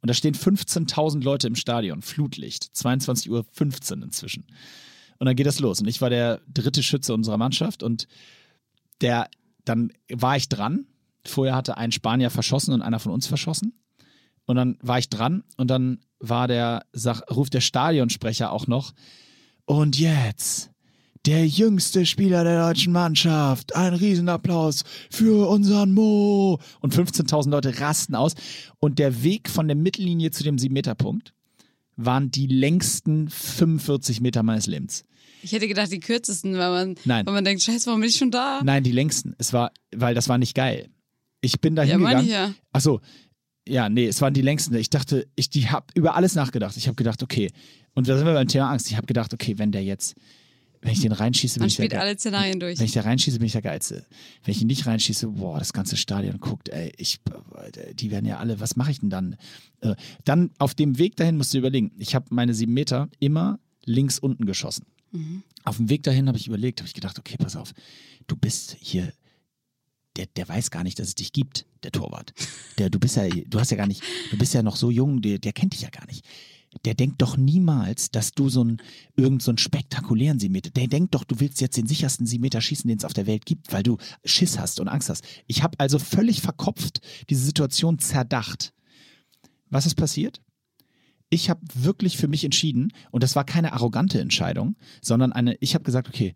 [SPEAKER 2] Und da stehen 15.000 Leute im Stadion, Flutlicht, 22.15 Uhr inzwischen. Und dann geht das los. Und ich war der dritte Schütze unserer Mannschaft und der, dann war ich dran. Vorher hatte ein Spanier verschossen und einer von uns verschossen. Und dann war ich dran und dann war der, sag, ruft der Stadionsprecher auch noch. Und jetzt der jüngste Spieler der deutschen Mannschaft. Ein Riesenapplaus für unseren Mo. Und 15.000 Leute rasten aus. Und der Weg von der Mittellinie zu dem 7-Meter-Punkt waren die längsten 45 Meter meines Lebens.
[SPEAKER 3] Ich hätte gedacht, die kürzesten, weil man,
[SPEAKER 2] Nein.
[SPEAKER 3] weil man denkt, scheiße, warum bin ich schon da?
[SPEAKER 2] Nein, die längsten. Es war, weil das war nicht geil. Ich bin da
[SPEAKER 3] Ja,
[SPEAKER 2] hingegangen.
[SPEAKER 3] ich ja.
[SPEAKER 2] Achso, ja, nee, es waren die längsten. Ich dachte, ich die hab über alles nachgedacht. Ich habe gedacht, okay, und da sind wir beim Thema Angst. Ich habe gedacht, okay, wenn der jetzt, wenn ich den reinschieße, bin
[SPEAKER 3] Man
[SPEAKER 2] ich der
[SPEAKER 3] spielt
[SPEAKER 2] Ge-
[SPEAKER 3] alle Szenarien durch.
[SPEAKER 2] Wenn ich da reinschieße, bin ich der Geilste. Wenn ich ihn nicht reinschieße, boah, das ganze Stadion guckt, ey, ich, die werden ja alle, was mache ich denn dann? Äh, Dann auf dem Weg dahin musst du überlegen, ich habe meine sieben Meter immer links unten geschossen. Auf dem Weg dahin habe ich überlegt, habe ich gedacht, okay, pass auf, du bist hier, der, der weiß gar nicht, dass es dich gibt, der Torwart. Der, du bist ja, du hast ja gar nicht, du bist ja noch so jung, der, der kennt dich ja gar nicht. Der denkt doch niemals, dass du so einen, irgend so einen spektakulären Siebenmeter, der denkt doch, du willst jetzt den sichersten Siebenmeter schießen, den es auf der Welt gibt, weil du Schiss hast und Angst hast. Ich habe also völlig verkopft diese Situation zerdacht. Was ist passiert? Ich habe wirklich für mich entschieden, und das war keine arrogante Entscheidung, sondern eine, ich habe gesagt, okay,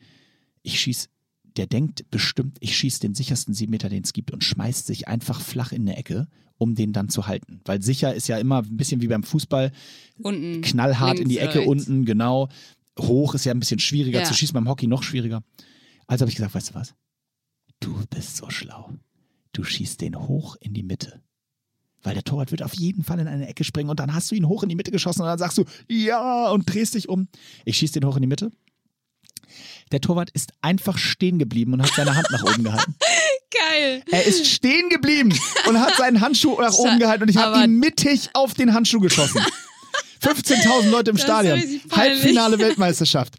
[SPEAKER 2] ich schieß, der denkt bestimmt, ich schieß den sichersten Siebenmeter, den es gibt und schmeißt sich einfach flach in eine Ecke, um den dann zu halten. Weil sicher ist ja immer ein bisschen wie beim Fußball,
[SPEAKER 3] Unten.
[SPEAKER 2] knallhart in die Ecke
[SPEAKER 3] rechts.
[SPEAKER 2] unten, genau. Hoch ist ja ein bisschen schwieriger
[SPEAKER 3] Ja.
[SPEAKER 2] zu schießen, beim Hockey noch schwieriger. Also habe ich gesagt, weißt du was? Du bist so schlau. Du schießt den hoch in die Mitte. Weil der Torwart wird auf jeden Fall in eine Ecke springen und dann hast du ihn hoch in die Mitte geschossen und dann sagst du, ja, und drehst dich um. Ich schieß den hoch in die Mitte. Der Torwart ist einfach stehen geblieben und hat seine Hand nach oben gehalten.
[SPEAKER 3] Geil.
[SPEAKER 2] Er ist stehen geblieben und hat seinen Handschuh nach oben gehalten und ich habe ihn mittig auf den Handschuh geschossen. 15.000 Leute im
[SPEAKER 3] Das
[SPEAKER 2] Stadion. Halbfinale Weltmeisterschaft.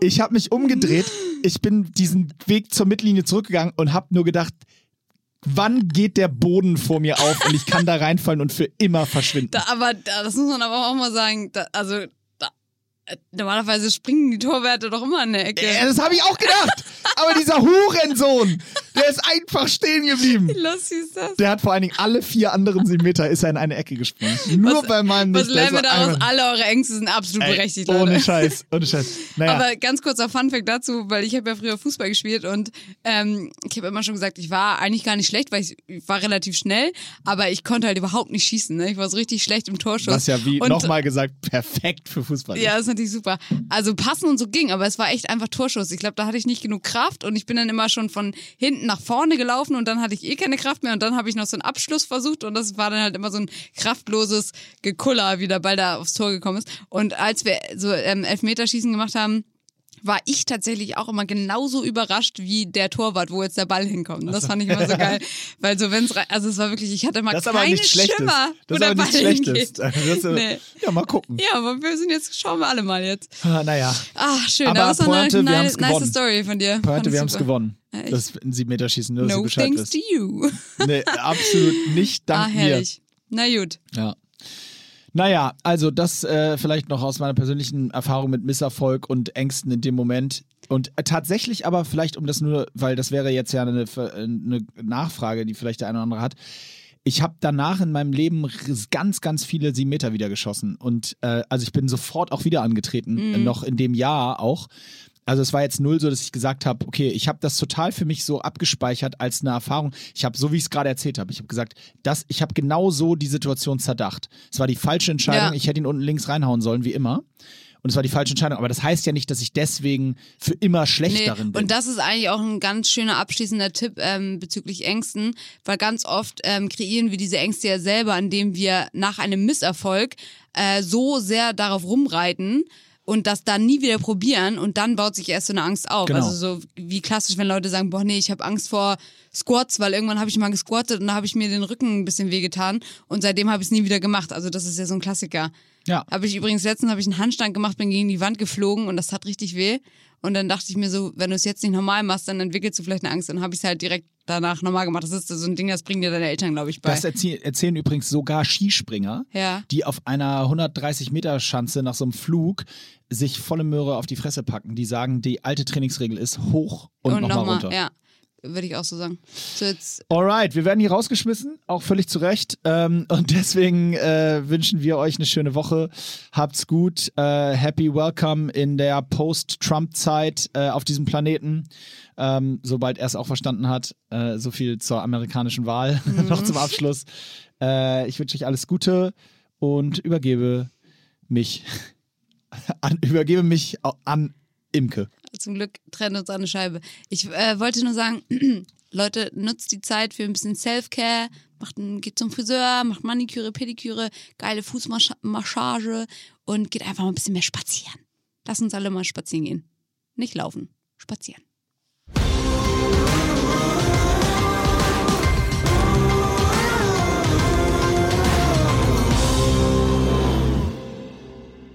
[SPEAKER 2] Ich habe mich umgedreht, ich bin diesen Weg zur Mittellinie zurückgegangen und habe nur gedacht, wann geht der Boden vor mir auf und ich kann da reinfallen und für immer verschwinden.
[SPEAKER 3] Da, aber da, das muss man aber auch mal sagen. Da, also normalerweise springen die Torwärter doch immer an der Ecke.
[SPEAKER 2] Ja, das habe ich auch gedacht. Aber dieser Hurensohn, der ist einfach stehen geblieben.
[SPEAKER 3] Wie lustig ist das?
[SPEAKER 2] Der hat vor allen Dingen alle vier anderen sieben Meter ist er in eine Ecke gesprungen. Nur bei meinem
[SPEAKER 3] Was
[SPEAKER 2] ist
[SPEAKER 3] lernen wir daraus? Alle eure Ängste sind absolut
[SPEAKER 2] Ey,
[SPEAKER 3] berechtigt,
[SPEAKER 2] Ohne
[SPEAKER 3] Leute.
[SPEAKER 2] Scheiß, ohne Scheiß. Naja,
[SPEAKER 3] Aber ganz kurzer Funfact dazu, weil ich habe ja früher Fußball gespielt und ähm, ich habe immer schon gesagt, ich war eigentlich gar nicht schlecht, weil ich, ich war relativ schnell, aber ich konnte halt überhaupt nicht schießen. Ne? Ich war so richtig schlecht im Torschuss.
[SPEAKER 2] was ja wie nochmal gesagt perfekt für Fußball.
[SPEAKER 3] Ja, das ist natürlich super. Also passen und so ging, aber es war echt einfach Torschuss. Ich glaube, da hatte ich nicht genug Kraft und ich bin dann immer schon von hinten nach vorne gelaufen und dann hatte ich eh keine Kraft mehr und dann habe ich noch so einen Abschluss versucht und das war dann halt immer so ein kraftloses Gekuller, wie der Ball da aufs Tor gekommen ist. Und als wir so ähm, Elfmeterschießen gemacht haben, war ich tatsächlich auch immer genauso überrascht wie der Torwart, wo jetzt der Ball hinkommt. Und das fand ich immer so geil, weil so wenn's rei- also es war wirklich, ich hatte mal
[SPEAKER 2] Das
[SPEAKER 3] keine. Schimmer, wo
[SPEAKER 2] Das ist
[SPEAKER 3] der Ball hingeht.
[SPEAKER 2] Das ist,
[SPEAKER 3] Nee.
[SPEAKER 2] Ja, mal gucken.
[SPEAKER 3] Ja, aber wir sind jetzt, schauen wir alle mal jetzt.
[SPEAKER 2] Ah, naja,
[SPEAKER 3] Ah, schön.
[SPEAKER 2] Aber
[SPEAKER 3] das war
[SPEAKER 2] Pointe,
[SPEAKER 3] eine
[SPEAKER 2] wir
[SPEAKER 3] nice, Story von dir. Ich
[SPEAKER 2] wir haben es gewonnen. Das in sieben Meter schießen, nur dass du
[SPEAKER 3] No
[SPEAKER 2] Bescheid
[SPEAKER 3] thanks
[SPEAKER 2] wirst.
[SPEAKER 3] to you.
[SPEAKER 2] Nee, absolut nicht
[SPEAKER 3] Ah,
[SPEAKER 2] dank mir.
[SPEAKER 3] herrlich. Na gut.
[SPEAKER 2] Ja. Naja, also das äh, vielleicht noch aus meiner persönlichen Erfahrung mit Misserfolg und Ängsten in dem Moment. Und äh, tatsächlich aber vielleicht um das nur, weil das wäre jetzt ja eine, eine Nachfrage, die vielleicht der eine oder andere hat. Ich habe danach in meinem Leben ganz, ganz viele sieben Meter wieder geschossen. Und äh, also ich bin sofort auch wieder angetreten, äh, noch in dem Jahr auch. Also es war jetzt null so, dass ich gesagt habe, okay, ich habe das total für mich so abgespeichert als eine Erfahrung. Ich habe, so wie ich es gerade erzählt habe, ich habe gesagt, das, ich habe genau so die Situation zerdacht. Es war die falsche Entscheidung.
[SPEAKER 3] Ja.
[SPEAKER 2] Ich hätte ihn unten links reinhauen sollen, wie immer. Und es war die falsche Entscheidung. Aber das heißt ja nicht, dass ich deswegen für immer schlecht
[SPEAKER 3] Nee,
[SPEAKER 2] darin bin.
[SPEAKER 3] und das ist eigentlich auch ein ganz schöner abschließender Tipp ähm, bezüglich Ängsten, weil ganz oft ähm, kreieren wir diese Ängste ja selber, indem wir nach einem Misserfolg äh, so sehr darauf rumreiten und das dann nie wieder probieren und dann baut sich erst so eine Angst auf.
[SPEAKER 2] Genau.
[SPEAKER 3] Also so wie klassisch, wenn Leute sagen, boah nee, ich habe Angst vor Squats, weil irgendwann habe ich mal gesquattet und da habe ich mir den Rücken ein bisschen wehgetan und seitdem habe ich es nie wieder gemacht. Also das ist ja so ein Klassiker.
[SPEAKER 2] Ja.
[SPEAKER 3] Habe ich übrigens letztens habe ich einen Handstand gemacht, bin gegen die Wand geflogen und das tat richtig weh. Und dann dachte ich mir so, wenn du es jetzt nicht normal machst, dann entwickelst du vielleicht eine Angst. Dann habe ich es halt direkt danach normal gemacht. Das ist so ein Ding, das bringen dir deine Eltern, glaube ich, bei.
[SPEAKER 2] Das erzähl, erzählen übrigens sogar Skispringer,
[SPEAKER 3] Ja.
[SPEAKER 2] die auf einer 130 Meter Schanze nach so einem Flug sich volle Möhre auf die Fresse packen. Die sagen, die alte Trainingsregel ist hoch und,
[SPEAKER 3] und
[SPEAKER 2] nochmal
[SPEAKER 3] nochmal,
[SPEAKER 2] runter.
[SPEAKER 3] ja. Würde ich auch so sagen. So
[SPEAKER 2] Alright, wir werden hier rausgeschmissen, auch völlig zu Recht. Ähm, und deswegen äh, wünschen wir euch eine schöne Woche. Habt's gut. Äh, happy Welcome in der Post-Trump-Zeit äh, auf diesem Planeten. Ähm, sobald er es auch verstanden hat. Äh, so viel zur amerikanischen Wahl noch zum Abschluss. Äh, ich wünsche euch alles Gute und übergebe mich an, übergebe mich an Imke.
[SPEAKER 3] Zum Glück trennt uns eine Scheibe. Ich äh, wollte nur sagen, Leute, nutzt die Zeit für ein bisschen Self-Care, macht geht zum Friseur, macht Maniküre, Pediküre, geile Fußmassage und geht einfach mal ein bisschen mehr spazieren. Lass uns alle mal spazieren gehen. Nicht laufen, spazieren.